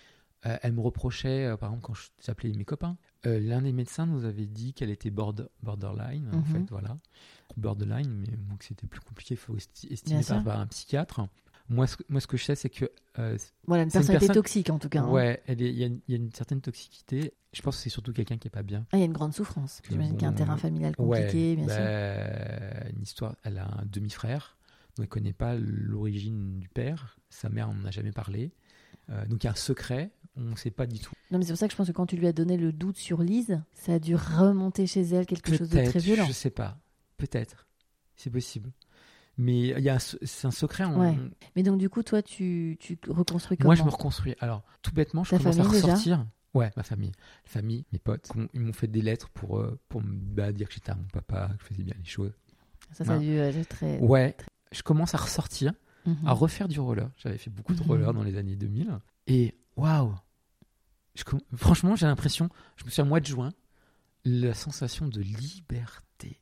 euh, elle me reprochait, euh, par exemple, quand je- j'appelais mes copains, euh, l'un des médecins nous avait dit qu'elle était border- borderline, en Mhm. fait, voilà. Borderline, mais bon, que c'était plus compliqué, il faut esti- estimer sûr. par, par un psychiatre. Moi ce, que- moi, ce que je sais, c'est que. Voilà, une personnalité personne- toxique en tout cas. hein. ouais, il y, a une- il y a une certaine toxiquité. Je pense que c'est surtout quelqu'un qui est pas bien. Ah, il y a une grande souffrance. J'imagine qu'il y a un bon, terrain familial compliqué, ouais, bien sûr. bah, Une histoire, elle a un demi-frère, donc elle connaît pas l'origine du père. Sa mère, n'en a jamais parlé. Donc il y a un secret, on ne sait pas du tout. Non, mais c'est pour ça que je pense que quand tu lui as donné le doute sur Lise, ça a dû remonter chez elle quelque chose de très violent. je sais pas. Peut-être. C'est possible. Mais il y a c'est un secret. on- Ouais. Mais donc, du coup, toi, tu, tu reconstruis comment Moi, je me reconstruis. Alors, tout bêtement, je Ta commence à ressortir. Ouais, ma famille. La famille, mes potes. Ils m'ont fait des lettres pour, euh, pour me bah, dire que j'étais un bon papa, que je faisais bien les choses. Ça, ça a dû être très. Ouais. Je commence à ressortir, Mhm. à refaire du roller. J'avais fait beaucoup de Mhm. roller dans les années 2000. Et waouh Je Franchement, j'ai l'impression, je me suis à mois de juin, la sensation de liberté.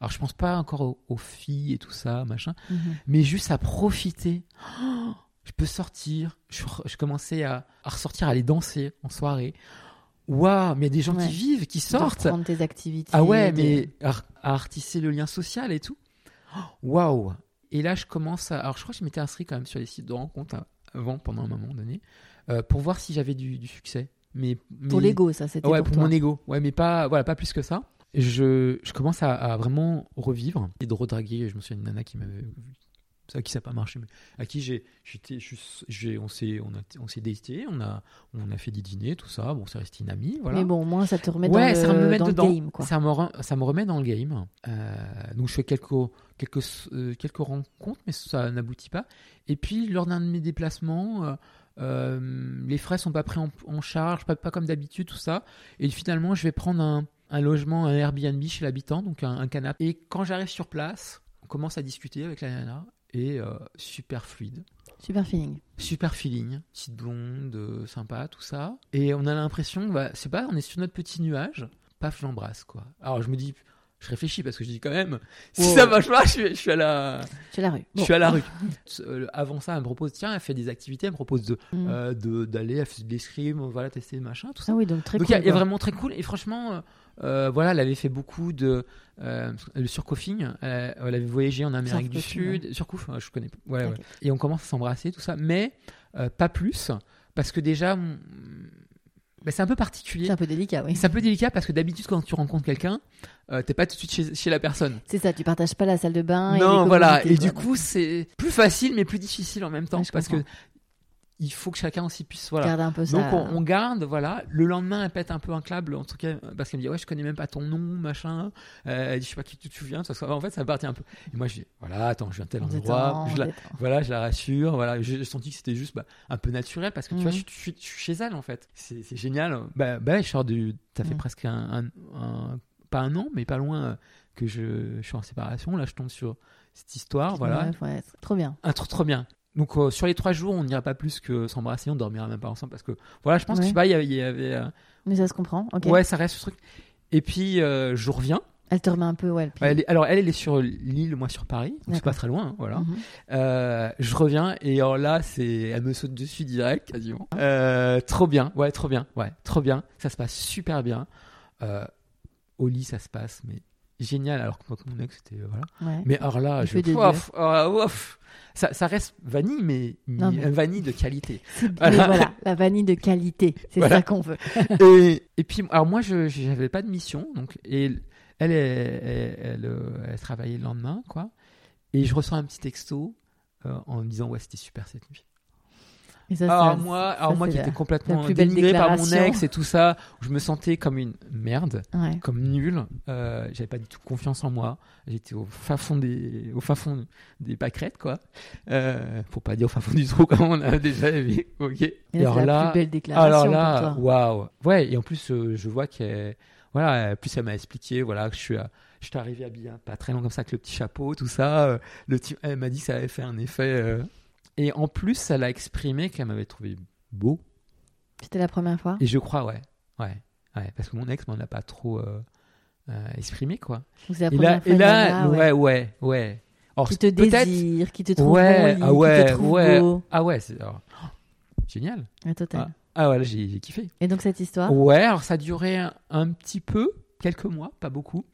Alors, je pense pas encore aux, aux filles et tout ça, machin, Mhm. mais juste à profiter. Oh, je peux sortir. Je, je commençais à, à ressortir, à aller danser en soirée. Waouh, mais il y a des gens Ouais. qui vivent, qui De sortent. reprendre tes activités. Ah ouais, de- mais à, à artisser le lien social et tout. Waouh Et là, je commence à. Alors, je crois que je m'étais inscrit quand même sur les sites de rencontres avant, pendant un moment donné, euh, pour voir si j'avais du, du succès. Mais, Pour mais- l'ego, ça, c'était Ouais, pour, pour, mon ego. Ouais, mais pas, voilà, pas plus que ça. Je, je commence à, à vraiment revivre et de redraguer. Je me souviens d'une nana qui m'avait. Ça, qui ça n'a pas marché, mais à qui j'ai, on s'est, on a, on s'est on a, on a fait des dîners, tout ça. Bon, c'est resté une amie, voilà. Mais bon, au moins, ça te remet ouais, dans, ça le, me dans le dedans. game, quoi. Ça me, re- ça me remet dans le game. Euh, donc je fais quelques, quelques, euh, quelques rencontres, mais ça n'aboutit pas. Et puis lors d'un de mes déplacements, euh, les frais sont pas pris en, en charge, pas, pas comme d'habitude, tout ça. Et finalement, je vais prendre un, un logement, un Airbnb chez l'habitant, donc un, un canapé. Et quand j'arrive sur place, on commence à discuter avec la nana et euh, super fluide. Super feeling. Super feeling, petite blonde, euh, sympa, tout ça. Et on a l'impression, bah, c'est pas, on est sur notre petit nuage, paf, l'embrasse, quoi. Alors je me dis, je réfléchis parce que je dis quand même, si Wow. ça marche pas, je suis, je suis à la, rue. je suis à la rue. Euh, avant ça, elle me propose, tiens, elle fait des activités, elle me propose de, Mm. euh, de- d'aller, elle fait de l'escrime, voilà, tester machin, tout ça. Ah oui, donc très Donc cool. a- il y, a quoi. vraiment très cool et franchement, euh, voilà, elle avait fait beaucoup de euh, le euh, elle avait voyagé en Amérique du Sud, surcouf, ouais, je connais, pas. ouais, Ok. ouais. et on commence à s'embrasser tout ça, mais euh, pas plus parce que déjà, bah, c'est un peu particulier. C'est un peu délicat, oui. C'est un peu délicat parce que d'habitude quand tu rencontres quelqu'un, euh, t'es pas tout de suite chez, chez la personne. C'est ça, tu partages pas la salle de bain. et non, les voilà. Et du coup, c'est plus facile mais plus difficile en même temps parce que. Il faut que chacun aussi puisse voilà. Garde un peu ça. Donc on, on garde, voilà. Le lendemain, elle pète un peu un câble, en tout cas, parce qu'elle me dit ouais, je connais même pas ton nom, machin. Euh, elle dit je sais pas qui tu te souviens. Ça, en fait, ça partit un peu. Et moi, je dis voilà, attends, je viens de tel endroit. Je la, voilà, je la rassure. Voilà, j'ai senti que c'était juste bah, un peu naturel parce que tu vois, Mhm. je, suis- je suis chez elle en fait. C'est génial. Bah, bah, je sors du. Ça fait presque un, un- un- pas un an, mais pas loin euh, que je, suis en séparation. Là, je tombe sur cette histoire. Voilà, Ouais, ouais, c'est trop bien. un truc trop bien. Donc euh, sur les trois jours, on n'ira pas plus que s'embrasser, on dormira même pas ensemble parce que voilà, je pense que je sais pas, il y avait, il y avait, euh, Mais ça se comprend. Ok. ouais, ça reste ce truc. Et puis euh, je reviens. Elle te remet un peu, ouais. le pied. Elle est- alors elle, elle est sur l'île, moi sur Paris, donc c'est pas très loin, hein, voilà. Mhm. Je reviens et alors là, c'est, elle me saute dessus direct, quasiment. Trop bien, ouais, trop bien, ouais, trop bien. Ça se passe super bien. Au lit, ça se passe, mais génial. Alors que mon ex, c'était euh, voilà. Ouais. Mais alors là, je des Ouf, oh, ouf. ça, ça reste vanille, mais, Non, mais- vanille de qualité. Voilà. voilà, la vanille de qualité, c'est Voilà. ça qu'on veut. et, et puis, alors moi, je j'avais pas de mission, donc et elle, elle, elle, elle, euh, elle travaillait le lendemain, quoi. Et je reçois un petit texto euh, en me disant ouais, c'était super cette nuit. Et ça, Alors ça- moi, ça, alors moi qui la- étais complètement dénigré par mon ex et tout ça, je me sentais comme une merde, Ouais. comme nul. Euh, j'avais pas du tout confiance en moi. J'étais au fin fond des, au fin fond des pâquerettes, quoi. Euh, faut pas dire au fin fond du trou comme on a déjà vu. Ok. Et là, c'est la plus belle déclaration alors là, waouh. Ouais. Et en plus, euh, je vois qu'elle, voilà, plus elle m'a expliqué, voilà, que je suis, à- je suis arrivé habillé hein, pas très long comme ça, avec le petit chapeau, tout ça. euh, le elle m'a dit que ça avait fait un effet. euh, et en plus, elle a exprimé qu'elle m'avait trouvé beau. C'était la première fois? Et je crois, ouais. Ouais. Ouais. Parce que mon ex m'en a pas trop euh, euh, exprimé, quoi. C'est la Et première là, fois et là ouais, ouais, ouais, ouais. Or, Qui te désire, qui te trouve Ouais, bon ah ouais, qui te trouve ouais. beau. Ah ouais, c'est alors, oh, génial. Ouais, total. Ah ouais, là, j'ai j'ai kiffé. Et donc cette histoire? Ouais, alors ça a duré un, un petit peu, quelques mois, pas beaucoup.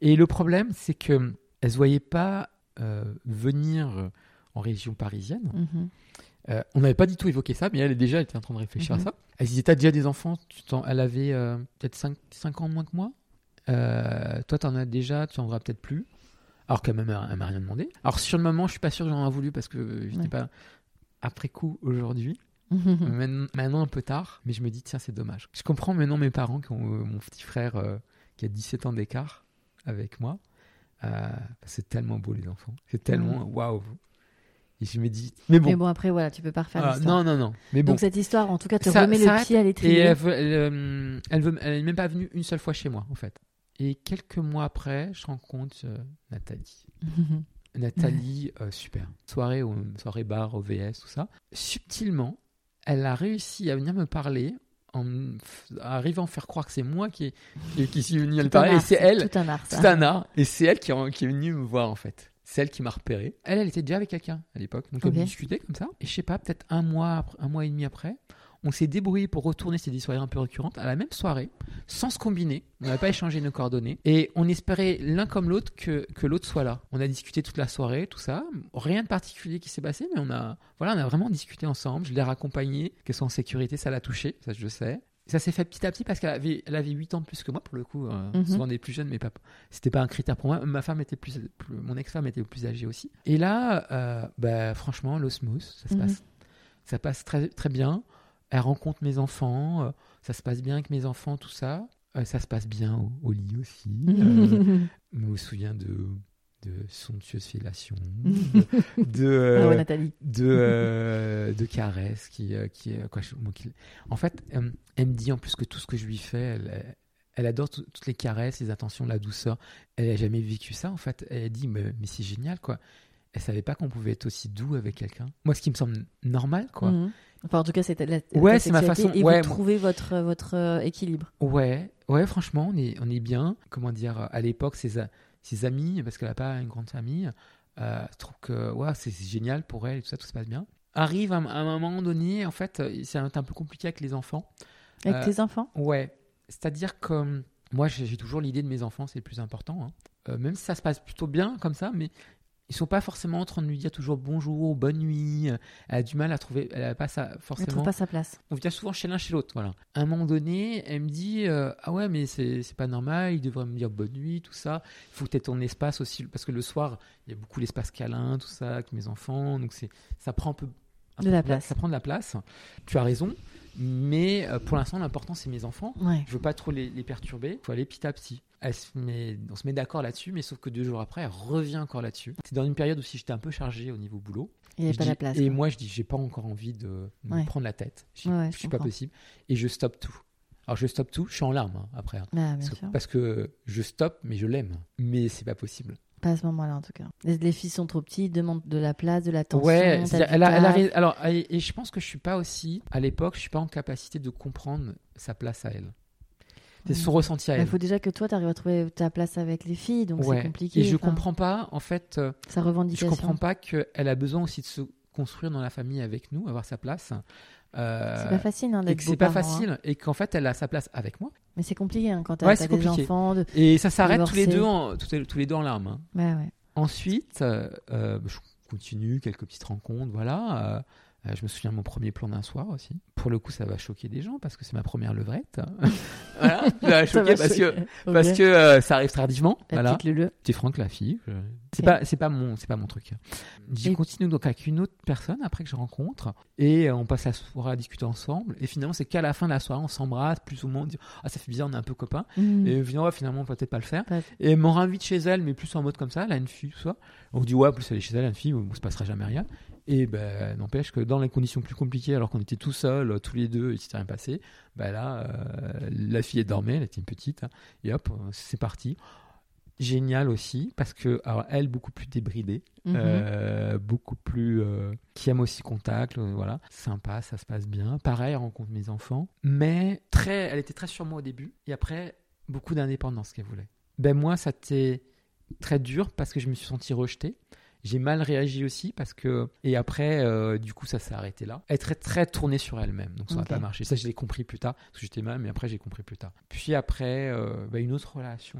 Et le problème, c'est que elle se voyait pas euh, venir en région parisienne. Mhm. Euh, on n'avait pas du tout évoqué ça, mais elle est déjà était en train de réfléchir Mhm. à ça. Elle disait, t'as déjà des enfants tu t'en- Elle avait euh, peut-être 5, ans de moins que moi. Euh, toi, t'en as déjà, tu en auras peut-être plus. Alors qu'elle m'a elle m'a rien demandé. Alors sur le moment, je suis pas sûr que j'en ai voulu parce que je n'étais Ouais. pas après coup aujourd'hui. Mhm. Maintenant, un peu tard, mais je me dis, tiens, c'est dommage. Je comprends maintenant mes parents qui ont euh, mon petit frère euh, qui a 17 ans d'écart avec moi. Euh, c'est tellement beau, les enfants. C'est tellement waouh. Et je me dis, mais bon. Mais bon, après, voilà, tu peux pas refaire Ah, l'histoire. non, non, non. Mais bon. Donc cette histoire, en tout cas, te Ça- remet ça le pied à Et l'étrier. elle, veut, elle, euh, elle, veut, elle est même pas venue une seule fois chez moi, en fait. Et quelques mois après, je rencontre euh, Nathalie. Nathalie, euh, super. Soirée, au, soirée bar, au VS, tout ça. Subtilement, elle a réussi à venir me parler en arrivant à faire croire que c'est moi qui, qui, qui suis venu à le Tout parler. Et c'est elle, Tout un art, c'est un art. Et c'est elle qui est venue me voir, en fait. Celle qui m'a repéré. Elle, elle était déjà avec quelqu'un à l'époque, donc on Ok. discutait comme ça. Et je sais pas, peut-être un mois, après- un mois et demi après, on s'est débrouillé pour retourner ces des soirées un peu récurrentes à la même soirée, sans se combiner. On n'avait pas échangé nos coordonnées. Et on espérait l'un comme l'autre que, que l'autre soit là. On a discuté toute la soirée, tout ça. Rien de particulier qui s'est passé, mais on a, voilà, on a vraiment discuté ensemble. Je l'ai raccompagnée, qu'elle soit en sécurité, ça l'a touché, ça je le sais. Ça s'est fait petit à petit parce qu'elle avait, elle avait 8 ans de plus que moi pour le coup. euh, Mhm. Souvent des plus jeunes, mais pas. C'était pas un critère pour moi. Ma femme était plus, plus- mon ex-femme était plus âgée aussi. Et là, euh, bah, franchement, l'osmose, ça se Mhm. passe, ça passe très très bien. Elle rencontre mes enfants, euh, ça se passe bien avec mes enfants, tout ça. Euh, ça se passe bien au, au lit aussi. Euh, je me souviens de de somptueuses fellations, de, de, euh, Ah ouais, de, euh, de caresses qui, euh, qui, quoi, moi, qui- en fait elle me dit en plus que tout ce que je lui fais elle, elle- adore tout- toutes les caresses les attentions la douceur. Elle a jamais vécu ça en fait. Elle a dit mais, mais c'est génial quoi. Elle savait pas qu'on pouvait être aussi doux avec quelqu'un. Moi ce qui me semble normal quoi. Mhm. Enfin, en tout cas, c'est la, Ouais, c'est ma façon- Et ouais. vous trouvez votre, votre euh, équilibre. ouais ouais franchement on est, on est bien. Comment dire à l'époque ses, a- ses amis parce qu'elle a pas une grande famille euh, trouve que ouais, c'est génial pour elle et tout ça tout se passe bien arrive à, un- à un moment donné en fait c'est un, un peu compliqué avec les enfants Avec Euh, tes enfants? Ouais, c'est-à-dire que euh, moi j'ai j'ai toujours l'idée de mes enfants, c'est le plus important. hein. Euh, même si ça se passe plutôt bien comme ça, mais ils sont pas forcément en train de lui dire toujours bonjour, bonne nuit. euh, Elle a du mal à trouver, elle a pas ça Elle trouve forcément. pas sa place. On vient souvent chez l'un chez l'autre, voilà. À un moment donné, elle me dit euh, ah ouais mais c'est c'est pas normal, il devrait me dire bonne nuit, tout ça. Il faut que tu ton espace aussi parce que le soir il y a beaucoup l'espace câlin, tout ça avec mes enfants, donc c'est ça prend un peu un De peu la place. Ça prend de la place. Tu as raison, mais euh, pour l'instant l'important c'est mes enfants. Ouais. Je veux pas trop les, les perturber. Il faut aller petit à petit. Elle se met, on se met d'accord là-dessus, mais sauf que deux jours après, elle revient encore là-dessus. C'est dans une période où si j'étais un peu chargé au niveau boulot. Il n'y avait Je pas dis- la place. Et quoi. moi, je dis, j'ai pas encore envie de me Ouais. prendre la tête. Je, Ouais, je suis pas possible. Et je stoppe tout. Alors, je stoppe tout. Je suis en larmes hein, après. hein. Bah, parce, que, sûr. parce que je stoppe, mais je l'aime. Mais c'est pas possible. Pas à ce moment-là, en tout cas. Les, les filles sont trop petites, demandent de la place, de l'attention. ouais, elle elle alors, et, et je pense que je suis pas aussi, à l'époque, je suis pas en capacité de comprendre sa place à elle. C'est Ouais. son ressenti à Il elle. faut déjà que toi, tu arrives à trouver ta place avec les filles, donc Ouais. c'est compliqué. Et je enfin, comprends pas, en fait, euh, Sa je revendication. comprends pas qu'elle a besoin aussi de se construire dans la famille avec nous, avoir sa place. Euh, C'est pas facile hein, d'être c'est pas hein. facile et qu'en fait elle a sa place avec moi Mais c'est compliqué hein, quand t'as Ouais, des enfants. De... et ça s'arrête tous les deux en, tous, les- deux en larmes hein. Ouais, ouais. ensuite euh, euh, je continue quelques petites rencontres voilà je me souviens de mon premier plan d'un soir aussi. Pour le coup, ça va choquer des gens parce que c'est ma première levrette. voilà, ça va choquer parce que parce que euh, ça arrive tardivement. La voilà. Franck la fille. je- C'est pas c'est pas mon c'est pas mon truc. J'ai Et- continué donc avec une autre personne après que je rencontre et euh, on passe la soirée à discuter ensemble et finalement c'est qu'à la fin de la soirée on s'embrasse plus ou moins on dit ah ça fait bizarre on est un peu copains Mhm. et finalement, ouais, finalement on peut peut-être pas le faire et elle me réinvite chez elle mais plus en mode comme ça elle a une fille tout ça on dit ouais plus elle est chez elle une fille bon, se passera jamais rien et ben n'empêche que dans les conditions plus compliquées alors qu'on était tout seuls euh, tous les deux et s'était rien passé ben là euh, la fille elle dormait elle était une petite hein, et hop euh, c'est parti. Génial aussi parce que alors elle beaucoup plus débridée Mhm. euh, beaucoup plus euh, qui aime aussi contact voilà. Sympa ça se passe bien. Pareil elle rencontre mes enfants. Mais très elle était très sur moi au début et après beaucoup d'indépendance qu'elle voulait. Ben moi ça t'est très dur parce que je me suis senti rejeté j'ai mal réagi aussi parce que et après euh, du coup ça s'est arrêté là elle est très très tournée sur elle-même donc ça n'a pas marché ça je l'ai compris plus tard parce que j'étais mal mais après j'ai compris plus tard puis après euh, bah, une autre relation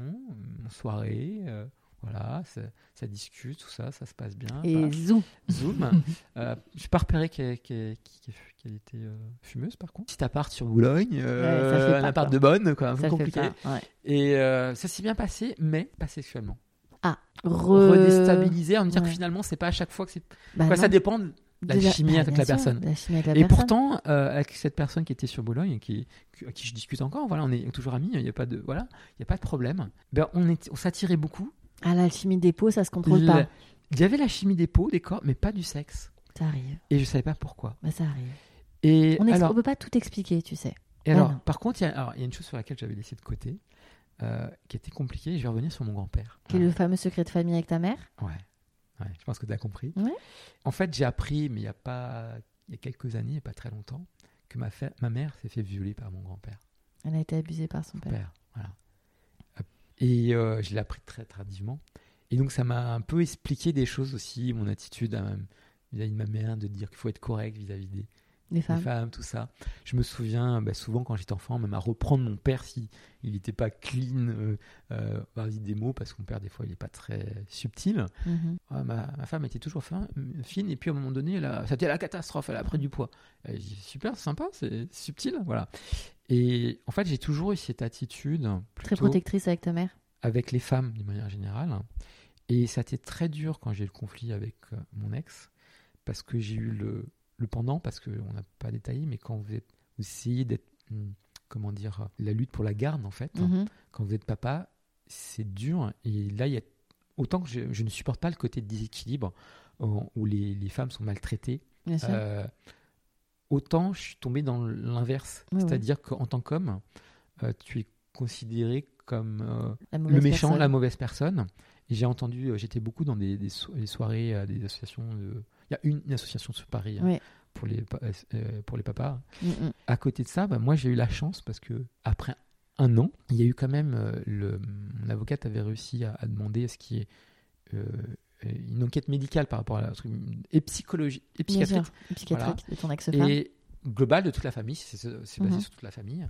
une soirée euh, voilà ça, ça discute tout ça ça se passe bien Et zou. Zoom. euh, je suis pas repéré qu'elle était euh, fumeuse par contre. Petit appart sur Boulogne, euh, Ouais, un appart peur. de bonne, quoi, un peu Ça compliqué. Ouais. Et ça s'est bien passé, mais pas sexuellement. Ah, re- Redéstabilisé, en me dire que finalement c'est pas à chaque fois que c'est. Bah ça dépend de la chimie bah, avec la sûr, personne. La chimie avec la Et personne. pourtant, euh, avec cette personne qui était sur Boulogne, qui, qui- à qui je discute encore, voilà, on est toujours amis, il n'y a pas de, voilà, il y a pas de problème. Ben, on est, on s'attirait beaucoup. Ah, l'alchimie des peaux, ça se contrôle Le- pas. Il y avait la chimie des peaux, des corps, mais pas du sexe. Ça arrive. Et je savais pas pourquoi. Bah, ça arrive. Et On, on peut pas tout expliquer, tu sais. Et Ouais, alors, non. par contre, il y, a, alors, il y a une chose sur laquelle j'avais laissé de côté, euh, qui était compliquée. Je vais revenir sur mon grand-père. Quel est le fameux secret de famille avec ta mère Ouais. Ouais, je pense que tu as compris. Ouais. En fait, j'ai appris, mais il y a pas, il y a quelques années, il n'y a pas très longtemps, que ma, fa- ma mère s'est fait violer par mon grand-père. Elle a été abusée par son père. père, voilà. Hop. Et euh, je l'ai appris très tardivement. Et donc ça m'a un peu expliqué des choses aussi, mon attitude vis-à-vis de ma mère, de dire qu'il faut être correct vis-à-vis des, Les femmes. femmes, tout ça. Je me souviens bah, souvent quand j'étais enfant, même à reprendre mon père si il n'était pas clean, euh, euh, vis-à-vis des mots, parce que mon père des fois il n'est pas très subtil. Mhm. Ah, ma, ma femme était toujours fin- fine, et puis à un moment donné, ça a été la catastrophe, elle a pris du poids. Et j'ai dit, super, c'est sympa, c'est subtil, voilà. Et en fait, j'ai toujours eu cette attitude Très protectrice avec ta mère. avec les femmes d'une manière générale. Et ça a été très dur quand j'ai eu le conflit avec euh, mon ex, parce que j'ai eu le, le pendant, parce qu'on n'a pas détaillé, mais quand vous, êtes, vous essayez d'être, hum, comment dire, la lutte pour la garde en fait, Mhm. quand vous êtes papa, c'est dur. Et là, il y a autant que je, je ne supporte pas le côté de déséquilibre où les, les femmes sont maltraitées, euh, autant je suis tombé dans l'inverse. Oui, oui. C'est-à-dire qu'en tant qu'homme, euh, tu es considéré comme euh, le méchant, personne. la mauvaise personne. J'ai entendu, j'étais beaucoup dans des, des so- des soirées, des associations. de- Il y a une, une association sur Paris hein, pour, les, pa- euh, pour les papas. Mhm. À côté de ça, bah, moi j'ai eu la chance parce que après un an, il y a eu quand même euh, le, mon avocate avait réussi à, à demander à ce qu'il y ait euh, une enquête médicale par rapport à la truc et psychologie et psychiatrique sûr. Psychiatrique de ton ex-femme. et global de toute la famille, c'est basé Mhm. sur toute la famille.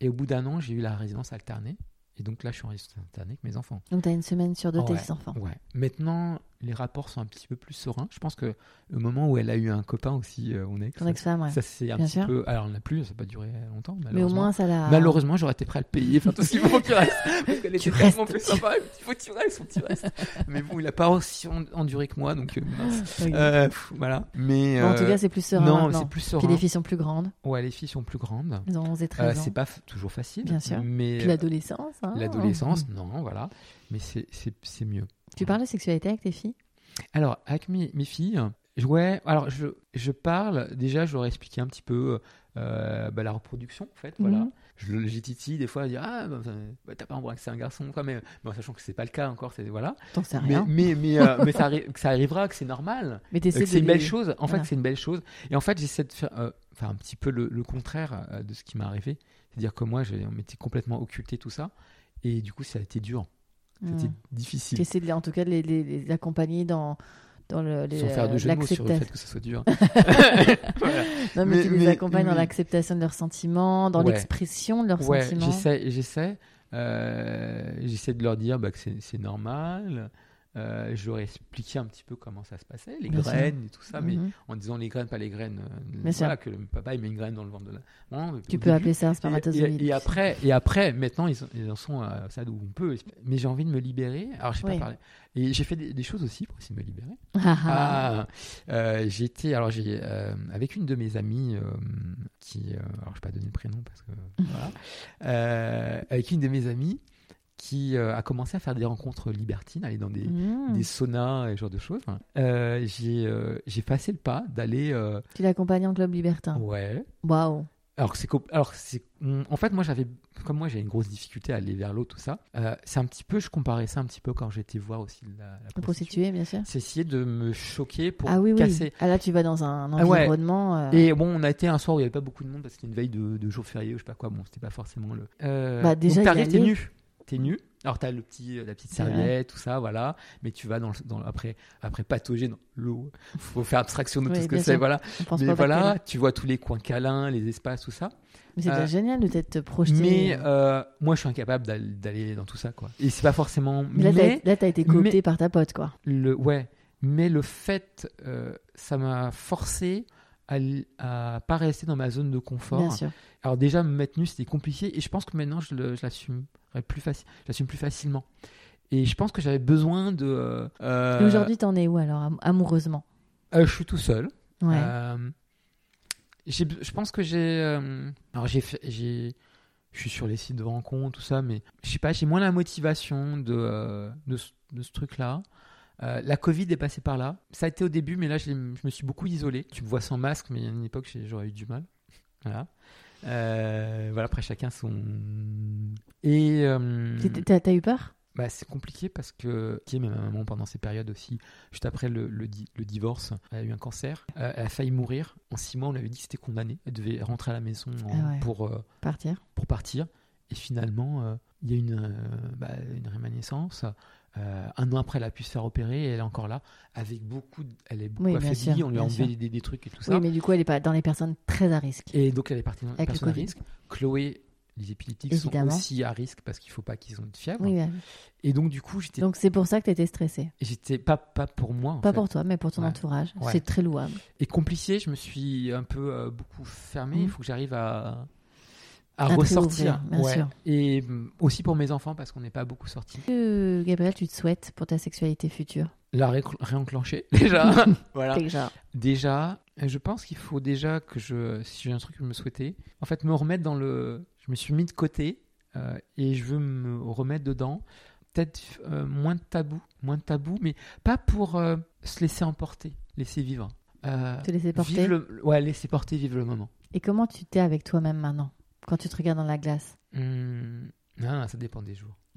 Et au bout d'un an, j'ai eu la résidence alternée. Et donc là, je suis en résidence alternée avec mes enfants. Donc, tu as une semaine sur deux, Ouais, tes enfants. Ouais. Maintenant, les rapports sont un petit peu plus sereins. Je pense que le moment où elle a eu un copain aussi, euh, ex, Ton ex-femme, ouais. ça c'est un Bien petit sûr. peu. Alors, on n'a plus, ça n'a pas duré longtemps. Mais au malheureusement. moins, ça l'a. Malheureusement, j'aurais été prêt à le payer. Enfin, tout ce qu'il faut qu'il reste. Parce qu'elle était tellement plus sympa. Il faut que tu restes, faut que tu restes. Mais bon, il n'a pas aussi en- enduré que moi, donc euh, mince. Euh, pff, voilà. Mais. En tout cas, c'est plus serein. non, c'est plus Puis serein. les filles sont plus grandes. Ouais, les filles sont plus grandes. Elles ont 11 et Euh, 13 ans. c'est pas toujours facile. Bien sûr. Mais Puis l'adolescence. hein. l'adolescence, non, voilà. Mais c'est- c'est c'est mieux. Tu parles de sexualité avec tes filles? Alors, avec mes, mes filles, je- ouais, alors je, je parle, déjà, je leur ai expliqué un petit peu euh, bah, la reproduction, en fait, voilà. Mhm. Je le- J'ai titi des fois à dire, ah, bah, bah, t'as pas envie que c'est un garçon, quoi, mais sachant que c'est pas le cas encore, c'est voilà. T'en sais rien. mais, mais, euh, mais ça, arri- que ça arrivera, que c'est normal. Mais que de c'est une belle chose. En Voilà. fait, c'est une belle chose. Et en fait, j'essaie de faire, euh, enfin, un petit peu le, le contraire de ce qui m'est arrivé. C'est-à-dire que moi, on m'était complètement occulté tout ça. Et du coup, ça a été dur. C'était Hmm. difficile. Tu essaies de en tout cas de les, les- les accompagner dans, dans le, les, Sans faire de euh, jeu de mots sur le l'acceptation. fait que ça soit dur. Non, mais, Mais- tu les mais- accompagnes dans l'acceptation de leurs sentiments, dans Ouais. l'expression de leurs ouais, sentiments. j'essaie, j'essaie, euh, j'essaie de leur dire bah, que c'est normal. Euh, je leur ai expliqué un petit peu comment ça se passait, les Bien sûr. graines et tout ça, mais Mhm. en disant les graines, pas les graines. euh, sûr. voilà, que le papa il met une graine dans le ventre de la maman. Tu peux début. appeler ça un spermatozoïde. et- et après, et après, maintenant, ils, ils en sont à ça où on peut. Mais j'ai envie de me libérer. Alors, je sais Oui. pas parler. Et j'ai fait des, des choses aussi pour essayer de me libérer. Ah, ah. Ah, euh, été, alors j'ai, euh, avec une de mes amies euh, qui, alors je vais pas donner le prénom parce que voilà, avec une de mes amies qui euh, a commencé à faire des rencontres libertines, aller dans des, Mmh. des saunas et ce genre de choses. Euh, j'ai, euh, j'ai passé le pas d'aller, euh, Tu l'accompagnes en club libertin. ouais, Waouh. alors c'est alors c'est en fait moi j'avais comme moi j'ai une grosse difficulté à aller vers l'eau tout ça. C'est un petit peu je comparais ça un petit peu quand j'étais voir aussi la, prostituée. prostitué, bien sûr. C'est essayer de me choquer pour ah oui, oui. Ah là, tu vas dans un Ah environnement. Et bon, on a été un soir où il n'y avait pas beaucoup de monde parce que c'était une veille de, de jour férié ou je sais pas quoi. Bon, c'était pas forcément le. Bah, déjà, donc y t'arrives, t'es aller. nu. T'es nu. Alors t'as le petit, la petite serviette, tout ça, voilà. Mais tu vas dans, le- dans après, après patauger dans l'eau. Faut faire abstraction de Oui, tout ce que c'est, voilà. Mais voilà, tu vois tous les coins câlins, les espaces, tout ça. Mais c'est Euh, génial de t'être projeté. Mais euh, moi, je suis incapable d'al- d'aller dans tout ça, quoi. Et c'est pas forcément. Mais là, t'as- été coopté mais- par ta pote, quoi. le ouais mais le fait euh, ça m'a forcé à, à pas rester dans ma zone de confort Bien sûr. alors déjà me mettre nu c'était compliqué et je pense que maintenant je, l'assumerai plus faci- je l'assume plus facilement et je pense que j'avais besoin de euh, Et aujourd'hui, t'en es où alors, am- amoureusement? Euh, je suis tout seul Ouais. Euh, je pense que j'ai euh, alors j'ai je suis sur les sites de rencontres tout ça mais je sais pas j'ai moins la motivation de de, ce- de ce truc là la Covid est passée par là. Ça a été au début, mais là, je, me suis beaucoup isolé. Tu me vois sans masque, mais il y a une époque, j'aurais eu du mal. Voilà. Euh, voilà, après, chacun son. Et. euh, T'as t'as eu peur? bah, c'est compliqué parce que qui est ma maman pendant ces périodes aussi, juste après le, le, di- le divorce, elle a eu un cancer, Euh, elle a failli mourir. En six mois, on lui avait dit que c'était condamné, elle devait rentrer à la maison en- Ah ouais. pour, euh, Partir pour partir. Et finalement, euh, il y a une, bah, une rémanescence. Euh, un an après, elle a pu se faire opérer et elle est encore là, avec beaucoup, de- elle est beaucoup Oui, affaiblie. sûr, on lui a enlevé des, des trucs et tout ça. Oui, mais du coup, elle est pas dans les personnes très à risque. Et donc, elle est partie dans Avec le personne à risque. Chloé, les épileptiques Évidemment. sont aussi à risque parce qu'il faut pas qu'ils aient de fièvre. Oui. Et donc, du coup, j'étais, Donc c'est pour ça que tu étais stressée. j'étais pas, pas pour moi. en Pas fait. pour toi, mais pour ton Ouais. entourage. Ouais. C'est très louable. Et compliqué, je me suis un peu euh, beaucoup fermé. Mhm. Il faut que j'arrive à, à ressortir. bien sûr. Et hum, aussi pour mes enfants parce qu'on n'est pas beaucoup sortis. Que Gabriel, tu te souhaites pour ta sexualité future? La ré- réenclencher déjà. voilà. Déjà. Déjà, je pense qu'il faut déjà que je, si j'ai un truc que je me souhaitais, en fait, me remettre dans le. Je me suis mis de côté euh, et je veux me remettre dedans. Peut-être euh, moins de tabou, moins de tabou, mais pas pour euh, se laisser emporter, laisser vivre. Te laisser porter? vivre le- ouais, laisser porter, vivre le moment. Et comment tu t'es avec toi-même maintenant? Quand tu te regardes dans la glace non, ça dépend des jours.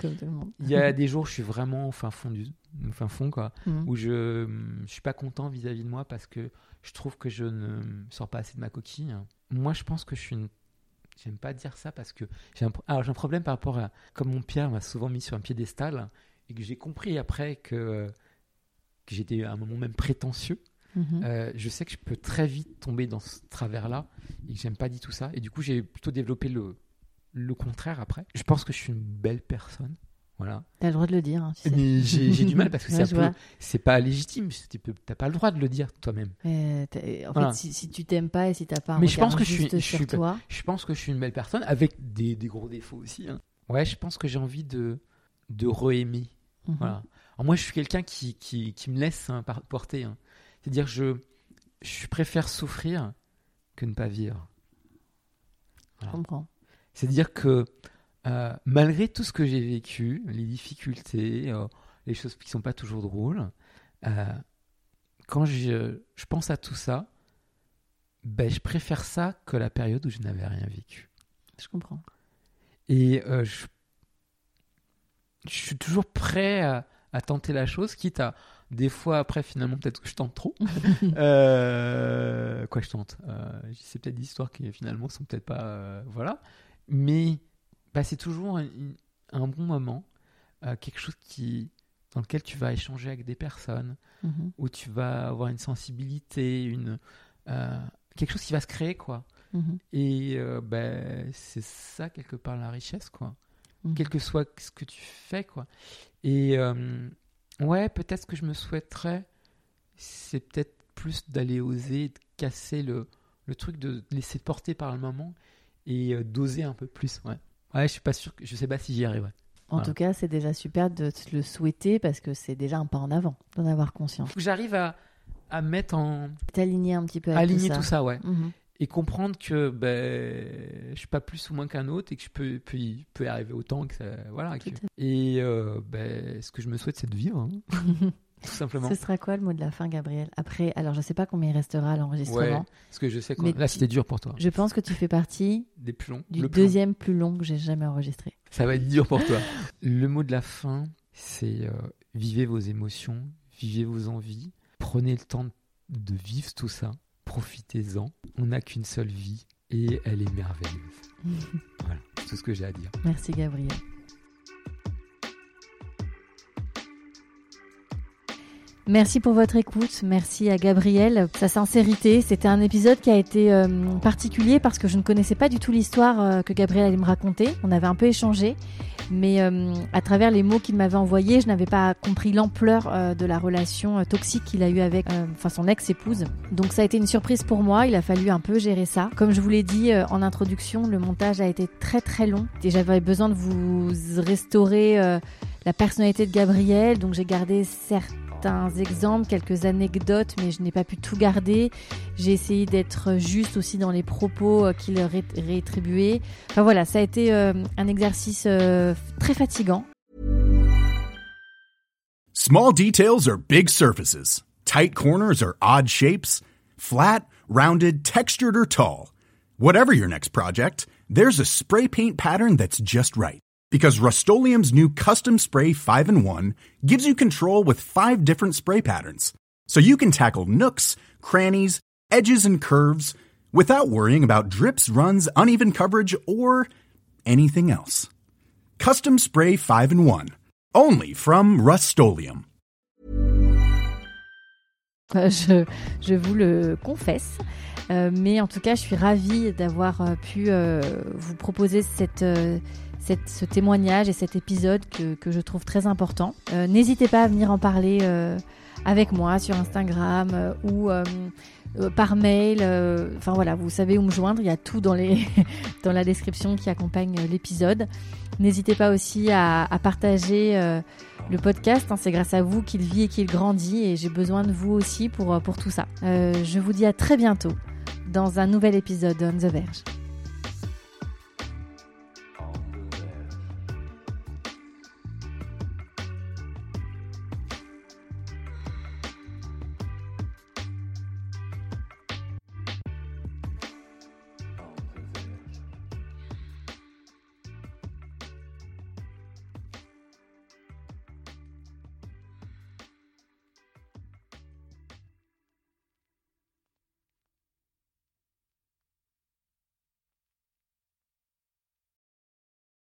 Comme tout le monde. Il y a des jours où je suis vraiment au fin fond du au fin fond quoi, Mhm. où je je suis pas content vis-à-vis de moi parce que je trouve que je ne sors pas assez de ma coquille. Moi, je pense que je suis une j'aime pas dire ça parce que j'ai un alors j'ai un problème par rapport à comme mon père m'a souvent mis sur un piédestal et que j'ai compris après que que j'étais à un moment même prétentieux. Mhm. Euh, je sais que je peux très vite tomber dans ce travers-là et que j'aime pas du tout ça. Et du coup, j'ai plutôt développé le, le contraire après. Je pense que je suis une belle personne. Voilà. T'as le droit de le dire, hein, tu sais. Mais j'ai du mal parce que Ouais, c'est je un vois. peu- c'est pas légitime. T'as pas le droit de le dire toi-même. En Voilà. fait, si, si tu t'aimes pas et si t'as pas un Mais je pense que je suis- je suis- toi, Je pense que je suis une belle personne avec des, des gros défauts aussi. hein. Ouais, je pense que j'ai envie de, de re-aimer. mhm. Voilà. Alors moi, je suis quelqu'un qui, qui, qui me laisse hein, porter. hein. C'est-à-dire que je, je préfère souffrir que ne pas vivre. je comprends. C'est-à-dire que euh, malgré tout ce que j'ai vécu, les difficultés, euh, les choses qui sont pas toujours drôles, euh, quand je, je pense à tout ça, ben, je préfère ça que la période où je n'avais rien vécu. Je comprends. Et je, je suis toujours prêt à, à tenter la chose, quitte à des fois après finalement peut-être que je tente trop. Euh, quoi je tente euh, C'est peut-être des histoires qui finalement sont peut-être pas euh, voilà, mais bah, c'est toujours un, un bon moment, euh, quelque chose qui dans lequel tu vas échanger avec des personnes, Mhm. où tu vas avoir une sensibilité, une euh, quelque chose qui va se créer quoi. Mhm. Et euh, ben, c'est ça quelque part la richesse, quoi. Mhm. Quel que soit ce que tu fais, quoi. Et euh, ouais, peut-être ce que je me souhaiterais, c'est peut-être plus d'aller oser, de casser le, le truc, de laisser porter par le moment et euh, d'oser un peu plus, ouais. Ouais, je suis pas sûr, que, je sais pas si j'y arriverai. En Voilà. tout cas, c'est déjà super de te le souhaiter parce que c'est déjà un pas en avant d'en avoir conscience. Faut que j'arrive à, à mettre en. T'aligner un petit peu avec aligner tout ça. tout ça, ouais. Mhm. Et comprendre que ben, je suis pas plus ou moins qu'un autre et que je peux, peux, arriver autant que ça, voilà. Que- et euh, ben, ce que je me souhaite, c'est de vivre, hein, tout simplement. Ce sera quoi le mot de la fin, Gabriel? Après, alors je sais pas combien il restera à l'enregistrement. Ouais, parce que je sais que là, c'était dur pour toi. Je pense que tu fais partie Des plus longs. du Le plus long. deuxième plus long que j'ai jamais enregistré. Ça va être dur pour toi. Le mot de la fin, c'est euh, vivez vos émotions, vivez vos envies, prenez le temps de vivre tout ça, profitez-en. On n'a qu'une seule vie et elle est merveilleuse. voilà, c'est tout ce que j'ai à dire. Merci, Gabriel. Merci pour votre écoute, merci à Gabriel, sa sincérité. C'était un épisode qui a été euh, particulier parce que je ne connaissais pas du tout l'histoire euh, que Gabriel allait me raconter. On avait un peu échangé, mais euh, à travers les mots qu'il m'avait envoyés, je n'avais pas compris l'ampleur euh, de la relation euh, toxique qu'il a eue avec son ex-épouse. Donc ça a été une surprise pour moi, il a fallu un peu gérer ça. Comme je vous l'ai dit en introduction, le montage a été très très long et j'avais besoin de vous restaurer la personnalité de Gabriel, donc j'ai gardé certains exemples, quelques anecdotes, mais je n'ai pas pu tout garder. J'ai essayé d'être juste aussi dans les propos euh, qu'il ré- rétribuait. Enfin voilà, ça a été euh, un exercice euh, très fatigant. Small details are big surfaces. Tight corners are odd shapes. Flat, rounded, textured, or tall. Whatever your next project, there's a spray paint pattern that's just right. Because Rust new Custom Spray 5 and 1 gives you control with five different spray patterns. So you can tackle nooks, crannies, edges, and curves without worrying about drips, runs, uneven coverage, or anything else. Custom Spray 5 and 1. Only from Rust-Oleum. Euh, Je, je vous le confesse. Euh, mais en tout cas, je suis ravie d'avoir euh, pu euh, vous proposer cette, euh, ce témoignage et cet épisode que, je trouve très important. Euh, N'hésitez pas à venir en parler euh, avec moi sur Instagram euh, ou par mail. Enfin voilà, vous savez où me joindre. Il y a tout dans, la description qui accompagne l'épisode. N'hésitez pas aussi à, partager le podcast. hein. C'est grâce à vous qu'il vit et qu'il grandit et j'ai besoin de vous aussi pour, pour tout ça. Je vous dis à très bientôt dans un nouvel épisode de On the Verge.